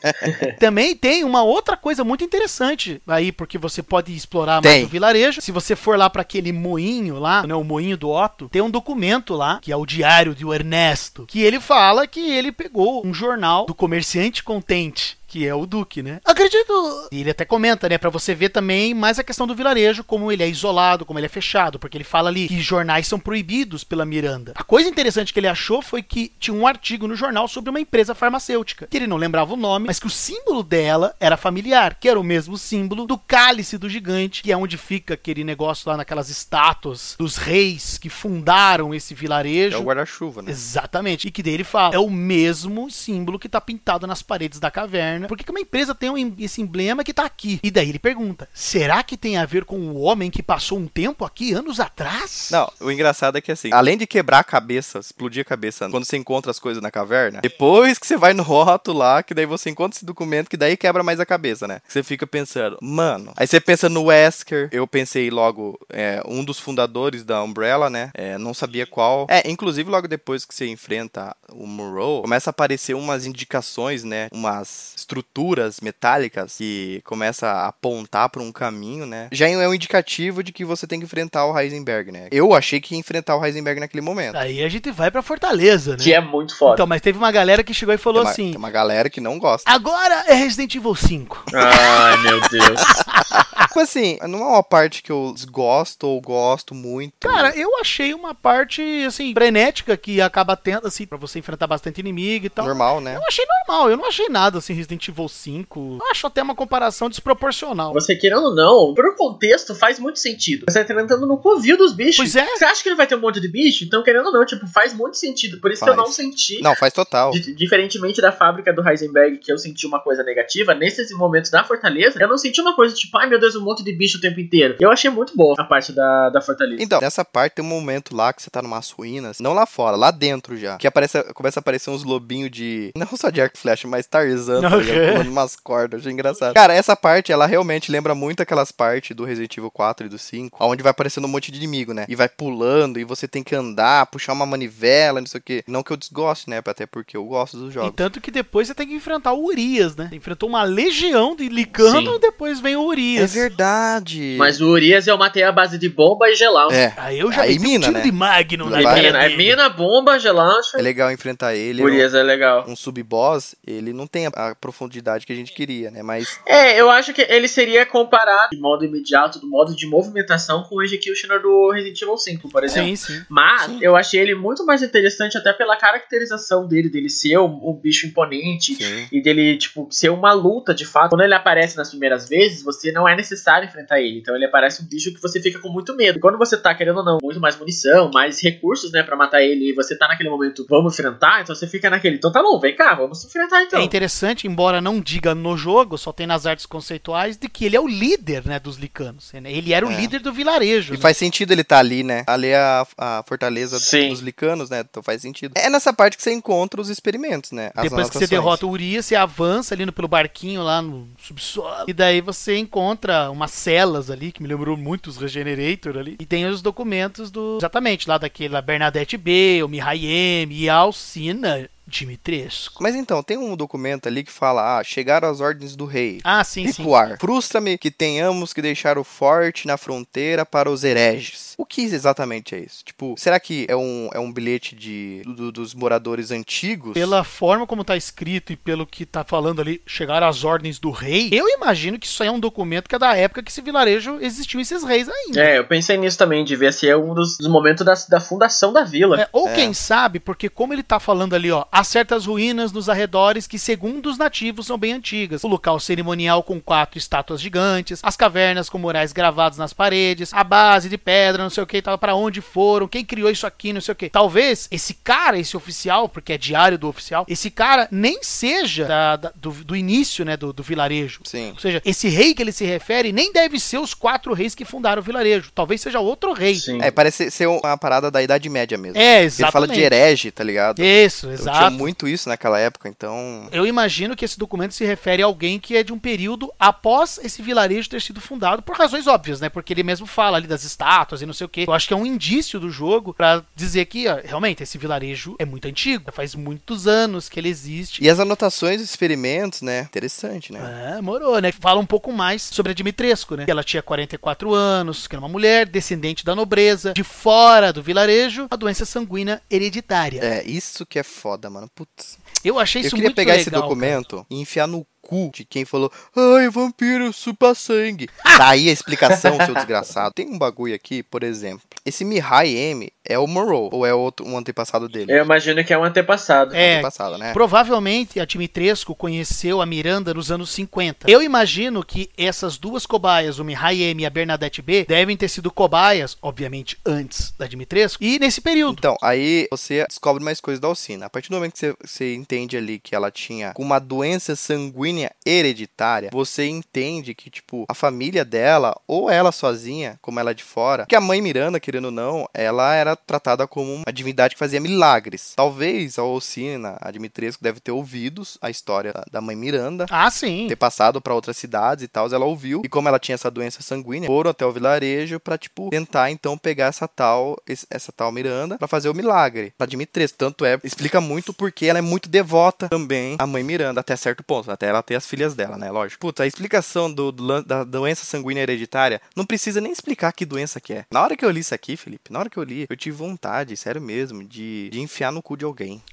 Também tem uma outra coisa muito interessante aí, porque você pode explorar mais Tem. o vilarejo. Se você for lá pra aquele moinho lá, né, o moinho do Otto, tem um documento lá, que é o diário do Ernesto, que ele fala que ele pegou um jornal do comerciante contente. Que é o Duque, né? Acredito! E ele até comenta, né? Pra você ver também mais a questão do vilarejo, como ele é isolado, como ele é fechado, porque ele fala ali que jornais são proibidos pela Miranda. A coisa interessante que ele achou foi que tinha um artigo no jornal sobre uma empresa farmacêutica, que ele não lembrava o nome, mas que o símbolo dela era familiar, que era o mesmo símbolo do cálice do gigante, que é onde fica aquele negócio lá naquelas estátuas dos reis que fundaram esse vilarejo. É o guarda-chuva, né? Exatamente. E que daí ele fala, é o mesmo símbolo que tá pintado nas paredes da caverna. Por que, uma empresa tem um esse emblema que tá aqui? E daí ele pergunta, será que tem a ver com o homem que passou um tempo aqui anos atrás? Não, o engraçado é que assim, além de quebrar a cabeça, explodir a cabeça quando você encontra as coisas na caverna, depois que você vai no rótulo lá, que daí você encontra esse documento, que daí quebra mais a cabeça, né? Você fica pensando, mano. Aí você pensa no Wesker, eu pensei logo, é, um dos fundadores da Umbrella, né? É, não sabia qual. É, inclusive logo depois que você enfrenta o Monroe, começa a aparecer umas indicações, né? Umas estruturas metálicas que começa a apontar para um caminho, né? Já é um indicativo de que você tem que enfrentar o Heisenberg, né? Eu achei que ia enfrentar o Heisenberg naquele momento. Aí a gente vai pra Fortaleza, né? Que é muito foda. Então, mas teve uma galera que chegou e falou tem, uma, assim: tem uma galera que não gosta. agora é Resident Evil 5. Ai, meu Deus. Tipo assim, não é uma parte que eu desgosto ou gosto muito. Cara, eu achei uma parte, assim, frenética que acaba tendo, assim, pra você enfrentar bastante inimigo e tal. normal, né? Eu achei normal, eu não achei nada assim Resident Evil 5. Eu acho até uma comparação desproporcional. Você querendo ou não, pro contexto faz muito sentido. Você tá entrando no covil dos bichos. Pois é. Você acha que não vai ter um monte de bicho? Então, querendo ou não, tipo, faz muito sentido. Por isso que eu Faz. não senti. Não, faz total. Di- Diferentemente da fábrica do Heisenberg, que eu senti uma coisa negativa, nesses momentos da Fortaleza, eu não senti uma coisa tipo, ai meu Deus, um monte de bicho o tempo inteiro. Eu achei muito boa a parte da, da Fortaleza. Então, nessa parte tem um momento lá que você tá numas ruínas, não lá fora, lá dentro já, que aparece, começa a aparecer uns lobinhos de, não só de arco flecha, mas Tarzan, tá ligado? ligado? Pulando umas cordas, achei engraçado. Cara, essa parte, ela realmente lembra muito aquelas partes do Resident Evil 4 e do 5, onde vai aparecendo um monte de inimigo, né? E vai pulando, e você tem que andar, puxar uma manivela, não sei o quê. Não que eu desgoste, né? Até porque eu gosto dos E jogos. tanto que depois você tem que enfrentar o Urias, né? Você enfrentou uma legião de licano Sim. e depois vem o É Urias. verdade. Mas o Urias eu matei a base de bomba e gelau. É. Aí eu já Aí meti um mina, tiro né? de Magnum na Vai. É cara mina, é mina, bomba, gelacho. É legal enfrentar ele. O Urias é legal. Um sub-boss, ele não tem a, a profundidade que a gente queria, né? Mas É, eu acho que ele seria comparado de modo imediato, do modo de movimentação, com o Executioner do Resident Evil 5, por exemplo. Sim, sim. Mas Sim. eu achei ele muito mais interessante até pela caracterização dele, dele ser um, um bicho imponente sim. e dele, tipo, ser uma luta de fato. Quando ele aparece nas primeiras vezes, você não é necessário enfrentar ele. Então ele aparece um bicho que você fica com muito medo. E quando você tá, querendo ou não, muito mais munição, mais recursos, né, pra matar ele, e você tá naquele momento, vamos enfrentar, então você fica naquele, então tá bom, vem cá, vamos enfrentar então. É interessante, embora não diga no jogo, só tem nas artes conceituais, de que ele é o líder, né, dos licanos. Ele era o É. líder do vilarejo. E né? faz sentido ele estar ali, né? Ali é a, a fortaleza Sim. dos licanos, né? Então faz sentido. É nessa parte que você encontra os experimentos, né? As Depois que você derrota o Urias, você avança ali no, pelo barquinho lá no subsolo. E daí você encontra umas celas ali, que me lembrou muito os Regenerator ali. E tem os documentos do. Exatamente, lá daquele lá, Bernadette B, o Mihai M e a Alcina Dimitrescu. Mas então, tem um documento ali que fala: ah, chegaram as ordens do rei. Ah, sim, sim. Frustra-me que tenhamos que deixar o forte na fronteira para os hereges. O que exatamente é isso? Tipo, será que é um, é um bilhete de, do- dos moradores antigos? Pela forma como tá escrito e pelo que tá falando ali, chegaram as ordens do rei, eu imagino que isso aí é um documento que é da época que esse vilarejo existiu esses reis ainda. É, eu pensei nisso também, de ver se é um dos, dos momentos da, da fundação da vila. É, ou É. quem sabe, porque como ele tá falando ali, ó, há certas ruínas nos arredores que, segundo os nativos, são bem antigas. O local cerimonial com quatro estátuas gigantes, as cavernas com murais gravados nas paredes, a base de pedra, não sei o que, tal, para onde foram, quem criou isso aqui, não sei o que. Talvez esse cara, esse oficial, porque é diário do oficial, esse cara nem seja da- da- do, do início, né, do, do vilarejo. Sim. Ou seja, esse rei que ele se refere nem deve ser os quatro reis que fundaram o vilarejo. Talvez seja outro rei. Sim. É, parece ser uma parada da Idade Média mesmo. É, Ele exatamente. fala de herege, tá ligado? Isso, Então, exato. tinha muito isso naquela época, então. Eu imagino que esse documento se refere a alguém que é de um período após esse vilarejo ter sido fundado, por razões óbvias, né? Porque ele mesmo fala ali das estátuas e não sei o quê. Eu acho que é um indício do jogo pra dizer que, ó, realmente, esse vilarejo é muito antigo. Faz muitos anos que ele existe. E as anotações dos experimentos, né? Interessante, né? É, morou, né? Fala um pouco mais sobre a Dimitrescu, né? Que ela tinha 44 anos, que era uma mulher, descendente da nobreza, de fora do vilarejo, a doença sanguínea hereditária. É, isso que é foda, mano. Putz. Eu achei Eu isso queria muito pegar legal, esse cara. documento e enfiar no cu de quem falou, ai, vampiro, supa sangue. Tá aí a explicação, seu desgraçado. Tem um bagulho aqui, por exemplo. Esse Mihai M é o Morrow, ou é outro, um antepassado dele? Eu imagino que é um antepassado. É, Antepassado, né? Provavelmente a Dimitrescu conheceu a Miranda nos anos 50. Eu imagino que essas duas cobaias, o Mihai M e a Bernadette B, devem ter sido cobaias, obviamente antes da Dimitrescu, e nesse período. Então, aí você descobre mais coisas da Alcina. A partir do momento que você, você entende ali que ela tinha uma doença sanguínea hereditária, você entende que, tipo, a família dela, ou ela sozinha, como ela é de fora, que a mãe Miranda, querendo ou não, ela era tratada como uma divindade que fazia milagres. Talvez a Alcina, a Dimitrescu, deve ter ouvido a história da- mãe Miranda, Ah, sim. ter passado pra outras cidades e tal, ela ouviu. E como ela tinha essa doença sanguínea, foram até o vilarejo pra, tipo, tentar então pegar essa tal, essa tal Miranda pra fazer o milagre. Pra Dimitrescu. Tanto é, explica muito porque ela é muito devota também à mãe Miranda, até certo ponto. Até ela ter as filhas dela, né? Lógico. Puta, a explicação do, do da doença sanguínea hereditária não precisa nem explicar que doença que é. Na hora que eu li isso aqui, Felipe, na hora que eu li, eu tive vontade, sério mesmo, de, de enfiar no cu de alguém.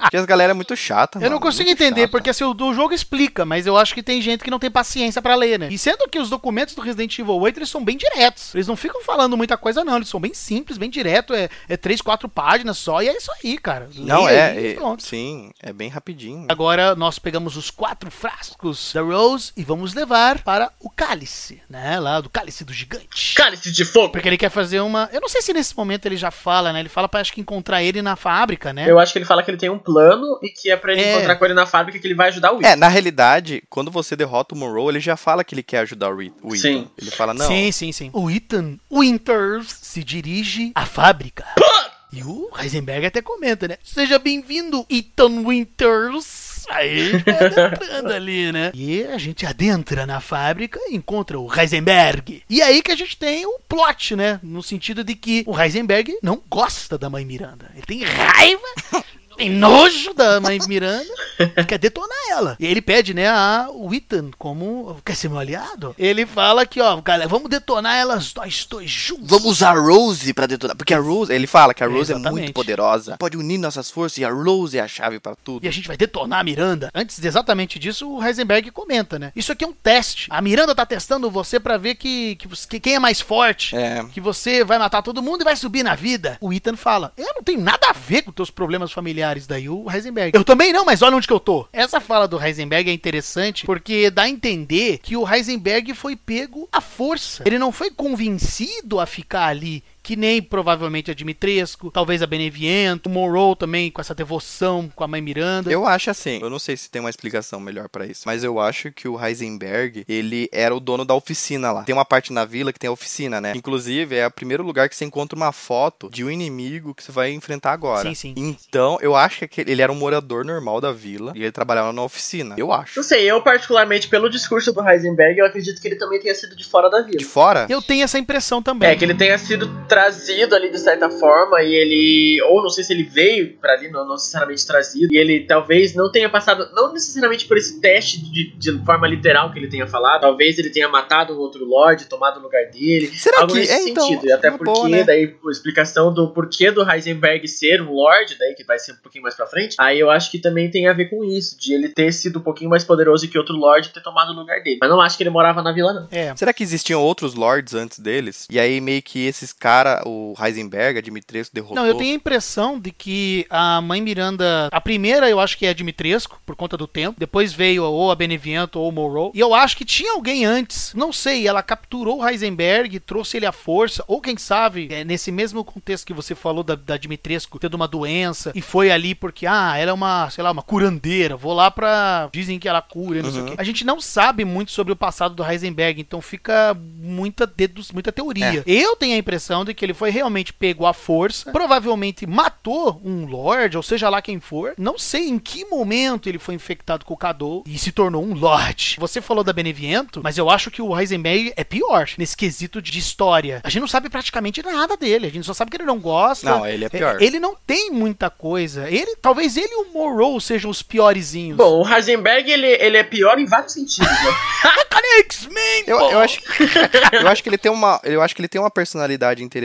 porque as galera é muito chata, Eu não mano, consigo muito entender, chata. porque assim, o do jogo explica, mas eu acho que tem gente que não tem paciência pra ler, né? E sendo que os documentos do Resident Evil 8, eles são bem diretos. Eles não ficam falando muita coisa, não. Eles são bem simples, bem direto. É, é três, quatro páginas só, e é isso aí, cara. Lê Não, aí é, e é- sim, é bem rapidinho. Agora nós pegamos os quatro frascos da Rose e vamos levar para o cálice, né? Lá do cálice do gigante. Cálice de fogo! Porque ele quer fazer uma. Eu não sei se nesse momento ele já fala, né? Ele fala pra acho que encontrar ele na fábrica, né? Eu acho que ele fala que ele tem um plano e que é pra ele É. encontrar com ele na fábrica que ele vai ajudar o Will. É, na realidade, quando você derrota o Monroe, ele já fala que ele quer ajudar o, Ethan. Sim. Ele fala, não, Sim, sim, sim. O Ethan Winters se dirige à fábrica. E o Heisenberg até comenta, né? Seja bem-vindo, Ethan Winters. Aí vai adentrando ali, né? E a gente adentra na fábrica e encontra o Heisenberg. E aí que a gente tem o plot, né? No sentido de que o Heisenberg não gosta da mãe Miranda. Ele tem raiva tem nojo da mãe Miranda e quer detonar ela. E ele pede, né, a o Ethan como. Quer ser meu aliado? Ele fala que, ó, galera, vamos detonar elas nós dois juntos. Vamos usar a Rose pra detonar. Porque a Rose, ele fala que a Rose é Exatamente. muito poderosa. Pode unir nossas forças e a Rose é a chave pra tudo. E a gente vai detonar a Miranda. Antes de exatamente disso, o Heisenberg comenta, né? Isso aqui é um teste. A Miranda tá testando você pra ver que, que, que quem é mais forte. É. Que você vai matar todo mundo e vai subir na vida. O Ethan fala: Eu não tenho nada a ver com teus problemas familiares. Daí o Heisenberg. Eu também não, mas olha onde que eu tô. Essa fala do Heisenberg é interessante porque dá a entender que o Heisenberg foi pego à força. Ele não foi convencido a ficar ali. Que nem provavelmente a Dimitrescu, talvez a Beneviento, o Monroe também com essa devoção com a mãe Miranda. Eu acho assim, eu não sei se tem uma explicação melhor pra isso, mas eu acho que o Heisenberg, ele era o dono da oficina lá. Tem uma parte na vila que tem a oficina, né? Inclusive, é o primeiro lugar que você encontra uma foto de um inimigo que você vai enfrentar agora. Sim, sim. Então, eu acho que ele era um morador normal da vila e ele trabalhava na oficina. Eu acho. Não sei, eu particularmente, pelo discurso do Heisenberg, eu acredito que ele também tenha sido de fora da vila. De fora? Eu tenho essa impressão também. É, que ele tenha sido trazido ali de certa forma e ele. Ou não sei se ele veio pra ali, não, não necessariamente trazido. E ele talvez não tenha passado, não necessariamente por esse teste de, de forma literal que ele tenha falado. Talvez ele tenha matado um outro Lorde, tomado o lugar dele. Será algo que nesse é, então, sentido. E até porque, boa, né? daí, a explicação do porquê do Heisenberg ser um Lorde, daí, que vai ser um pouquinho mais pra frente. Aí eu acho que também tem a ver com isso, de ele ter sido um pouquinho mais poderoso que outro Lorde ter tomado o lugar dele. Mas não acho que ele morava na vila, não. É. Será que existiam outros lords antes deles? E aí meio que esses cara, o Heisenberg, a Dimitrescu derrotou. Não, eu tenho a impressão de que a mãe Miranda. A primeira eu acho que é a Dimitrescu, por conta do tempo. Depois veio ou a Beneviento ou o Monroe. E eu acho que tinha alguém antes. Não sei, ela capturou o Heisenberg, trouxe ele à força. Ou quem sabe, é, nesse mesmo contexto que você falou da, da Dimitrescu tendo uma doença. E foi ali porque, ah, ela é uma, sei lá, uma curandeira. Vou lá pra. Dizem que ela cura, não sei o Uhum. quê. A gente não sabe muito sobre o passado do Heisenberg, então fica muita, dedus, muita teoria. Eu tenho a impressão de que ele foi realmente pego à força, provavelmente matou um Lorde, ou seja lá quem for. Não sei em que momento ele foi infectado com o Cadou e se tornou um Lorde. Você falou da Beneviento, mas eu acho que o Heisenberg é pior nesse quesito de história. A gente não sabe praticamente nada dele, a gente só sabe que ele não gosta. Não, ele é pior. Ele não tem muita coisa. Ele, talvez ele e o Monroe sejam os piorezinhos. Bom, o Heisenberg, ele, ele é pior em vários sentidos, né? Eu, eu acho, eu acho que ele tem uma, eu acho que ele tem uma personalidade interessante.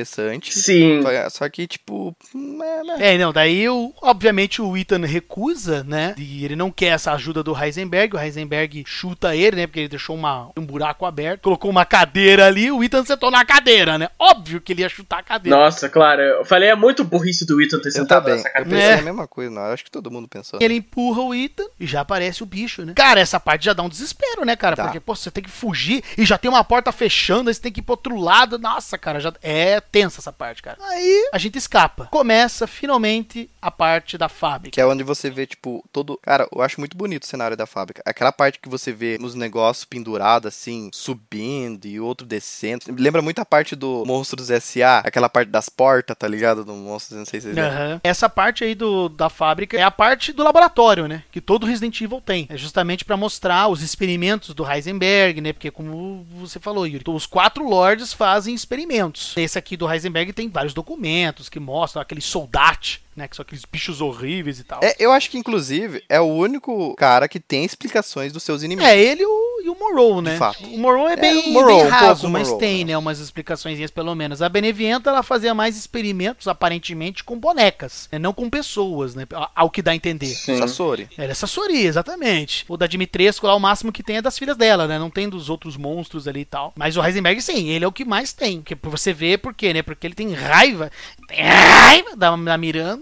Sim. Só- Só que tipo, hum, é, né? É, não, daí o, obviamente o Ethan recusa, né? E ele não quer essa ajuda do Heisenberg. O Heisenberg chuta ele, né? Porque ele deixou uma, um buraco aberto, colocou uma cadeira ali. O Ethan sentou na cadeira, né? Óbvio que ele ia chutar a cadeira. Nossa, claro. Eu falei, é muito burrice do Ethan ter Eu sentado também. nessa Eu cadeira. pensei É. a mesma coisa, não. Eu acho que todo mundo pensou. Ele empurra o Ethan e já aparece o bicho, né? Cara, essa parte já dá um desespero, né, cara? Tá. Porque, pô, você tem que fugir e já tem uma porta fechando, aí você tem que ir pro outro lado. Nossa, cara, já é tensa essa parte, cara. Aí a gente escapa. Começa finalmente a parte da fábrica. Que é onde você vê, tipo, todo. Cara, eu acho muito bonito o cenário da fábrica. Aquela parte que você vê nos negócios pendurados, assim, subindo e outro descendo. Lembra muito a parte do Monstros S.A., aquela parte das portas, tá ligado? Do Monstros, não sei se vocês. Aham. Essa parte aí do, da fábrica é a parte do laboratório, né? Que todo Resident Evil tem. É justamente pra mostrar os experimentos do Heisenberg, né? Porque como você falou, Yuri, os quatro lords fazem experimentos. Esse aqui do Heisenberg tem vários documentos que mostram aqueles soldate, né? Que são aqueles bichos horríveis e tal. É, eu acho que, inclusive, é o único cara que tem explicações dos seus inimigos. É, ele e o, e o Morrow, né? fato. O Morrow é bem, o Morrow, bem um raso, pouco mas Morrow, tem, né? né? Umas explicações pelo menos. A Benevienta, ela fazia mais experimentos, aparentemente, com bonecas, né? não com pessoas, né? Ao que dá a entender. Sasori. Era essa Sori, exatamente. O da Dimitrescu lá, o máximo que tem é das filhas dela, né? Não tem dos outros monstros ali e tal. Mas o Heisenberg, sim, ele é o que mais tem. Porque você vê por quê, né? Porque ele tem raiva, tem raiva da, da Miranda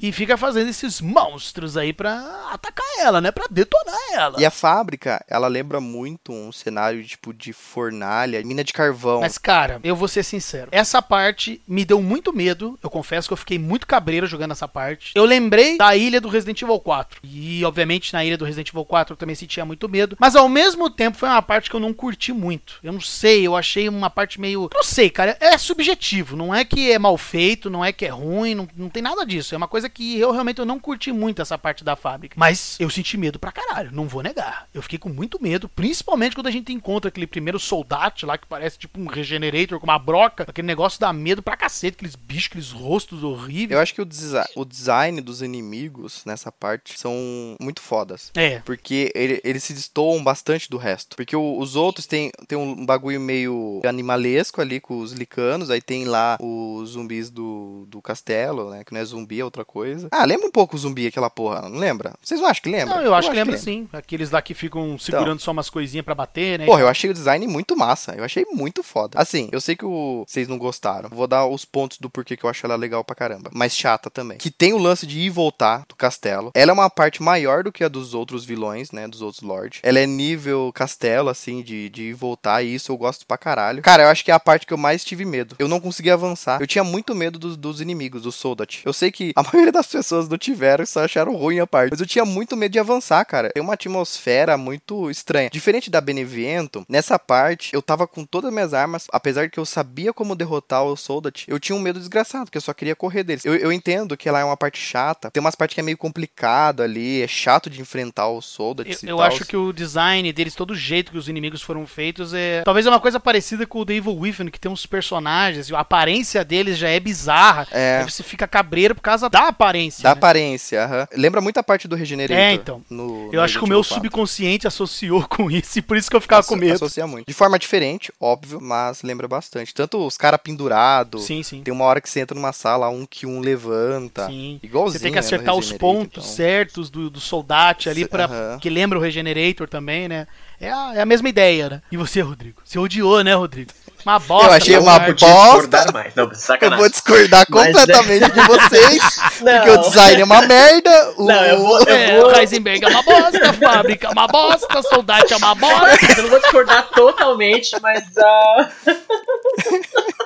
e fica fazendo esses monstros aí pra atacar ela, né? Pra detonar ela. E a fábrica, ela lembra muito um cenário tipo de fornalha, mina de carvão. Mas, cara, eu vou ser sincero. Essa parte me deu muito medo. Eu confesso que eu fiquei muito cabreiro jogando essa parte. Eu lembrei da ilha do Resident Evil 4. E, obviamente, na ilha do Resident Evil 4 eu também sentia muito medo. Mas, ao mesmo tempo, foi uma parte que eu não curti muito. Eu não sei, eu achei uma parte meio. Não sei, cara. É subjetivo. Não é que é mal feito, não é que é ruim, não, não tem nada disso. É uma coisa que eu realmente eu não curti muito essa parte da fábrica. Mas eu senti medo pra caralho, não vou negar. Eu fiquei com muito medo, principalmente quando a gente encontra aquele primeiro soldado lá que parece tipo um regenerator com uma broca. Aquele negócio dá medo pra cacete, aqueles bichos, aqueles rostos horríveis. Eu acho que o, desi o design dos inimigos nessa parte são muito fodas. É. Porque ele, eles se destoam bastante do resto. Porque o, os outros tem, tem um bagulho meio animalesco ali com os licanos. Aí tem lá os zumbis do, do castelo, né? Que não é zumbi, é outra coisa. Ah, lembra um pouco o zumbi, aquela porra, não lembra? Vocês não acham que lembra? Não, eu, eu acho, que lembra sim. Aqueles lá que ficam segurando então, só umas coisinhas para bater, né? Porra, eu achei o design muito massa. Eu achei muito foda. Assim, eu sei que o... vocês não gostaram. Vou dar os pontos do porquê que eu acho ela legal pra caramba. Mas chata também. Que tem o lance de ir e voltar do castelo. Ela é uma parte maior do que a dos outros vilões, né? Dos outros lords. Ela é nível castelo, assim, de, de ir e voltar. E isso eu gosto pra caralho. Cara, eu acho que é a parte que eu mais tive medo. Eu não consegui avançar. Eu tinha muito medo dos, dos inimigos, do Soldat. Eu sei que a maioria das pessoas não tiveram e só acharam ruim a parte. Mas eu tinha muito medo de avançar, cara. Tem uma atmosfera muito estranha. Diferente da Beneviento, nessa parte eu tava com todas as minhas armas, apesar de que eu sabia como derrotar o Soldat, eu tinha um medo desgraçado, porque eu só queria correr deles. Eu, eu entendo que ela é uma parte chata, tem umas partes que é meio complicado ali, é chato de enfrentar o Soldat. Eu, eu acho que o design deles, todo o jeito que os inimigos foram feitos, é. Talvez é uma coisa parecida com o The Evil Within, que tem uns personagens, a aparência deles já é bizarra. É. Aí você fica cabreiro causa da aparência. Da né? aparência, aham. Lembra muito a parte do Regenerator. É, então. No, eu no acho que o meu 4. subconsciente associou com isso e por isso que eu ficava Asso com medo. Associa muito. De forma diferente, óbvio, mas lembra bastante. Tanto os caras pendurados. Sim, sim. Tem uma hora que você entra numa sala, um que um levanta. Sim. Igualzinho. Você tem que né, acertar né, os pontos então. certos do, do soldado ali, para -huh. que lembra o Regenerator também, né? É a, é a mesma ideia, né? E você, Rodrigo? Você odiou, né, Rodrigo? Uma bosta. Eu achei uma bosta. Não, eu vou discordar completamente Mas... de vocês. porque o design é uma merda. O... Não, eu vou, eu é, vou... o Heisenberg é uma bosta, a fábrica é uma bosta, soldado é uma bosta. Eu não vou discordar totalmente, mas. Uh...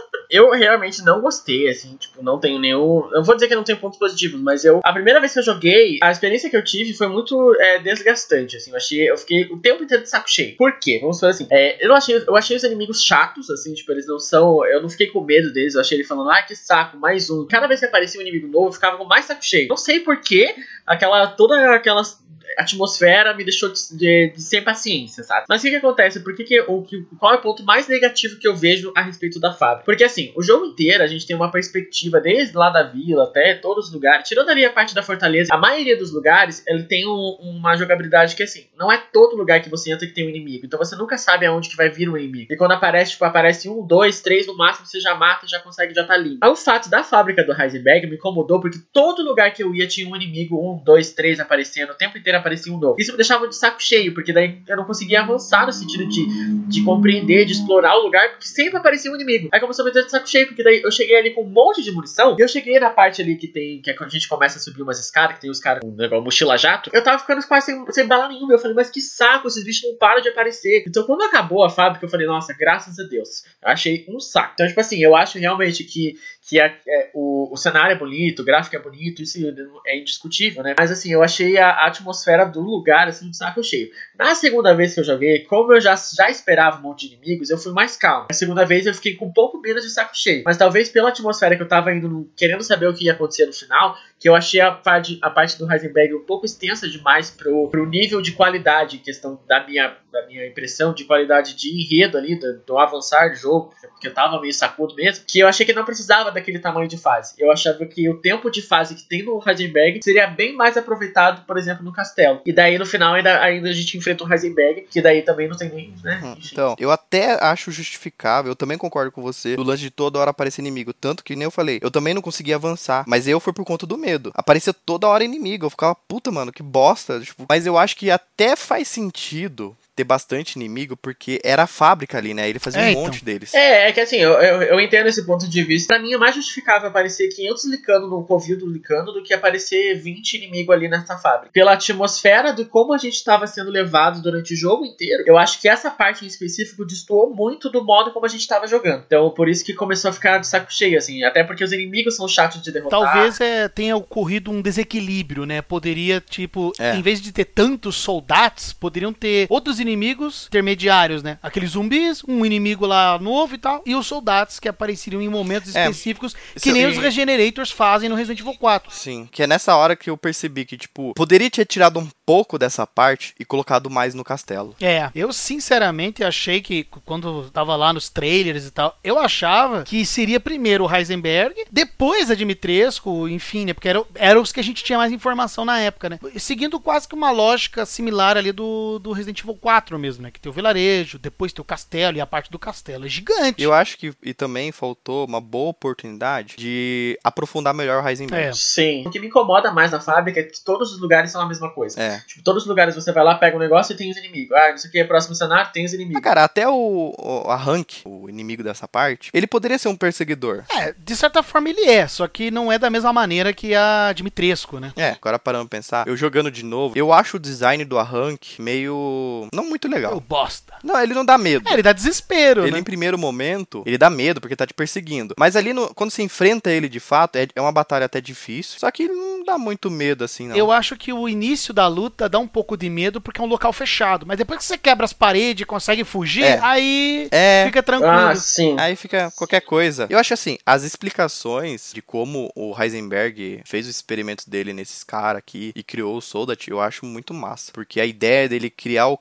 eu realmente não gostei, assim, tipo, não tenho nenhum. Eu vou dizer que não tenho pontos positivos, mas eu. A primeira vez que eu joguei, a experiência que eu tive foi muito é, desgastante, assim. Eu achei. Eu fiquei o tempo inteiro de saco cheio. Por quê? Vamos falar assim. É, eu, achei, eu achei os inimigos chatos, assim, tipo, eles não são. Eu não fiquei com medo deles, eu achei ele falando, ah, que saco, mais um. Cada vez que aparecia um inimigo novo, eu ficava com mais saco cheio. Não sei porquê, aquela. Toda aquelas atmosfera me deixou de, de, de, sem paciência, sabe? Mas o que, que acontece? Por que, que, o, que qual é o ponto mais negativo que eu vejo a respeito da fábrica? Porque assim, o jogo inteiro a gente tem uma perspectiva desde lá da vila até todos os lugares, tirando ali a parte da fortaleza, a maioria dos lugares ele tem um, uma jogabilidade que assim, não é todo lugar que você entra que tem um inimigo, então você nunca sabe aonde que vai vir um inimigo. E quando aparece, tipo, aparece um, dois, três no máximo, você já mata, já consegue, já tá limpo. Aí o fato da fábrica do Heisenberg me incomodou porque todo lugar que eu ia tinha um inimigo, um, dois, três aparecendo, o tempo inteiro aparecia um novo. Isso me deixava de saco cheio, porque daí eu não conseguia avançar no sentido de, de compreender, de explorar o lugar, porque sempre aparecia um inimigo. Aí começou a me deixar de saco cheio, porque daí eu cheguei ali com um monte de munição, e eu cheguei na parte ali que tem, que é quando a gente começa a subir umas escadas, que tem os caras com um mochila jato, eu tava ficando quase sem, sem bala nenhuma. Eu falei, mas que saco, esses bichos não param de aparecer. Então quando acabou a fábrica, eu falei, nossa, graças a Deus. Eu achei um saco. Então, tipo assim, eu acho realmente que que é, é, o, o cenário é bonito, o gráfico é bonito, isso é indiscutível, né? Mas assim, eu achei a, a atmosfera do lugar assim de saco cheio. Na segunda vez que eu joguei, como eu já, já esperava um monte de inimigos, eu fui mais calmo. Na segunda vez eu fiquei com um pouco menos de saco cheio. Mas talvez pela atmosfera que eu tava indo, querendo saber o que ia acontecer no final, que eu achei a parte, a parte do Heisenberg um pouco extensa demais pro, pro nível de qualidade, questão da minha, da minha impressão, de qualidade de enredo ali, do, do avançar do jogo, porque eu tava meio sacudo mesmo, que eu achei que não precisava daquele tamanho de fase. Eu achava que o tempo de fase que tem no Heisenberg seria bem mais aproveitado, por exemplo, no castelo. E daí no final ainda, ainda a gente enfrenta o Heisenberg, que daí também não tem nem. Né? Uhum. Então, eu até acho justificável, eu também concordo com você, o lance de toda hora aparecer inimigo. Tanto que nem eu falei, eu também não conseguia avançar, mas eu fui por conta do medo. Aparecia toda hora inimigo, eu ficava, puta, mano, que bosta. Tipo, mas eu acho que até faz sentido ter bastante inimigo porque era a fábrica ali, né? Ele fazia É, um então. monte deles. É, é que assim, eu, eu, eu entendo esse ponto de vista. Pra mim é mais justificável aparecer 500 licano no covil do licano do que aparecer 20 inimigos ali nessa fábrica. Pela atmosfera de como a gente estava sendo levado durante o jogo inteiro, eu acho que essa parte em específico destoou muito do modo como a gente estava jogando. Então, por isso que começou a ficar de saco cheio, assim. Até porque os inimigos são chatos de derrotar. Talvez é, tenha ocorrido um desequilíbrio, né? Poderia, tipo, É. em vez de ter tantos soldados, poderiam ter outros inimigos intermediários, né? Aqueles zumbis, um inimigo lá novo e tal, e os soldados que apareceriam em momentos É, específicos, que nem os Regenerators fazem no Resident Evil 4. Sim, que é nessa hora que eu percebi que, tipo, poderia ter tirado um pouco dessa parte e colocado mais no castelo. É, eu sinceramente achei que quando tava lá nos trailers e tal, eu achava que seria primeiro o Heisenberg, depois a Dimitrescu, enfim, né? Porque eram, eram os que a gente tinha mais informação na época, né? Seguindo quase que uma lógica similar ali do, do Resident Evil 4 mesmo, né? Que tem o vilarejo, depois tem o castelo e a parte do castelo é gigante. Eu acho que e também faltou uma boa oportunidade de aprofundar melhor o Heisenberg. É. Sim. O que me incomoda mais na fábrica é que todos os lugares são a mesma coisa. É. Tipo, todos os lugares você vai lá, pega um negócio e tem os inimigos. Ah, não sei o que, próximo cenário tem os Ah, inimigos. cara, até o, o a Hank, o inimigo dessa parte, ele poderia ser um perseguidor. É, de certa forma ele é, só que não é da mesma maneira que a Dimitrescu, né? É, agora parando pra pensar, eu jogando de novo, eu acho o design do Hank meio. Não muito o legal. bosta. Não, ele não dá medo. É, ele dá desespero, Ele, né? em primeiro momento, ele dá medo porque tá te perseguindo. Mas ali, no- quando você enfrenta ele de fato, é, é uma batalha até difícil. Só que ele não dá muito medo assim, não. Eu acho que o início da luta dá um pouco de medo porque é um local fechado. Mas depois que você quebra as paredes e consegue fugir, É. aí É. fica tranquilo. Ah, sim. Aí fica qualquer coisa. Eu acho assim, as explicações de como o Heisenberg fez os experimentos dele nesses caras aqui e criou o Soldat, eu acho muito massa. Porque a ideia dele criar o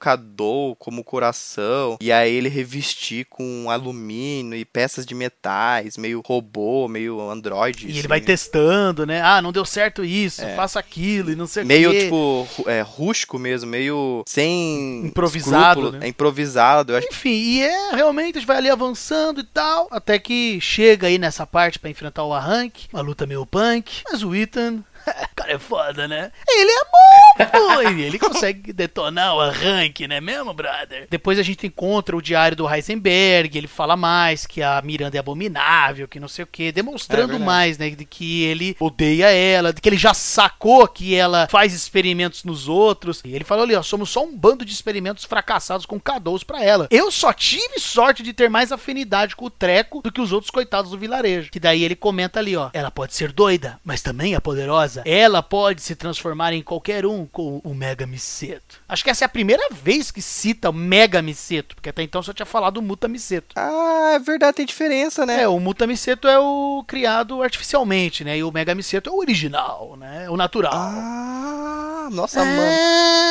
Como coração e aí ele revestir com alumínio e peças de metais, meio robô, meio androide. E assim. ele vai testando, né? Ah, não deu certo isso, É. faça aquilo e não sei o Meio, quê. tipo, é, rústico mesmo, meio sem. Improvisado, né? É improvisado. Eu acho Enfim, e é realmente a gente vai ali avançando e tal, até que chega aí nessa parte pra enfrentar o Arranque, uma luta meio punk, mas o Ethan, cara é foda, né? Ele é bom, e ele consegue detonar o Arranque, né mesmo, brother? Depois a gente encontra o diário do Heisenberg, ele fala mais que a Miranda é abominável, que não sei o que, É demonstrando verdade. mais, né, de que ele odeia ela, de que ele já sacou que ela faz experimentos nos outros. E ele falou ali, ó, somos só um bando de experimentos fracassados com cadeaus pra ela. Eu só tive sorte de ter mais afinidade com o treco do que os outros coitados do vilarejo. Que daí ele comenta ali, ó, ela pode ser doida, mas também é poderosa. Ela pode se transformar em qualquer um com o Mega Miceto. Acho que essa é a primeira vez que cita o Mega Miceto, porque até então só tinha falado o Muta Miceto. Ah, é verdade, tem diferença, né? É, o Mutamiceto é o criado artificialmente, né? E o Megamiceto é o original, né? O natural. Ah, nossa, mano.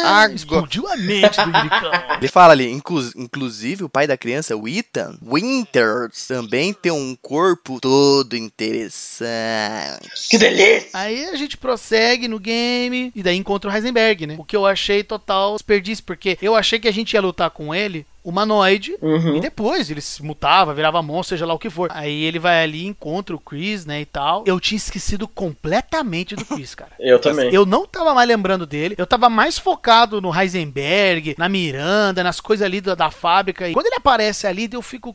Ah, Agora- explodiu a mente do Liricão. Ele fala ali, inclu- inclusive o pai da criança, o Ethan Winters, também tem um corpo todo interessante. Que delícia! Aí a gente prossegue no game e daí encontra o Heisenberg, né? O que eu achei total desperdício, porque eu achei que a gente ia lutar com ele humanoide Uhum. E depois ele se mutava, virava monstro, seja lá o que for. Aí ele vai ali, encontra o Chris, né, e tal. Eu tinha esquecido completamente do Chris, cara. Eu também. Eu não tava mais lembrando dele. Eu tava mais focado no Heisenberg, na Miranda, nas coisas ali da, da fábrica. E quando ele aparece ali, eu fico.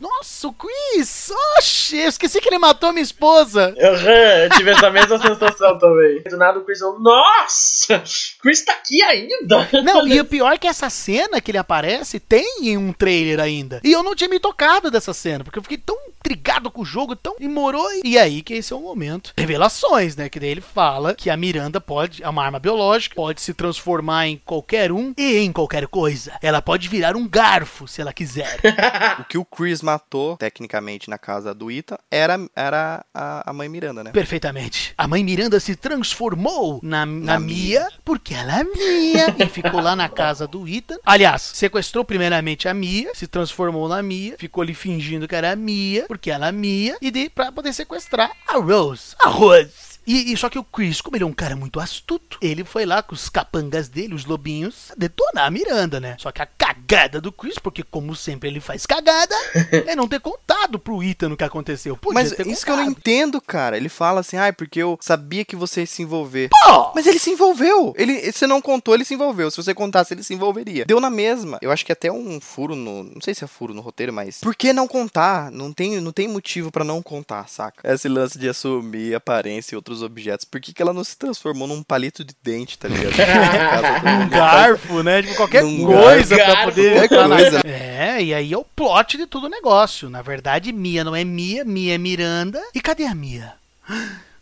Nossa, o Chris! Oxi, eu esqueci que ele matou minha esposa. Aham, eu tive essa mesma sensação também. Do nada o Chris falou, nossa! Chris tá aqui ainda! Não, e o pior é que essa cena que ele aparece tem em um trailer ainda. E eu não tinha me tocado dessa cena, porque eu fiquei tão intrigado com o jogo, tão demorou. E aí que esse é o momento. Revelações, né? Que daí ele fala que a Miranda pode, é uma arma biológica, pode se transformar em qualquer um e em qualquer coisa. Ela pode virar um garfo, se ela quiser. O que o Chris matou, tecnicamente, na casa do Ethan, era, era a, a mãe Miranda, né? Perfeitamente. A mãe Miranda se transformou na, na, Na Mia, porque ela é Mia, e ficou lá na casa do Ethan. Aliás, sequestrou primeiramente a Mia, se transformou na Mia, ficou ali fingindo que era a Mia, porque ela Mia, e de, pra poder sequestrar a Rose. A Rose. E, e só que o Chris, como ele é um cara muito astuto, ele foi lá com os capangas dele, os lobinhos, detonar a Miranda, né? Só que a cagada do Chris, porque como sempre ele faz cagada, é não ter contado pro Ethan o que aconteceu. Podia Mas isso que eu não entendo, cara. Ele fala assim, ai, porque eu sabia que você ia se envolver. Pô! Mas ele se envolveu. Ele, você não contou, ele se envolveu. Se você contasse, ele se envolveria. Deu na mesma. Eu acho que até um furo no. Não sei se é furo no roteiro, mas. Por que não contar? Não tem, não tem motivo pra não contar, saca? Esse lance de assumir aparência e outros objetos. Por que, que ela não se transformou num palito de dente, tá ligado? Todo Um garfo, né? Tipo, qualquer Num coisa pra garfo, poder entrar na- coisa. É, e aí é o plot de todo o negócio. Na verdade, Mia não é Mia, Mia é Miranda. E cadê a Mia?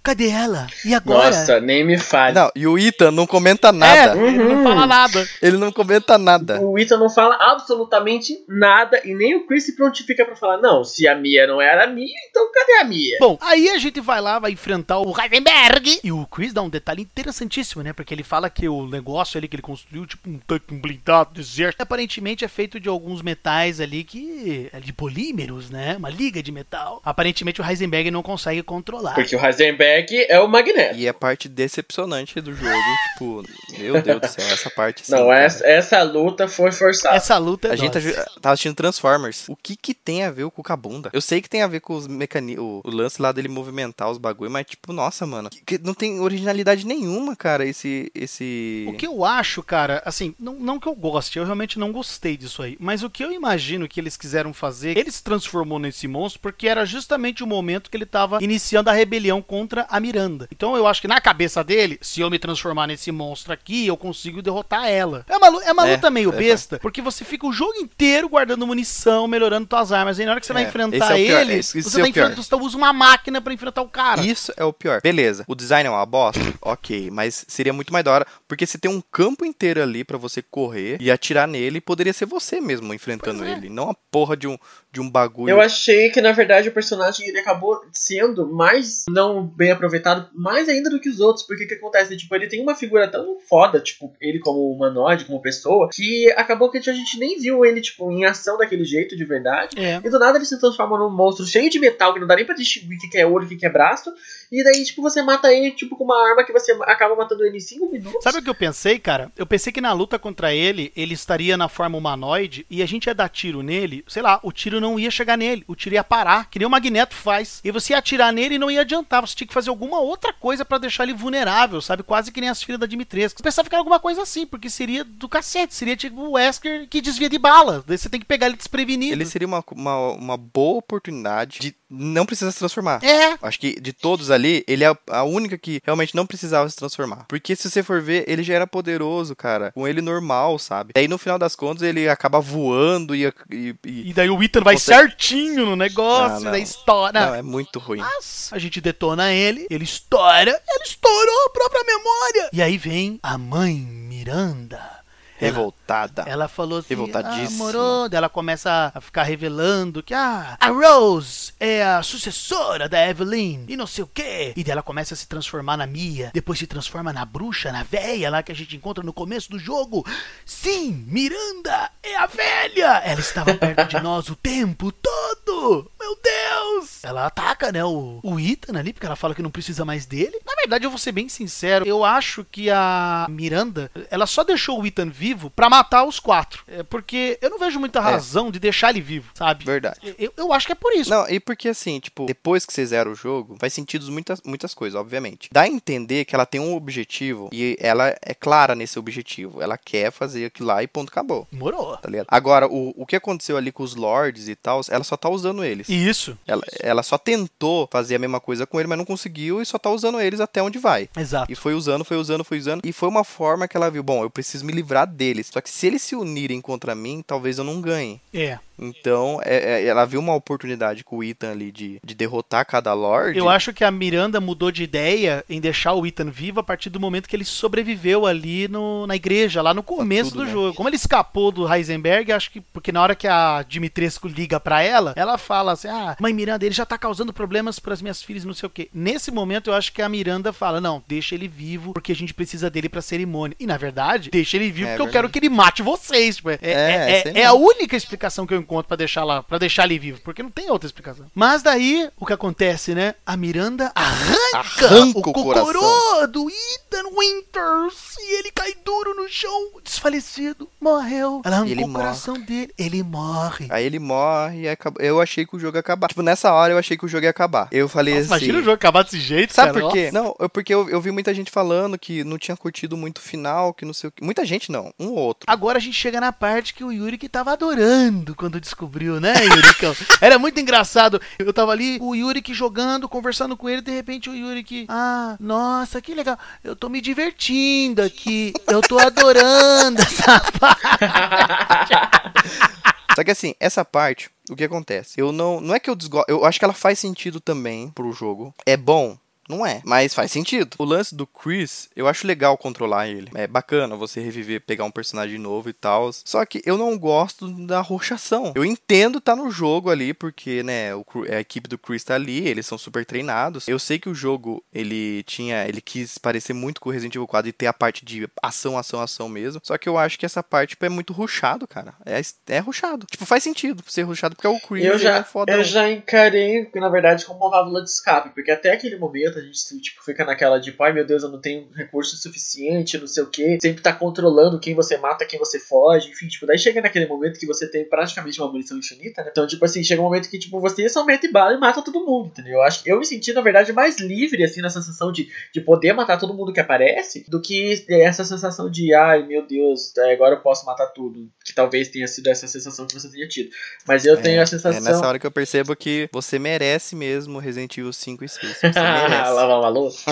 Cadê ela? E agora? Nossa, nem me fale. Não, e o Ethan não comenta é, nada. ele não fala nada. Ele não comenta nada. O Ethan não fala absolutamente nada e nem o Chris se prontifica pra falar, não, se a Mia não era a Mia, então cadê a Mia? Bom, aí a gente vai lá, vai enfrentar o Heisenberg. E o Chris dá um detalhe interessantíssimo, né? Porque ele fala que o negócio ali que ele construiu, tipo um tanque um blindado do exército, aparentemente é feito de alguns metais ali que. é de polímeros, né? Uma liga de metal. Aparentemente o Heisenberg não consegue controlar. Porque o Heisenberg é o Magneto. E a parte decepcionante do jogo, tipo, meu Deus do céu, essa parte sim, Não, cara. essa, essa luta foi forçada. Essa luta é A gente nossa. tá- tava assistindo Transformers. O que que tem a ver com o Cabunda? Eu sei que tem a ver com os mecanismos, o, o lance lá dele movimentar os bagulho, mas tipo, nossa, mano, que- que não tem originalidade nenhuma, cara, esse esse O que eu acho, cara, assim, não, não que eu goste, eu realmente não gostei disso aí, mas o que eu imagino que eles quiseram fazer, ele se transformou nesse monstro porque era justamente o momento que ele tava iniciando a rebelião contra a Miranda. Então eu acho que na cabeça dele, se eu me transformar nesse monstro aqui, eu consigo derrotar ela. É uma, é uma É, luta meio é, besta, porque você fica o jogo inteiro guardando munição, melhorando tuas armas, e na hora que você vai É, enfrentar é ele, esse- esse você é tá enfrentando, você usa uma máquina pra enfrentar o cara. Isso é o pior. Beleza, o design é uma bosta? ok, mas seria muito mais da hora, porque você tem um campo inteiro ali pra você correr e atirar nele, poderia ser você mesmo enfrentando é. ele, não a porra de um, de um bagulho. Eu achei que, na verdade, o personagem ele acabou sendo mais não bem aproveitado, mais ainda do que os outros. Porque o que acontece? Tipo, ele tem uma figura tão foda, tipo, ele como humanoide, como pessoa, que acabou que a gente nem viu ele, tipo, em ação daquele jeito de verdade. É. E do nada ele se transforma num monstro cheio de metal, que não dá nem pra distinguir o que é olho e o que que é braço. E daí, tipo, você mata ele, tipo, com uma arma que você acaba matando ele em 5 minutos. Sabe o que eu pensei, cara? Eu pensei que na luta contra ele, ele estaria na forma humanoide e a gente ia dar tiro nele, sei lá, o tiro não ia chegar nele, o tiro ia parar, que nem o Magneto faz. E você ia atirar nele e não ia adiantar, você tinha que fazer alguma outra coisa pra deixar ele vulnerável, sabe? Quase que nem as filhas da Dimitrescu. Eu pensava que era alguma coisa assim, porque seria do cacete, seria tipo o Wesker que desvia de bala. Daí você tem que pegar ele desprevenido. Ele seria uma, uma, uma boa oportunidade de não precisar se transformar. É, Acho que de todos ali, ele é a única que realmente não precisava se transformar. Porque se você for ver, ele já era poderoso, cara. Com ele normal, sabe? E aí no final das contas, ele acaba voando e. e- e- e daí o Ethan vai Você- certinho no negócio, Ah, não. da história. Não, é muito ruim. Mas a gente detona ele, ele estoura, ele estourou a própria memória. E aí vem a mãe Miranda. Ela, Revoltada. ela falou assim, ah, Revoltadíssima. moro. Daí ela começa a ficar revelando que ah, a Rose é a sucessora da Evelyn e não sei o quê. E daí ela começa a se transformar na Mia, depois se transforma na bruxa, na véia lá que a gente encontra no começo do jogo. Sim, Miranda é a velha. Ela estava perto de nós o tempo todo. Meu Deus! Ela ataca, né, o, o Ethan ali, porque ela fala que não precisa mais dele. Na verdade, eu vou ser bem sincero, eu acho que a Miranda, ela só deixou o Ethan vivo pra matar os quatro. É porque eu não vejo muita razão de deixar ele vivo, sabe? Verdade. Eu, eu acho que é por isso. Não, e porque assim, tipo, depois que você zera o jogo, faz sentido muitas, muitas coisas, obviamente. Dá a entender que ela tem um objetivo e ela é clara nesse objetivo. Ela quer fazer aquilo lá e ponto, acabou. Morou. Tá ligado? Agora, o, o que aconteceu ali com os lords e tal, ela só tá usando eles. Isso. Ela, ela só tentou fazer a mesma coisa com ele, mas não conseguiu e só tá usando eles até onde vai. Exato. E foi usando, foi usando, foi usando. E foi uma forma que ela viu: bom, eu preciso me livrar deles. Só que se eles se unirem contra mim, talvez eu não ganhe. É. Então, é- é- ela viu uma oportunidade com o Ethan ali de, de derrotar cada Lorde. Eu acho que a Miranda mudou de ideia em deixar o Ethan vivo a partir do momento que ele sobreviveu ali no, na igreja, lá no começo tudo, do né? jogo. Como ele escapou do Heisenberg, acho que porque na hora que a Dimitrescu liga pra ela, ela fala assim: "Ah, mãe Miranda, ele já tá causando problemas pras minhas filhas, não sei o quê". Nesse momento eu acho que a Miranda fala: "Não, deixa ele vivo, porque a gente precisa dele pra cerimônia". E na verdade, deixa ele vivo É porque eu verdade. quero que ele mate vocês, tipo, é, é, É, é- é a única explicação que eu encontro pra deixar lá, para deixar ele vivo, porque não tem outra explicação. Mas daí, o que acontece, né? A Miranda arranca, Arranca o o cocorô do Ethan Winters e ele cai duro no chão, desfalecido, morreu. Ela arrancou o coração dele, ele morre. Aí ele morre e acaba... eu achei que o jogo ia acabar. Tipo, nessa hora eu achei que o jogo ia acabar. Eu falei Nossa, assim. imagina o jogo acabar desse jeito, Sabe cara. por quê? Nossa. Não, eu- porque eu, eu vi muita gente falando que não tinha curtido muito o final, que não sei o que. Muita gente não, um ou outro. Agora a gente chega na parte que o Yuri que tava adorando quando descobriu, né, Yuricão? Era muito engraçado. Eu tava ali, o Yuri que jogando, conversando com ele, de repente o Yuri que, ah, nossa, que legal. Eu tô me divertindo aqui. Eu tô adorando essa parte. Só que assim, essa parte, o que acontece? Eu não. Não é que eu desgosto. Eu acho que ela faz sentido também pro jogo. É bom. Não é, mas faz sentido. O lance do Chris, eu acho legal controlar ele. É bacana você reviver, pegar um personagem novo e tal. Só que eu não gosto da roxação. Eu entendo tá no jogo ali, porque, né, o, a equipe do Chris tá ali, eles são super treinados. Eu sei que o jogo, ele tinha. Ele quis parecer muito com o Resident Evil 4 e ter a parte de ação, ação, ação mesmo. Só que eu acho que essa parte tipo, é muito ruxado, cara. É, é ruxado. Tipo, faz sentido ser ruxado, porque é o Chris Eu já, é foda. eu já encarei, na verdade, como uma válvula de escape, porque até aquele momento a gente tipo, fica naquela de, ai meu Deus, eu não tenho recurso suficiente, não sei o que, sempre tá controlando quem você mata, quem você foge, enfim, tipo, daí chega naquele momento que você tem praticamente uma munição infinita, né? Então, tipo assim, chega um momento que, tipo, você só mete bala e mata todo mundo, entendeu? Eu acho que eu me senti, na verdade, mais livre, assim, nessa sensação de, de poder matar todo mundo que aparece, do que essa sensação de, ai meu Deus, é, agora eu posso matar tudo, que talvez tenha sido essa sensação que você tenha tido. Mas eu tenho a sensação. É nessa hora que eu percebo que você merece mesmo Resident Evil 5 e 6. Você merece. Lava uma louça.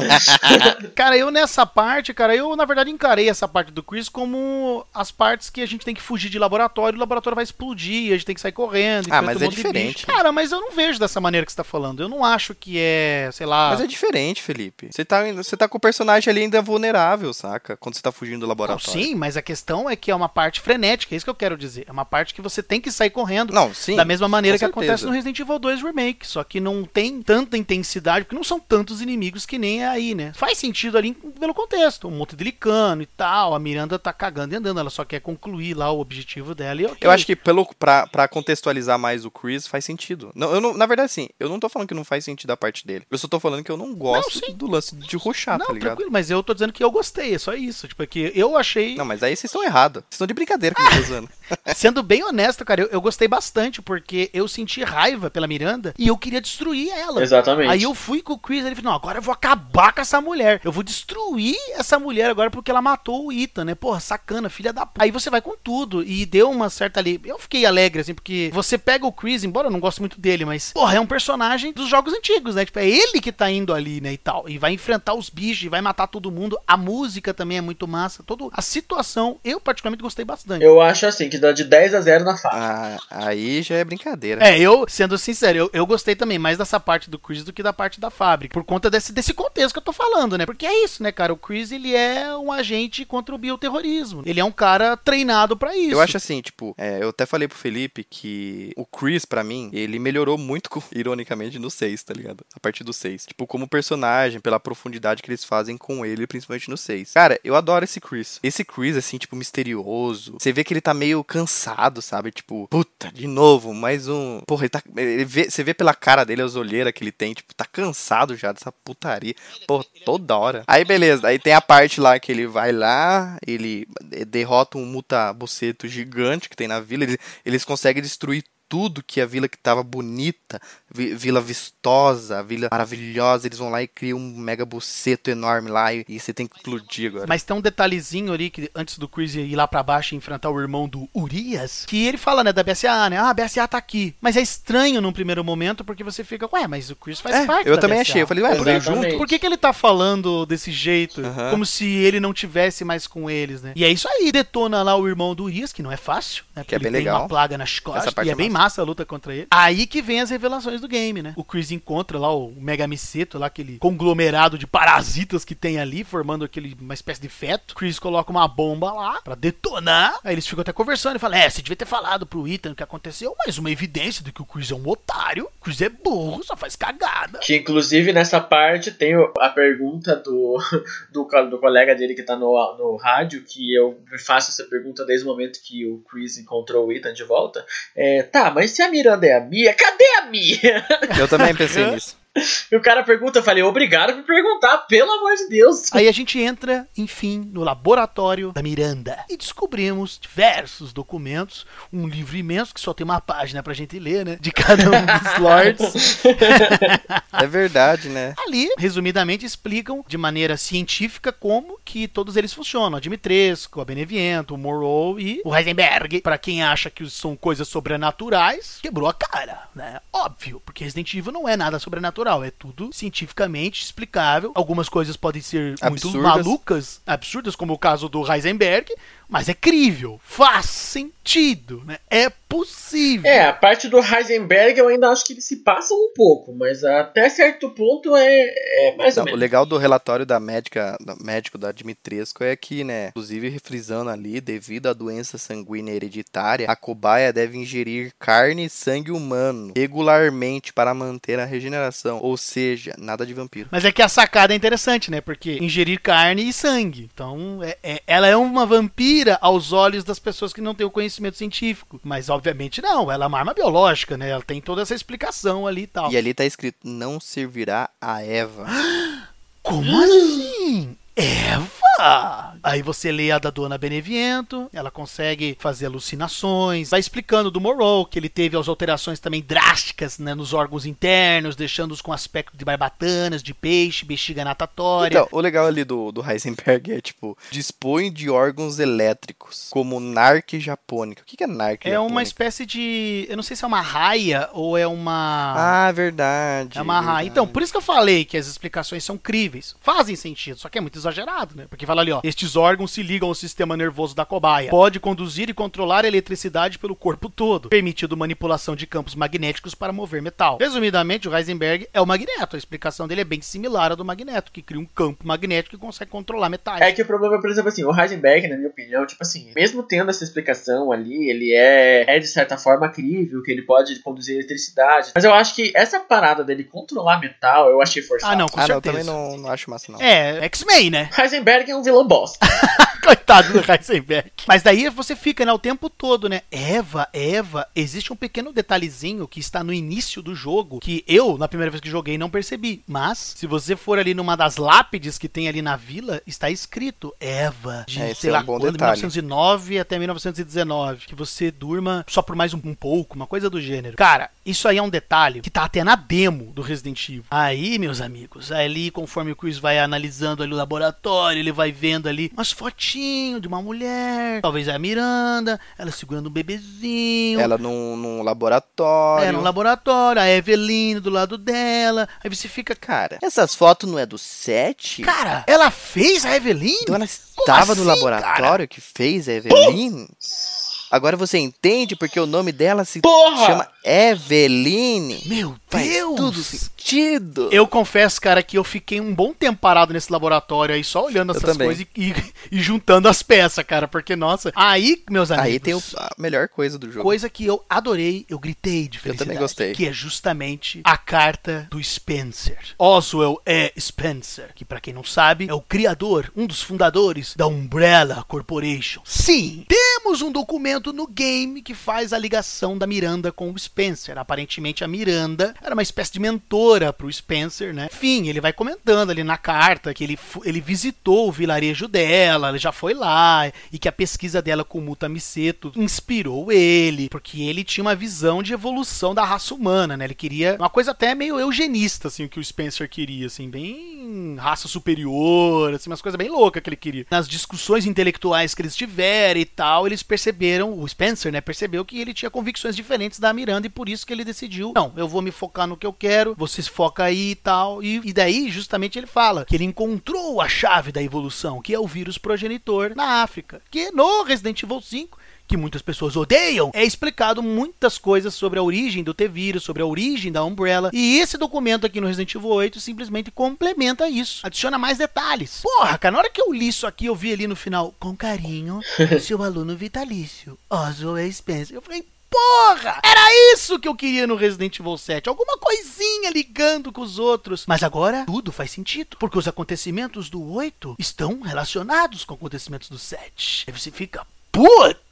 Cara, eu nessa parte, cara, eu na verdade encarei essa parte do Chris como as partes que a gente tem que fugir de laboratório, o laboratório vai explodir, a gente tem que sair correndo. Ah, mas um é diferente. Cara, mas eu não vejo dessa maneira que você tá falando. Eu não acho que é, sei lá. Mas é diferente, Felipe. Você tá, você tá com o personagem ali ainda vulnerável, saca? Quando você tá fugindo do Não, laboratório. sim, mas a questão é que é uma parte frenética, é isso que eu quero dizer. É uma parte que você tem que sair correndo. Não, sim. da mesma maneira que acontece certeza. no Resident Evil 2 Remake, só que não tem tanta intensidade, porque não são tantos inimigos que nem é aí, né? Faz sentido ali pelo contexto, um monte de licano e tal, a Miranda tá cagando e andando, ela só quer concluir lá o objetivo dela e ok. Eu acho que pelo pra, pra contextualizar mais o Chris faz sentido. Não, eu não, na verdade, assim, eu não tô falando que não faz sentido a parte dele. Eu só tô falando que eu não gosto sim. do lance de ruxar, Não, tá ligado? tranquilo, mas eu tô dizendo que eu gostei, é só isso. Tipo, é que eu achei. Não, mas aí vocês estão errados. Vocês estão de brincadeira com tô usando. Sendo bem honesto, cara, eu, eu gostei bastante, porque eu senti raiva pela Miranda e eu queria destruir ela. Exatamente. Aí eu fui com o Chris e ele falou: Não, agora eu vou acabar com essa mulher. Eu vou destruir essa mulher agora porque ela matou o Ethan, né? Porra, sacana, filha da. p-". Aí você vai com tudo. E deu uma certa ali. Eu fiquei alegre, assim, porque você pega o Chris, embora eu não goste muito dele, mas, porra, é um personagem dos jogos antigos, né? Tipo, é ele que tá indo ali, né? E tal. E vai enfrentar os bichos, e vai matar todo mundo. A música também é muito massa. Todo... A situação, eu particularmente gostei bastante. Eu acho assim, que dá de 10 a 0 na faixa. Ah, aí já é brincadeira. É, eu, sendo sincero, eu, eu gostei também mais dessa parte do Chris do que da parte da fábrica. Por conta desse, desse contexto que eu tô falando, né? Porque é isso, né, cara? O Chris, ele é um agente contra o bioterrorismo. Ele é um cara treinado pra isso. Eu acho assim, tipo, é, eu até falei pro Felipe que o Chris, pra mim, ele melhorou muito, ironicamente, no 6, tá ligado? A partir do 6. Tipo, como personagem, pela profundidade que eles fazem com ele, principalmente no 6. Cara, eu adoro esse Chris. Esse Chris, assim, tipo, misterioso. Você vê que ele tá meio cansado, sabe? Tipo, puta, de novo, mais um. Porra, ele tá. Ele vê, você vê pela cara dele as olheiras que ele tem, tipo, tá cansado já dessa putaria. Pô, toda hora. Aí beleza, aí tem a parte lá que ele vai lá, ele derrota um mutabuceto gigante que tem na vila, eles, eles conseguem destruir tudo que a vila que tava bonita, vi- vila vistosa, vila maravilhosa, eles vão lá e criam um mega buceto enorme lá e, e você tem que explodir agora. Mas tem um detalhezinho ali que antes do Chris ir lá pra baixo e enfrentar o irmão do Urias, que ele fala, né, da BSA, né? Ah, a BSA tá aqui. Mas é estranho num primeiro momento porque você fica, ué, mas o Chris faz É, parte eu também BSA. achei, eu falei, ué, Exatamente. junto. Por que, que ele tá falando desse jeito? Como se ele não tivesse mais com eles, né? E é isso aí, detona lá o irmão do Urias, que não é fácil, né? Porque é ele bem tem legal. uma plaga nas costas, Essa parte e é, é bem massa a luta contra ele. Aí que vem as revelações do game, né? O Chris encontra lá o Mega Miceto, lá aquele conglomerado de parasitas que tem ali, formando aquele, uma espécie de feto. Chris coloca uma bomba lá pra detonar. Aí eles ficam até conversando e falam: É, você devia ter falado pro Ethan o que aconteceu, mas uma evidência de que o Chris é um otário. O Chris é burro, só faz cagada. Que inclusive nessa parte tem a pergunta do, do, do colega dele que tá no, no rádio, que eu faço essa pergunta desde o momento que o Chris encontrou o Ethan de volta. É, tá, tá, mas se a Miranda é a Mia, cadê a Mia? Eu também pensei nisso. E o cara pergunta, eu falei, obrigado por perguntar, pelo amor de Deus. Aí a gente entra, enfim, no laboratório da Miranda e descobrimos diversos documentos, um livro imenso que só tem uma página pra gente ler, né? De cada um dos lords. É verdade, né? Ali, resumidamente, explicam de maneira científica como que todos eles funcionam. A Dimitrescu, a Beneviento, o Morrow e o Heisenberg. Pra quem acha que são coisas sobrenaturais, quebrou a cara, né? Óbvio, porque Resident Evil não é nada sobrenatural, é tudo cientificamente explicável. Algumas coisas podem ser muito Absurdas. malucas, absurdas, como o caso do Heisenberg, mas é crível, faz sentido, né? É possível. É, a parte do Heisenberg eu ainda acho que ele se passa um pouco, mas até certo ponto é, é mais Não, ou o menos. legal do relatório da médica, do médico da Dimitrescu é que, né, inclusive refrisando ali, devido à doença sanguínea hereditária, a cobaia deve ingerir carne e sangue humano regularmente para manter a regeneração, ou seja, nada de vampiro. Mas é que a sacada é interessante, né? Porque ingerir carne e sangue. Então, é- é- ela é uma vampira aos olhos das pessoas que não têm o conhecimento científico. Mas, obviamente, não. Ela é uma arma biológica, né? Ela tem toda essa explicação ali e tal. E ali tá escrito, não servirá a Eva. Como assim? Eva! Aí você lê a da Dona Beneviento, ela consegue fazer alucinações, vai explicando do Morrow, que ele teve as alterações também drásticas né, nos órgãos internos, deixando-os com aspecto de barbatanas, de peixe, bexiga natatória. Então, o legal ali do, do Heisenberg é, tipo, dispõe de órgãos elétricos, como narque japônica. O que é narque é uma espécie de. Eu não sei se é uma raia ou é uma. Ah, verdade. É uma raia. verdade. Então, por isso que eu falei que as explicações são críveis. Fazem sentido, só que é muito exagerado, né? Porque fala ali, ó. Estes órgãos se ligam ao sistema nervoso da cobaia. Pode conduzir e controlar a eletricidade pelo corpo todo, permitindo manipulação de campos magnéticos para mover metal. Resumidamente, o Heisenberg é o magneto. A explicação dele é bem similar à do magneto, que cria um campo magnético e consegue controlar metais. É que o problema, por exemplo, assim, o Heisenberg, na minha opinião, tipo assim, mesmo tendo essa explicação ali, ele é, é de certa forma crível, que ele pode conduzir eletricidade. Mas eu acho que essa parada dele controlar metal, eu achei forçado. Ah, não, com Ah, não, certeza. também não, não acho massa, não. É, X-Men, né? Heisenberg é um vilão bosta. Coitado do Heisenberg. Mas daí você fica, né, o tempo todo, né? Eva, Eva, existe um pequeno detalhezinho que está no início do jogo, que eu, na primeira vez que joguei, não percebi. Mas, se você for ali numa das lápides que tem ali na vila, está escrito Eva, de É, sei é lá um bom quando, detalhe. 1909 até 1919. Que você durma só por mais um, um pouco, uma coisa do gênero. Cara, isso aí é um detalhe que tá até na demo do Resident Evil. Aí, meus amigos, ali, conforme o Chris vai analisando ali o laboratório, ele vai vendo ali umas fotinhos de uma mulher, talvez é a Miranda, ela segurando um bebezinho. Ela num, num laboratório. É, no laboratório, a Eveline do lado dela. Aí você fica, Cara, essas fotos não é do set? cara, ela fez a Eveline? Então ela estava no assim, laboratório que fez a Eveline? Agora você entende porque o nome dela se Porra! chama Eveline? Meu Faz Deus! tudo sentido. Eu confesso, cara, que eu fiquei um bom tempo parado nesse laboratório aí, só olhando Eu essas também. coisas e, e- e juntando as peças, cara, porque, nossa. Aí, meus amigos. Aí tem o- a melhor coisa do jogo. Coisa que eu adorei, eu gritei de felicidade. também gostei. Que é justamente a carta do Spencer. Oswell é Spencer, que pra quem não sabe, é o criador, um dos fundadores da Umbrella Corporation. Sim, temos um documento no game que faz a ligação da Miranda com o Spencer. Aparentemente a Miranda era uma espécie de mentora pro Spencer, né? Enfim, ele vai comentando ali na carta que ele, ele visitou o vilarejo dela, ele já foi lá, e que a pesquisa dela com o Muta Miseto inspirou ele, porque ele tinha uma visão de evolução da raça humana, né? Ele queria uma coisa até meio eugenista, assim, o que o Spencer queria, assim, bem raça superior, assim, umas coisas bem loucas que ele queria. Nas discussões intelectuais que eles tiveram e tal, eles perceberam, o Spencer, né, percebeu que ele tinha convicções diferentes da Miranda e por isso que ele decidiu, não, eu vou me focar no que eu quero, você se foca aí e tal. E, e daí, justamente, ele fala que ele encontrou a chave da evolução, que é o vírus progenitor na África, que no Resident Evil 5 que muitas pessoas odeiam, é explicado muitas coisas sobre a origem do T-Vírus, sobre a origem da Umbrella. E esse documento aqui no Resident Evil 8 simplesmente complementa isso. Adiciona mais detalhes. Porra, cara, na hora que eu li isso aqui, eu vi ali no final, com carinho, seu aluno vitalício, Oswald Spencer. Eu falei, Porra! Era isso que eu queria no Resident Evil 7. Alguma coisinha ligando com os outros. Mas agora tudo faz sentido. Porque os acontecimentos do 8 estão relacionados com acontecimentos do 7. Aí você fica. Putz!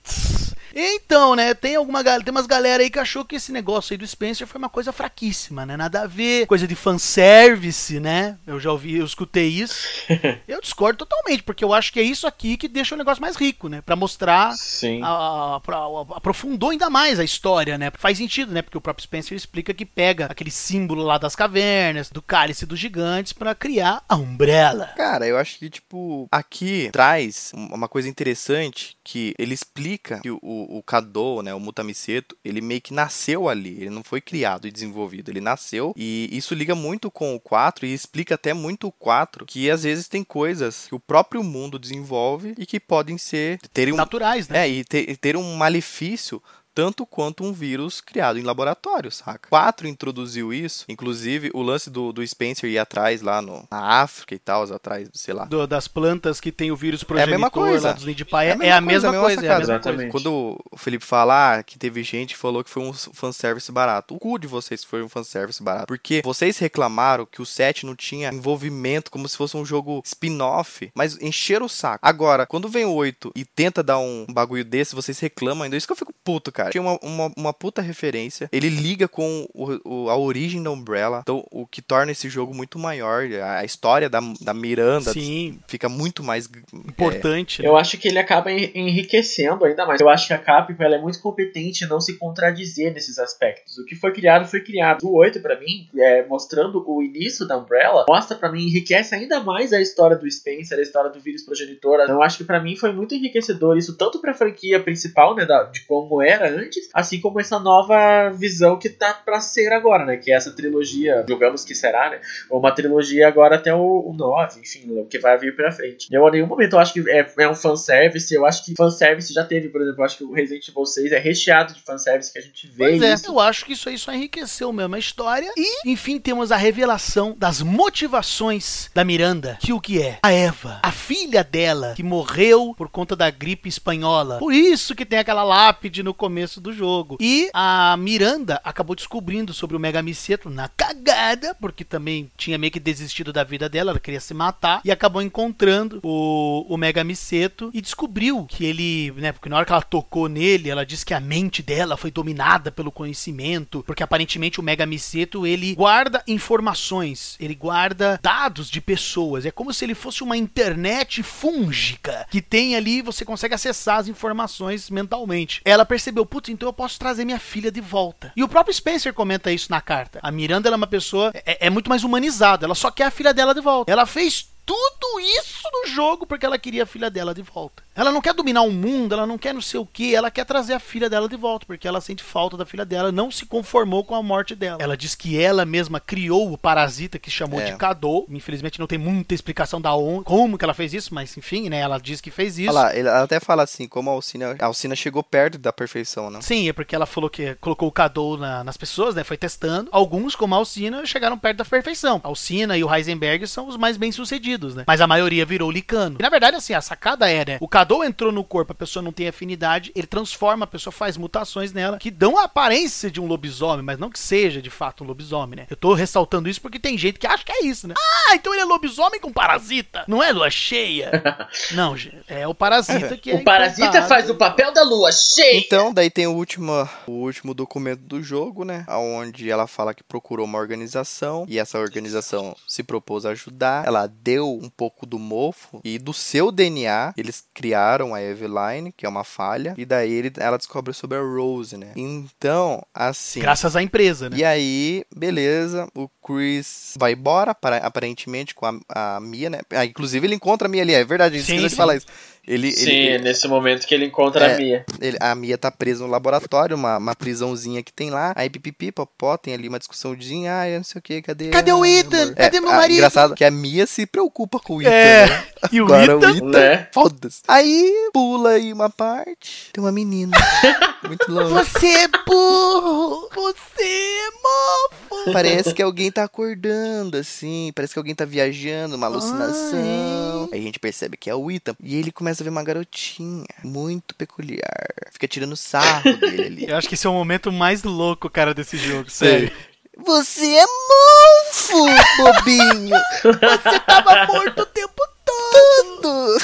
Então, né, tem alguma tem umas galera aí que achou que esse negócio aí do Spencer foi uma coisa fraquíssima, né? Nada a ver, coisa de fanservice, né? Eu já ouvi, eu escutei isso. eu discordo totalmente, porque eu acho que é isso aqui que deixa o negócio mais rico, né? Pra mostrar Sim. a- a- a- aprofundou ainda mais a história, né? Faz sentido, né? Porque o próprio Spencer explica que pega aquele símbolo lá das cavernas, do cálice dos gigantes, pra criar a Umbrella. Cara, eu acho que, tipo, aqui traz um- uma coisa interessante que ele explica que o, o Kado, né, o Mutamiseto, ele meio que nasceu ali, ele não foi criado e desenvolvido, ele nasceu e isso liga muito com o 4 e explica até muito o 4 que às vezes tem coisas que o próprio mundo desenvolve e que podem ser ter um, Naturais, né? é, e ter, e ter um malefício tanto quanto um vírus criado em laboratório, saca? 4 introduziu isso, inclusive o lance do, do Spencer ir atrás lá no, na África e tal, atrás, sei lá. Do- das plantas que tem o vírus É a progenitor mesma coisa. lá dos Nidpai. É, é a mesma coisa, é a sacada. mesma Exatamente. coisa. Quando o Felipe fala ah, que teve gente que falou que foi um fanservice barato, o cu de vocês foi um fanservice barato. Porque vocês reclamaram que o 7 não tinha envolvimento, como se fosse um jogo spin-off, mas encheram o saco. Agora, quando vem o 8 e tenta dar um bagulho desse, vocês reclamam ainda. Isso que eu fico puto, cara. Tinha uma, uma, uma puta referência. Ele liga com o- o- a origem da Umbrella. Então, o que torna esse jogo muito maior. A, a história da, da Miranda Sim, fica muito mais. importante. né? Eu acho que ele acaba en- enriquecendo ainda mais. Eu acho que a Capcom ela é muito competente em não se contradizer nesses aspectos. O que foi criado foi criado. O 8 pra mim, é, mostrando o início da Umbrella, mostra pra mim enriquece ainda mais a história do Spencer, a história do vírus progenitor. Eu acho que pra mim foi muito enriquecedor isso tanto pra franquia principal, né, da- de como era antes, assim como essa nova visão que tá pra ser agora, né, que é essa trilogia, julgamos que será, né, uma trilogia agora até o, o 9, enfim, o que vai vir pra frente. Eu, a nenhum momento, eu acho que é, é um fanservice, eu acho que fanservice já teve, por exemplo, eu acho que o Resident Evil 6 é recheado de fanservice que a gente vê Pois é, eu acho que isso aí só enriqueceu mesmo a história. E, enfim, temos a revelação das motivações da Miranda. Que o que é? A Eva, a filha dela, que morreu por conta da gripe espanhola. Por isso que tem aquela lápide no começo do jogo. E a Miranda acabou descobrindo sobre o Mega Miseto na cagada, porque também tinha meio que desistido da vida dela, ela queria se matar, e acabou encontrando o, o Mega Miseto e descobriu que ele, né, porque na hora que ela tocou nele, ela disse que a mente dela foi dominada pelo conhecimento, porque aparentemente o Mega Miseto, ele guarda informações, ele guarda dados de pessoas, é como se ele fosse uma internet fúngica, que tem ali, você consegue acessar as informações mentalmente. Ela percebeu, putz, então eu posso trazer minha filha de volta. E o próprio Spencer comenta isso na carta. A Miranda é uma pessoa, é, é muito mais humanizada, ela só quer a filha dela de volta. Ela fez tudo isso no jogo porque ela queria a filha dela de volta. Ela não quer dominar o mundo, ela não quer não sei o que, ela quer trazer a filha dela de volta, porque ela sente falta da filha dela, não se conformou com a morte dela. Ela diz que ela mesma criou o parasita que chamou É. de Kado. Infelizmente não tem muita explicação da on, como que ela fez isso, mas enfim, né? Ela diz que fez isso. Olha lá, ele ela até fala assim, como a Alcina, a Alcina chegou perto da perfeição, né? Sim, é porque ela falou que colocou o Kado na- nas pessoas, né? Foi testando. Alguns, como a Alcina, chegaram perto da perfeição. A Alcina e o Heisenberg são os mais bem-sucedidos, né? Mas a maioria virou Licano. E, na verdade, assim, a sacada é, né? O Kado entrou no corpo, a pessoa não tem afinidade, ele transforma, a pessoa faz mutações nela que dão a aparência de um lobisomem, mas não que seja de fato um lobisomem, né? Eu tô ressaltando isso porque tem gente que acha que é isso, né? Ah, então ele é lobisomem com parasita. Não é lua cheia. não, gente, é o parasita que é O parasita implantado. faz o papel da lua cheia. Então, daí tem o último, o último documento do jogo, né? Onde ela fala que procurou uma organização e essa organização se propôs a ajudar. Ela deu um pouco do mofo e do seu DNA eles criaram a Eveline, que é uma falha, e daí ele, ela descobre sobre a Rose, né? Então, assim. Graças à empresa, né? E aí, beleza, o Chris vai embora, para- aparentemente, com a, a Mia, né? Ah, inclusive ele encontra a Mia ali, é verdade, esqueci de falar isso. Ele, Sim, ele, é nesse momento que ele encontra É. a Mia. ele- a Mia tá presa no laboratório, uma, uma prisãozinha que tem lá. Aí pipipi, popó, tem ali uma discussãozinha. Ah, eu não sei o que, cadê? Cadê o Ethan? meu amor. Cadê meu ah, marido? Engraçado que a Mia se preocupa com o Ethan, É, né? e o Agora Ethan o Ethan, Né? foda-se. Aí pula aí uma parte, tem uma menina. Muito louca. Você é burro! Você é mofo! Parece que alguém tá acordando, assim. Parece que alguém tá viajando, uma alucinação. Aí a gente percebe que é o Ethan. E ele começa a ver uma garotinha muito peculiar. Fica tirando sarro dele ali. Eu acho que esse é o momento mais louco, cara, desse jogo, sério. Você é mofo, bobinho. Você tava morto o tempo todo!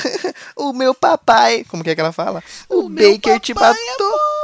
o meu papai. Como que é que ela fala? O, O Baker te é matou.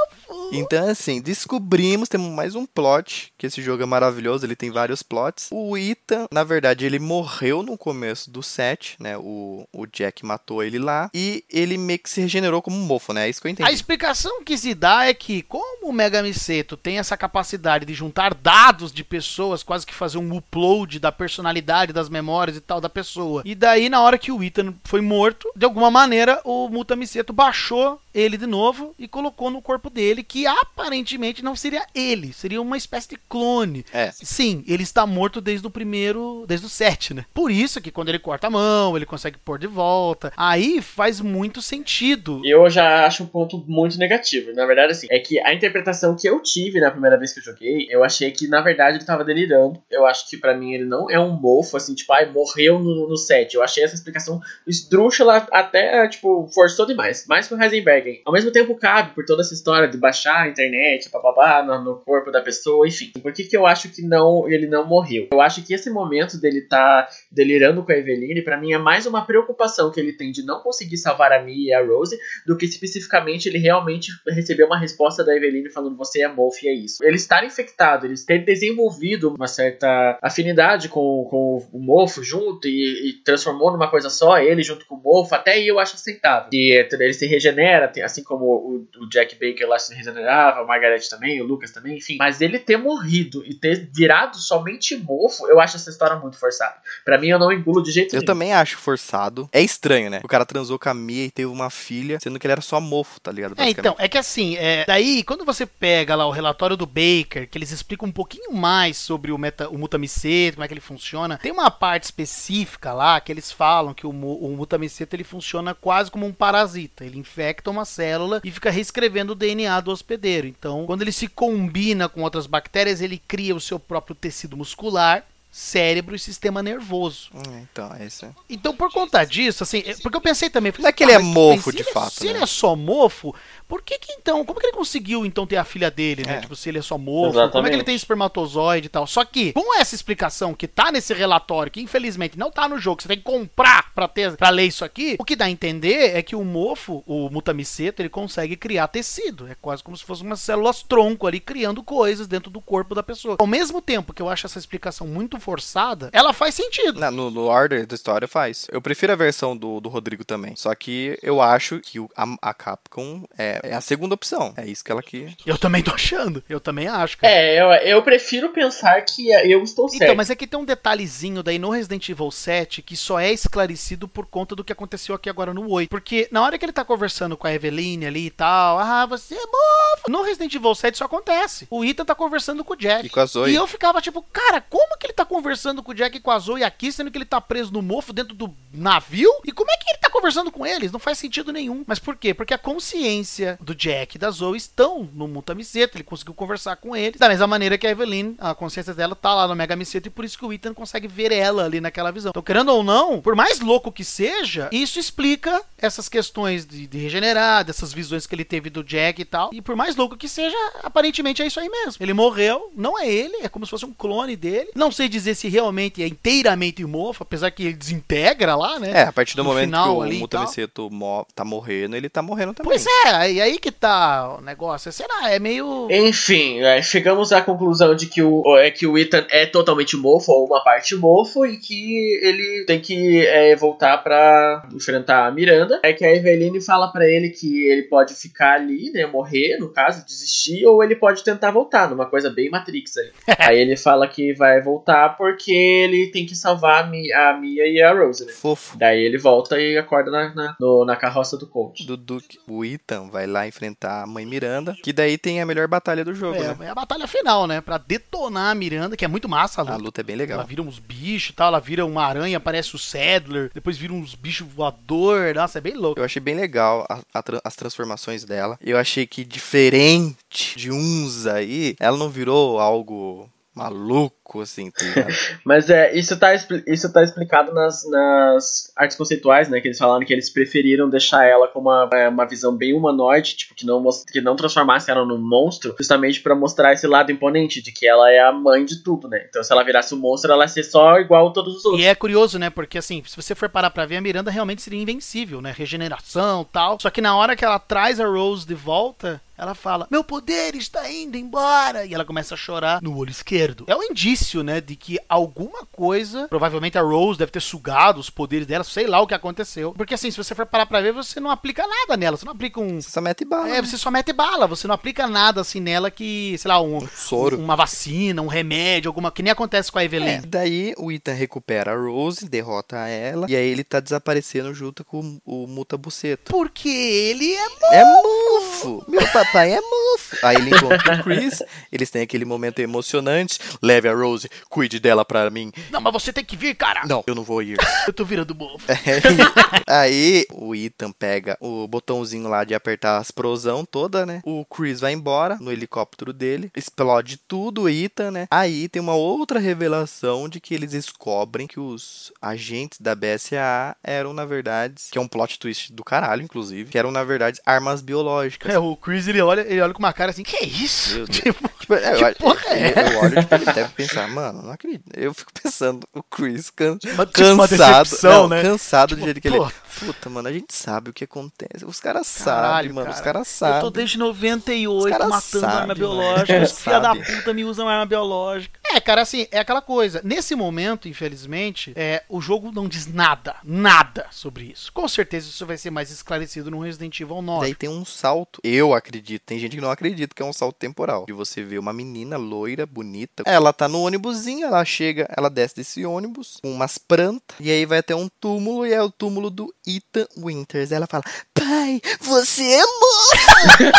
Então, assim, descobrimos, temos mais um plot, que esse jogo é maravilhoso, ele tem vários plots. O Ethan, na verdade, ele morreu no começo do set, né? O, o Jack matou ele lá, e ele meio que se regenerou como um mofo, né? É isso que eu A entendi. explicação que se dá é que, como o Mega Miseto tem essa capacidade de juntar dados de pessoas, quase que fazer um upload da personalidade, das memórias e tal da pessoa. E daí, na hora que o Ethan foi morto, de alguma maneira, o Muta Miseto baixou ele de novo e colocou no corpo dele, que aparentemente não seria ele, seria uma espécie de clone. É. Sim, ele está morto desde o primeiro, desde o 7, né? Por isso que quando ele corta a mão, ele consegue pôr de volta. Aí faz muito sentido. Eu já acho um ponto muito negativo. Na verdade, assim, é que a interpretação que eu tive na primeira vez que eu joguei, eu achei que, na verdade, ele tava delirando. Eu acho que, pra mim, ele não é um mofo, assim, tipo, ai, morreu no, no set. Eu achei essa explicação esdrúxula até, tipo, forçou demais. Mais que o Heisenberg. Ao mesmo tempo, cabe por toda essa história de baixar a internet, papapá, no, no corpo da pessoa, enfim. Por que, que eu acho que não ele não morreu? Eu acho que esse momento dele tá delirando com a Eveline, pra mim, é mais uma preocupação que ele tem de não conseguir salvar a Mia e a Rose do que especificamente ele realmente recebeu uma resposta da Eveline falando você é mofo e é isso. Ele estar infectado, ele ter desenvolvido uma certa afinidade com, com o mofo junto e, e transformou numa coisa só, ele junto com o mofo, até aí eu acho aceitável. E ele se regenera, assim como o, o Jack Baker lá se regenerava, o Margaret também, o Lucas também, enfim. Mas ele ter morrido e ter virado somente mofo, eu acho essa história muito forçada. Pra mim, eu não engulo de jeito Eu nenhum. também acho forçado. É estranho, né? O cara transou com a Mia e teve uma filha, sendo que ele era só mofo, tá ligado? É, então, é que assim, é, daí, quando você pega lá o relatório do Baker, que eles explicam um pouquinho mais sobre o, meta, o mutamiceto, como é que ele funciona, tem uma parte específica lá que eles falam que o, o mutamiceto ele funciona quase como um parasita. Ele infecta uma célula e fica reescrevendo o DNA do hospedeiro. Então, quando ele se combina com outras bactérias, ele cria o seu próprio tecido muscular, cérebro e sistema nervoso. Hum, então, é isso. Então, por conta disso, assim, é- porque eu pensei também. falei, Não é que "Tá, ele é mas mofo, de é- fato, Se né?" ele é só mofo, por que que então. Como que ele conseguiu então ter a filha dele, né? É. Tipo, se ele é só mofo, como é que ele tem espermatozoide e tal. Só que, com essa explicação que tá nesse relatório, que infelizmente não tá no jogo, você tem que comprar pra, ter, pra ler isso aqui, o que dá a entender é que o mofo, o mutamiceto, ele consegue criar tecido. É quase como se fosse umas células tronco ali, criando coisas dentro do corpo da pessoa. Ao mesmo tempo que eu acho essa explicação muito forçada, ela faz sentido. Na- no, no order da história faz. Eu prefiro a versão do, do Rodrigo também. Só que eu acho que o- a, a Capcom é, é a segunda opção. É isso que ela que. Eu também tô achando. Eu também acho, cara. É, eu, eu prefiro pensar que eu estou certo. Então, mas é que tem um detalhezinho daí no Resident Evil 7 que só é esclarecido por conta do que aconteceu aqui agora no 8. Porque na hora que ele tá conversando com a Eveline ali e tal, ah, você é mofo. No Resident Evil 7 isso acontece. O Ethan tá conversando com o Jack. E com a Zoe. E eu ficava tipo, cara, como que ele tá conversando com o Jack e com a Zoe aqui, sendo que ele tá preso no mofo dentro do navio? E como é que ele tá conversando com eles? Não faz sentido nenhum. Mas por quê? Porque a consciência do Jack e da Zoe estão no Mutamiceto, ele conseguiu conversar com eles. Da mesma maneira que a Evelyn, a consciência dela tá lá no Mega Miceto e por isso que o Ethan consegue ver ela ali naquela visão. Então, querendo ou não, por mais louco que seja, isso explica essas questões de, de regenerar, dessas visões que ele teve do Jack e tal. E por mais louco que seja, aparentemente é isso aí mesmo. Ele morreu, não é ele, é como se fosse um clone dele. Não sei dizer se realmente é inteiramente mofo, apesar que ele desintegra lá, né? É, a partir do No momento final que ali o Mutamiceto mo- tá morrendo, ele tá morrendo também. Pois é, e aí que tá o negócio. Será? É meio. Enfim, é, chegamos à conclusão de que o, é que o Ethan é totalmente mofo, ou uma parte mofo, e que ele tem que é, voltar pra enfrentar a Miranda. É que a Eveline fala pra ele que ele pode ficar ali, né, morrer, no caso, desistir, ou ele pode tentar voltar, numa coisa bem Matrix ali. Aí ele fala que vai voltar porque ele tem que salvar a, Mi- a Mia e a Rose, né? Fofo. Daí ele volta e acorda na, na, no- na carroça do Colt. Do Duke. O Ethan vai lá enfrentar a mãe Miranda, que daí tem a melhor batalha do jogo, né? É, é a batalha final, né? Pra detonar a Miranda, que é muito massa a A luta. luta é bem Ela legal. vira uns bichos e tal, ela vira uma aranha, aparece o Sadler, depois vira uns bichos voador, nossa, é bem louco. Eu achei bem legal a- a tra- as transformações dela. Eu achei que diferente de uns aí, ela não virou algo maluco, assim, tá? Mas é, isso tá, isso tá explicado nas, nas artes conceituais, né? Que eles falaram que eles preferiram deixar ela com uma, é, uma visão bem humanoide, tipo, que não, que não transformasse ela num monstro, justamente pra mostrar esse lado imponente, de que ela é a mãe de tudo, né? Então se ela virasse um monstro, ela ia ser só igual a todos os outros. E é curioso, né? Porque assim, se você for parar pra ver, a Miranda realmente seria invencível, né? Regeneração tal. Só que na hora que ela traz a Rose de volta, ela fala: Meu poder está indo embora. E ela começa a chorar no olho esquerdo. É um indício, né? De que alguma coisa, provavelmente a Rose deve ter sugado os poderes dela, sei lá o que aconteceu. Porque assim, se você for parar pra ver, você não aplica nada nela. Você não aplica um. Você só mete bala. É, né? você só mete bala, você não aplica nada assim nela que, sei lá, um, Um soro. uma vacina, um remédio, alguma. Que nem acontece com a É, Evelyn. daí o Ethan recupera a Rose, derrota ela, e aí ele tá desaparecendo junto com o, Muta Buceta. Porque ele é É mufo! Meu papai é mufo! Aí ele encontra o Chris, eles têm aquele momento emocionante. Leve a Rose, cuide dela pra mim. Não, mas você tem que vir, cara. Não, eu não vou ir. Eu tô virando mofo. Aí o Ethan pega o botãozinho lá de apertar a explosão toda, né? O Chris vai embora no helicóptero dele, explode tudo o Ethan, né? Aí tem uma outra revelação de que eles descobrem que os agentes da BSAA eram, na verdade, que é um plot twist do caralho, inclusive, que eram, na verdade, armas biológicas. É, o Chris, ele olha, ele olha com uma cara assim, que isso? Tipo, Tipo, é, eu, Que acho- porra é eu- eu olho, tipo, ele deve pensar, mano, não acredito. Eu fico pensando, o Chris can, tipo cansado, não, né? cansado do Tipo, jeito que ele pô. Puta, mano, a gente sabe o que acontece. Os caras sabem, mano, os cara. caras eu sabem. tô desde 98 Os caras matando sabem, arma biológica. Os filha da Sabe. puta me usam arma biológica. É, cara, assim, é aquela coisa. Nesse momento, infelizmente, é, o jogo não diz nada, nada sobre isso. Com certeza isso vai ser mais esclarecido no Resident Evil 9. Daí tem um salto, eu acredito, tem gente que não acredita que é um salto temporal. De você ver uma menina loira, bonita. Ela tá no ônibusinho, ela chega, ela desce desse ônibus com umas plantas. E aí vai até um túmulo e é o túmulo do Ethan Winters. Ela fala: Pai, você é morto!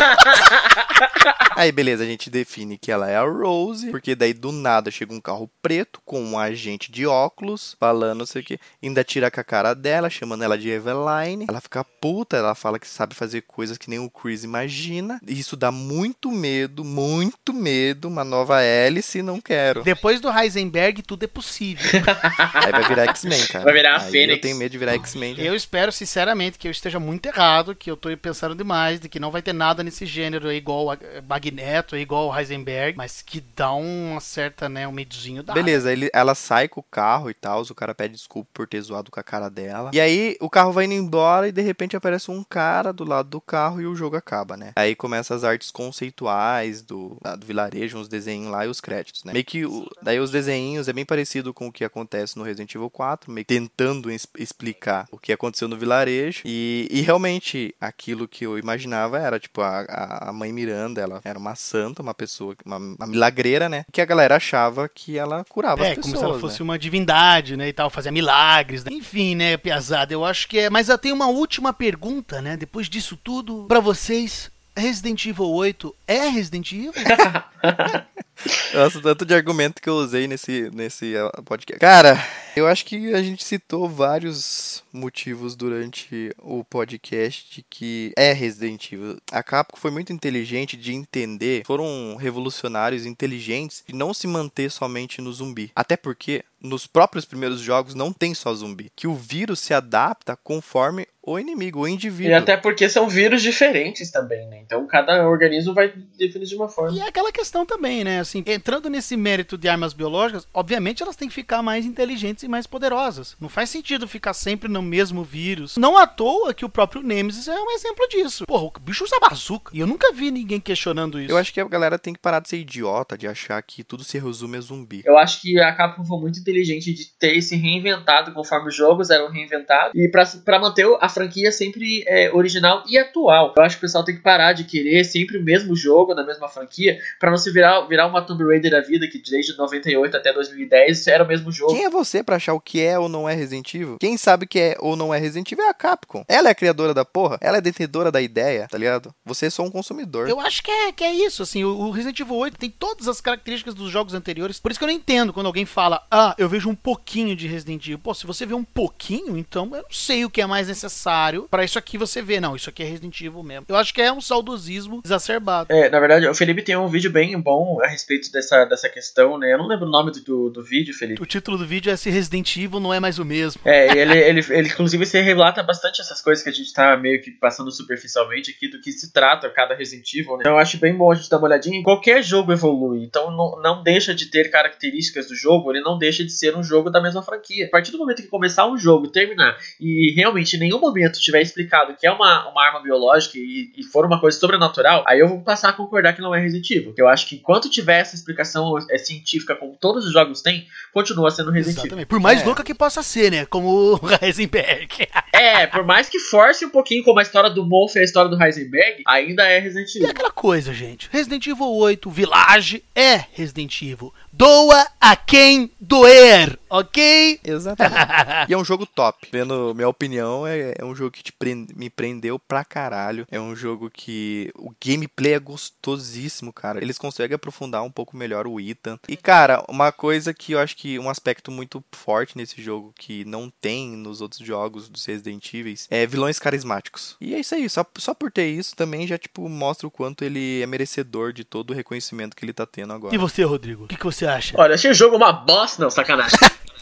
aí beleza, a gente define que ela é a Rose. Porque daí do nada chega um carro preto com um agente de óculos falando não sei o que. Ainda tira com a cara dela, chamando ela de Eveline. Ela fica puta, ela fala que sabe fazer coisas que nem o Chris imagina. E isso dá muito medo, muito medo. Uma nova hélice, não quero. Depois do Heisenberg, tudo é possível. Aí vai virar X-Men, cara. Vai virar a Aí Fênix. Eu tenho medo de virar X-Men. Eu espero, sinceramente, que eu esteja muito errado, que eu tô pensando demais, de que não vai ter nada nesse gênero igual a Magneto, aí, igual o Heisenberg, mas que dá uma certa, né, um medozinho da. Beleza, ele, ela sai com o carro e tal, o cara pede desculpa por ter zoado com a cara dela. E aí o carro vai indo embora e de repente aparece um cara do lado do carro e o jogo acaba, né? Aí começa as artes conceituais do, do vilarejo, uns desenhos lá e os créditos, né? Meio que o- daí os desenhos é bem parecido com o que acontece no Resident Evil 4, meio que tentando explicar o que aconteceu no vilarejo. E, e realmente aquilo que eu imaginava era tipo a, a, mãe Miranda, ela era uma santa, uma pessoa, uma, uma milagreira, né? Que a galera achava que ela curava É, as pessoas. como se ela fosse né? uma divindade, né, e tal, fazia milagres, né? Enfim, né, piazada, eu acho que é... Mas eu tenho uma última pergunta, né, depois disso tudo, pra vocês, Resident Evil 8 é Resident Evil? Nossa, tanto de argumento que eu usei nesse, nesse uh, podcast. Cara, eu acho que a gente citou vários motivos durante o podcast que é Resident Evil. A Capcom foi muito inteligente de entender, foram revolucionários inteligentes de não se manter somente no zumbi. Até porque nos próprios primeiros jogos não tem só zumbi, que o vírus se adapta conforme o inimigo, o indivíduo. E até porque são vírus diferentes também, né? Então cada organismo vai definir de uma forma. E é aquela questão também, né? Assim, entrando nesse mérito de armas biológicas, obviamente elas têm que ficar mais inteligentes e mais poderosas. Não faz sentido ficar sempre no mesmo vírus. Não à toa que o próprio Nemesis é um exemplo disso. Porra, o bicho usa bazuca. E eu nunca vi ninguém questionando isso. Eu acho que a galera tem que parar de ser idiota, de achar que tudo se resume a zumbi. Eu acho que a Capcom foi muito inteligente de ter se reinventado conforme os jogos eram reinventados e pra, pra manter a franquia sempre é, original e atual. Eu acho que o pessoal tem que parar de querer sempre o mesmo jogo na mesma franquia pra não se virar, virar uma Tomb Raider da vida que desde 98 até 2010 era o mesmo jogo. Quem é você pra achar o que é ou não é Resident Evil? Quem sabe que é ou não é Resident Evil é a Capcom. Ela é a criadora da porra, ela é detentora da ideia, tá ligado? Você é só um consumidor. Eu acho que é, que é isso, assim, o, o Resident Evil 8 tem todas as características dos jogos anteriores. Por isso que eu não entendo quando alguém fala, ah, eu vejo um pouquinho de Resident Evil. Pô, se você vê um pouquinho, então eu não sei o que é mais necessário pra isso aqui você ver. Não, isso aqui é Resident Evil mesmo. Eu acho que é um saudosismo exacerbado. É, na verdade, o Felipe tem um vídeo bem bom a respeito respeito dessa, dessa questão, né? Eu não lembro o nome do, do, do vídeo, Felipe. O título do vídeo é Se Resident Evil não é mais o mesmo. É, ele, ele, ele inclusive se relata bastante essas coisas que a gente tá meio que passando superficialmente aqui do que se trata cada Resident Evil, né? Então eu acho bem bom a gente dar uma olhadinha. Qualquer jogo evolui, então não, não deixa de ter características do jogo, ele não deixa de ser um jogo da mesma franquia. A partir do momento que começar um jogo, terminar, e realmente em nenhum momento tiver explicado que é uma, uma arma biológica e, e for uma coisa sobrenatural, aí eu vou passar a concordar que não é Resident Evil. Eu acho que enquanto tiver essa explicação é, científica, como todos os jogos têm, continua sendo Resident Evil. Por mais É. louca que possa ser, né? Como o Heisenberg. É, por mais que force um pouquinho como a história do Moff e a história do Heisenberg, ainda é Resident E Evil. aquela coisa, gente. Resident Evil 8 Village é Resident Evil. Doa a quem doer, ok? Exatamente. e é um jogo top. Vendo minha opinião, é, é um jogo que te prende- me prendeu pra caralho. É um jogo que o gameplay é gostosíssimo, cara. Eles conseguem aprofundar um pouco melhor o Ethan. E, cara, uma coisa que eu acho que um aspecto muito forte nesse jogo que não tem nos outros jogos dos Resident Evil é vilões carismáticos. E é isso aí. Só, só por ter isso também já, tipo, mostra o quanto ele é merecedor de todo o reconhecimento que ele tá tendo agora. E você, Rodrigo? O que, que você acha? Olha, achei o jogo uma bosta. Não, sacanagem.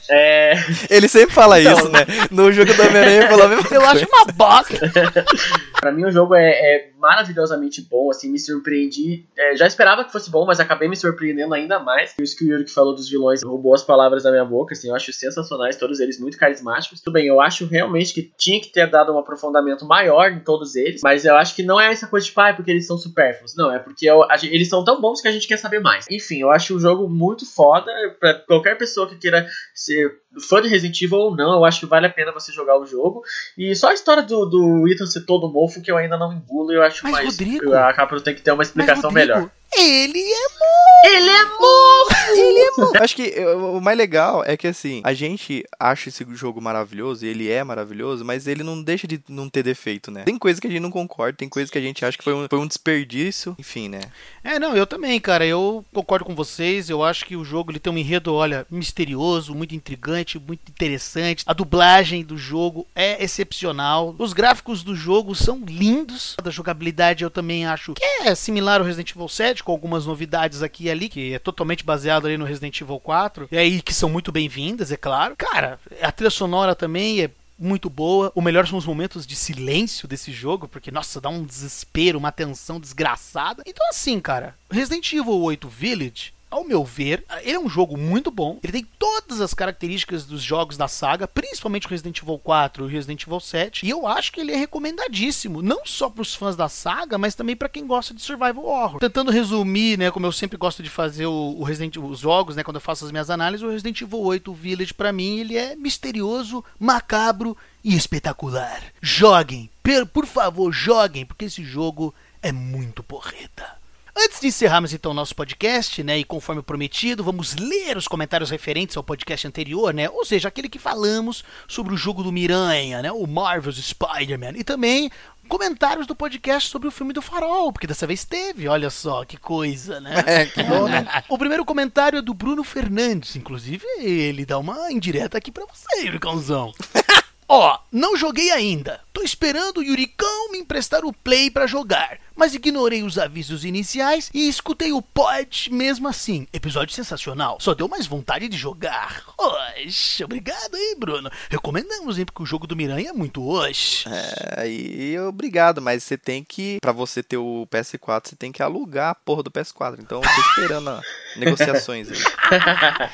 É. Ele sempre fala Então, isso, né? No jogo do Homem-Aranha ele falou a mesma Eu acho uma bosta. Pra mim o jogo é, é maravilhosamente bom, assim, me surpreendi. É, já esperava que fosse bom, mas acabei me surpreendendo ainda mais. Isso que o Yuri que falou dos vilões roubou as palavras da minha boca, assim, eu acho sensacionais, todos eles muito carismáticos. Tudo bem, eu acho realmente que tinha que ter dado um aprofundamento maior em todos eles, mas eu acho que não é essa coisa de pai porque eles são supérfluos. Não, é porque eu- a eles são tão bons que a gente quer saber mais. Enfim, eu acho o jogo muito foda pra qualquer pessoa que queira ser fã de Resident Evil ou não, eu acho que vale a pena você jogar o jogo. E só a história do, do Ethan ser todo mofo que eu ainda não engulo, eu acho Mas, mais. Rodrigo- a Capcom tem que ter uma Mas, explicação Rodrigo, melhor. Ele é Ele é mofo! Ele é bom. Acho que o mais legal é que assim, a gente acha esse jogo maravilhoso, e ele é maravilhoso, mas ele não deixa de não ter defeito, né? Tem coisa que a gente não concorda, tem coisa que a gente acha que foi um, foi um desperdício, enfim, né? É, não, eu também, cara. Eu concordo com vocês. Eu acho que o jogo ele tem um enredo, olha, misterioso, muito intrigante, muito interessante. A dublagem do jogo é excepcional. Os gráficos do jogo são lindos. Da jogabilidade eu também acho que é similar ao Resident Evil 7, com algumas novidades aqui e ali, que é totalmente baseado ali no Resident Evil 4. E aí que são muito bem-vindas, é claro. Cara, a trilha sonora também é muito boa. O melhor são os momentos de silêncio desse jogo, porque, nossa, dá um desespero, uma tensão desgraçada. Então, assim, cara, Resident Evil 8 Village. Ao meu ver, ele é um jogo muito bom. Ele tem todas as características dos jogos da saga, principalmente o Resident Evil 4 e o Resident Evil 7. E eu acho que ele é recomendadíssimo, não só para os fãs da saga, mas também para quem gosta de survival horror. Tentando resumir, né, como eu sempre gosto de fazer o, o Resident os jogos, né, quando eu faço as minhas análises, o Resident Evil 8 Village para mim, ele é misterioso, macabro e espetacular. Joguem, per- por favor, joguem, porque esse jogo é muito porreta. Antes de encerrarmos então o nosso podcast, né, e conforme prometido, vamos ler os comentários referentes ao podcast anterior, né, ou seja, aquele que falamos sobre o jogo do Miranha, né, o Marvel's Spider-Man, e também comentários do podcast sobre o filme do Farol, porque dessa vez teve, olha só que coisa, né? É, que bom, né? O primeiro comentário é do Bruno Fernandes, inclusive ele dá uma indireta aqui pra você, Yuricãozão. Ó, não joguei ainda. Tô esperando o Yuricão me emprestar o play pra jogar, mas ignorei os avisos iniciais e escutei o pod mesmo assim. Episódio sensacional. Só deu mais vontade de jogar. Oxe, obrigado aí, Bruno. Recomendamos, hein, porque o jogo do Miranha é muito oxe. É, e obrigado, mas você tem que, pra você ter o PS4, você tem que alugar a porra do PS4. Então eu tô esperando negociações aí.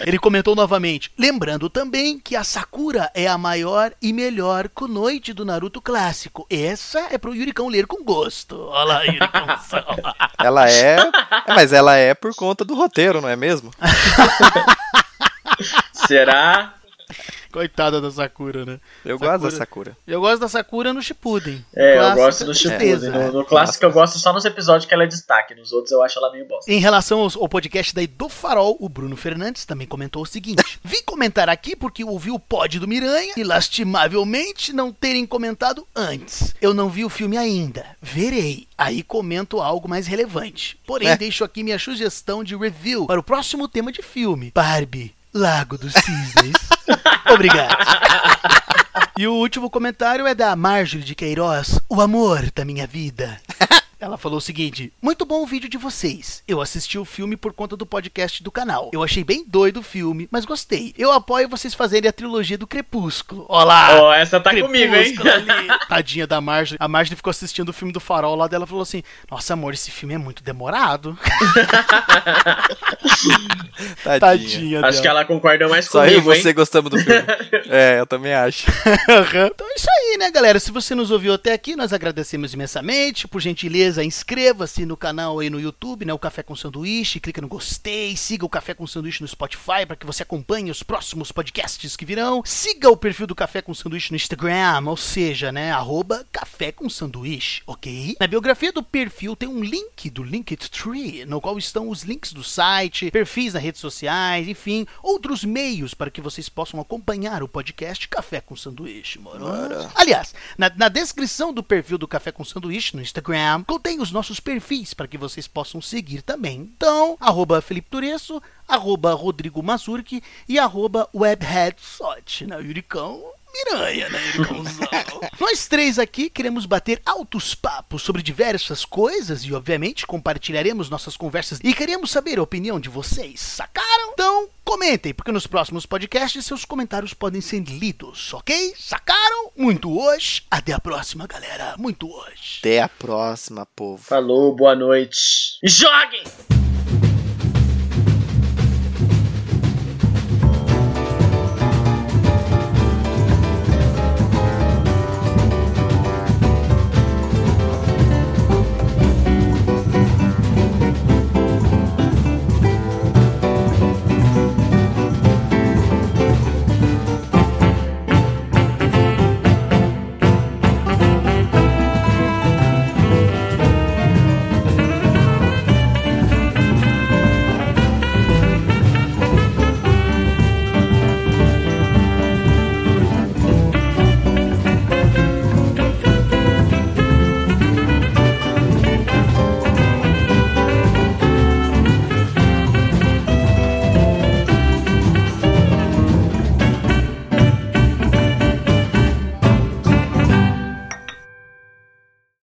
Ele comentou novamente, lembrando também que a Sakura é a maior e melhor kunoite do Naruto clássico. Essa é pro Yuricão ler com gosto. Olha lá, Yuricão. Ela é, mas ela é por conta do roteiro, não é mesmo? Será? Coitada da Sakura, né? Eu Sakura. gosto da Sakura. Eu gosto da Sakura no Shippuden. É, eu Clássico, gosto do Shippuden. certeza. No, no clássico eu gosto só nos episódios que ela é destaque. Nos outros eu acho ela meio bosta. Em relação aos- ao podcast daí do Farol, o Bruno Fernandes também comentou o seguinte: Vim comentar aqui porque ouvi o pod do Miranha e lastimavelmente não terem comentado antes. Eu não vi o filme ainda. Verei. Aí comento algo mais relevante. Porém, É. deixo aqui minha sugestão de review para o próximo tema de filme: Barbie, Lago dos Cisnes. Obrigado. E o último comentário é da Marjorie de Queiroz, o amor da minha vida. Ela falou o seguinte: Muito bom o vídeo de vocês. Eu assisti o filme por conta do podcast do canal. Eu achei bem doido o filme, mas gostei. Eu apoio vocês fazerem a trilogia do Crepúsculo. Olá! Ó, essa tá comigo, hein? Ali. Tadinha da Marjorie. A Marjorie ficou assistindo o filme do Farol lá dela e falou assim: Nossa, amor, esse filme é muito demorado. Tadinha. Tadinha Acho dela. que ela concorda mais Só eu e comigo, você hein? gostamos do filme. é, eu também acho. Então é isso aí, né, galera? Se você nos ouviu até aqui, nós agradecemos imensamente. Por gentileza, inscreva-se no canal aí no YouTube, né? O Café com Sanduíche. Clica no gostei. Siga o Café com Sanduíche no Spotify para que você acompanhe os próximos podcasts que virão. Siga o perfil do Café com Sanduíche no Instagram, ou seja, né? Arroba Café com Sanduíche, ok? Na biografia do perfil tem um link do Linktree, no qual estão os links do site, perfis nas redes sociais, enfim, outros meios para que vocês possam acompanhar o podcast Café com Sanduíche, moro? Aliás, na, na descrição do perfil do Café com Sanduíche no Instagram, contém os nossos perfis para que vocês possam seguir também. Então, arroba Felipe Turesso, arroba Rodrigo Mazurki e arroba Webheadsot, né? Yuricão Miranha, né, Yuricãozão? Nós três aqui queremos bater altos papos sobre diversas coisas e, obviamente, compartilharemos nossas conversas e queremos saber a opinião de vocês, sacaram? Então, comentem, porque nos próximos podcasts seus comentários podem ser lidos, ok? Sacaram? Muito hoje. Até a próxima, galera. Muito hoje. Até a próxima, povo. Falou, boa noite. E joguem!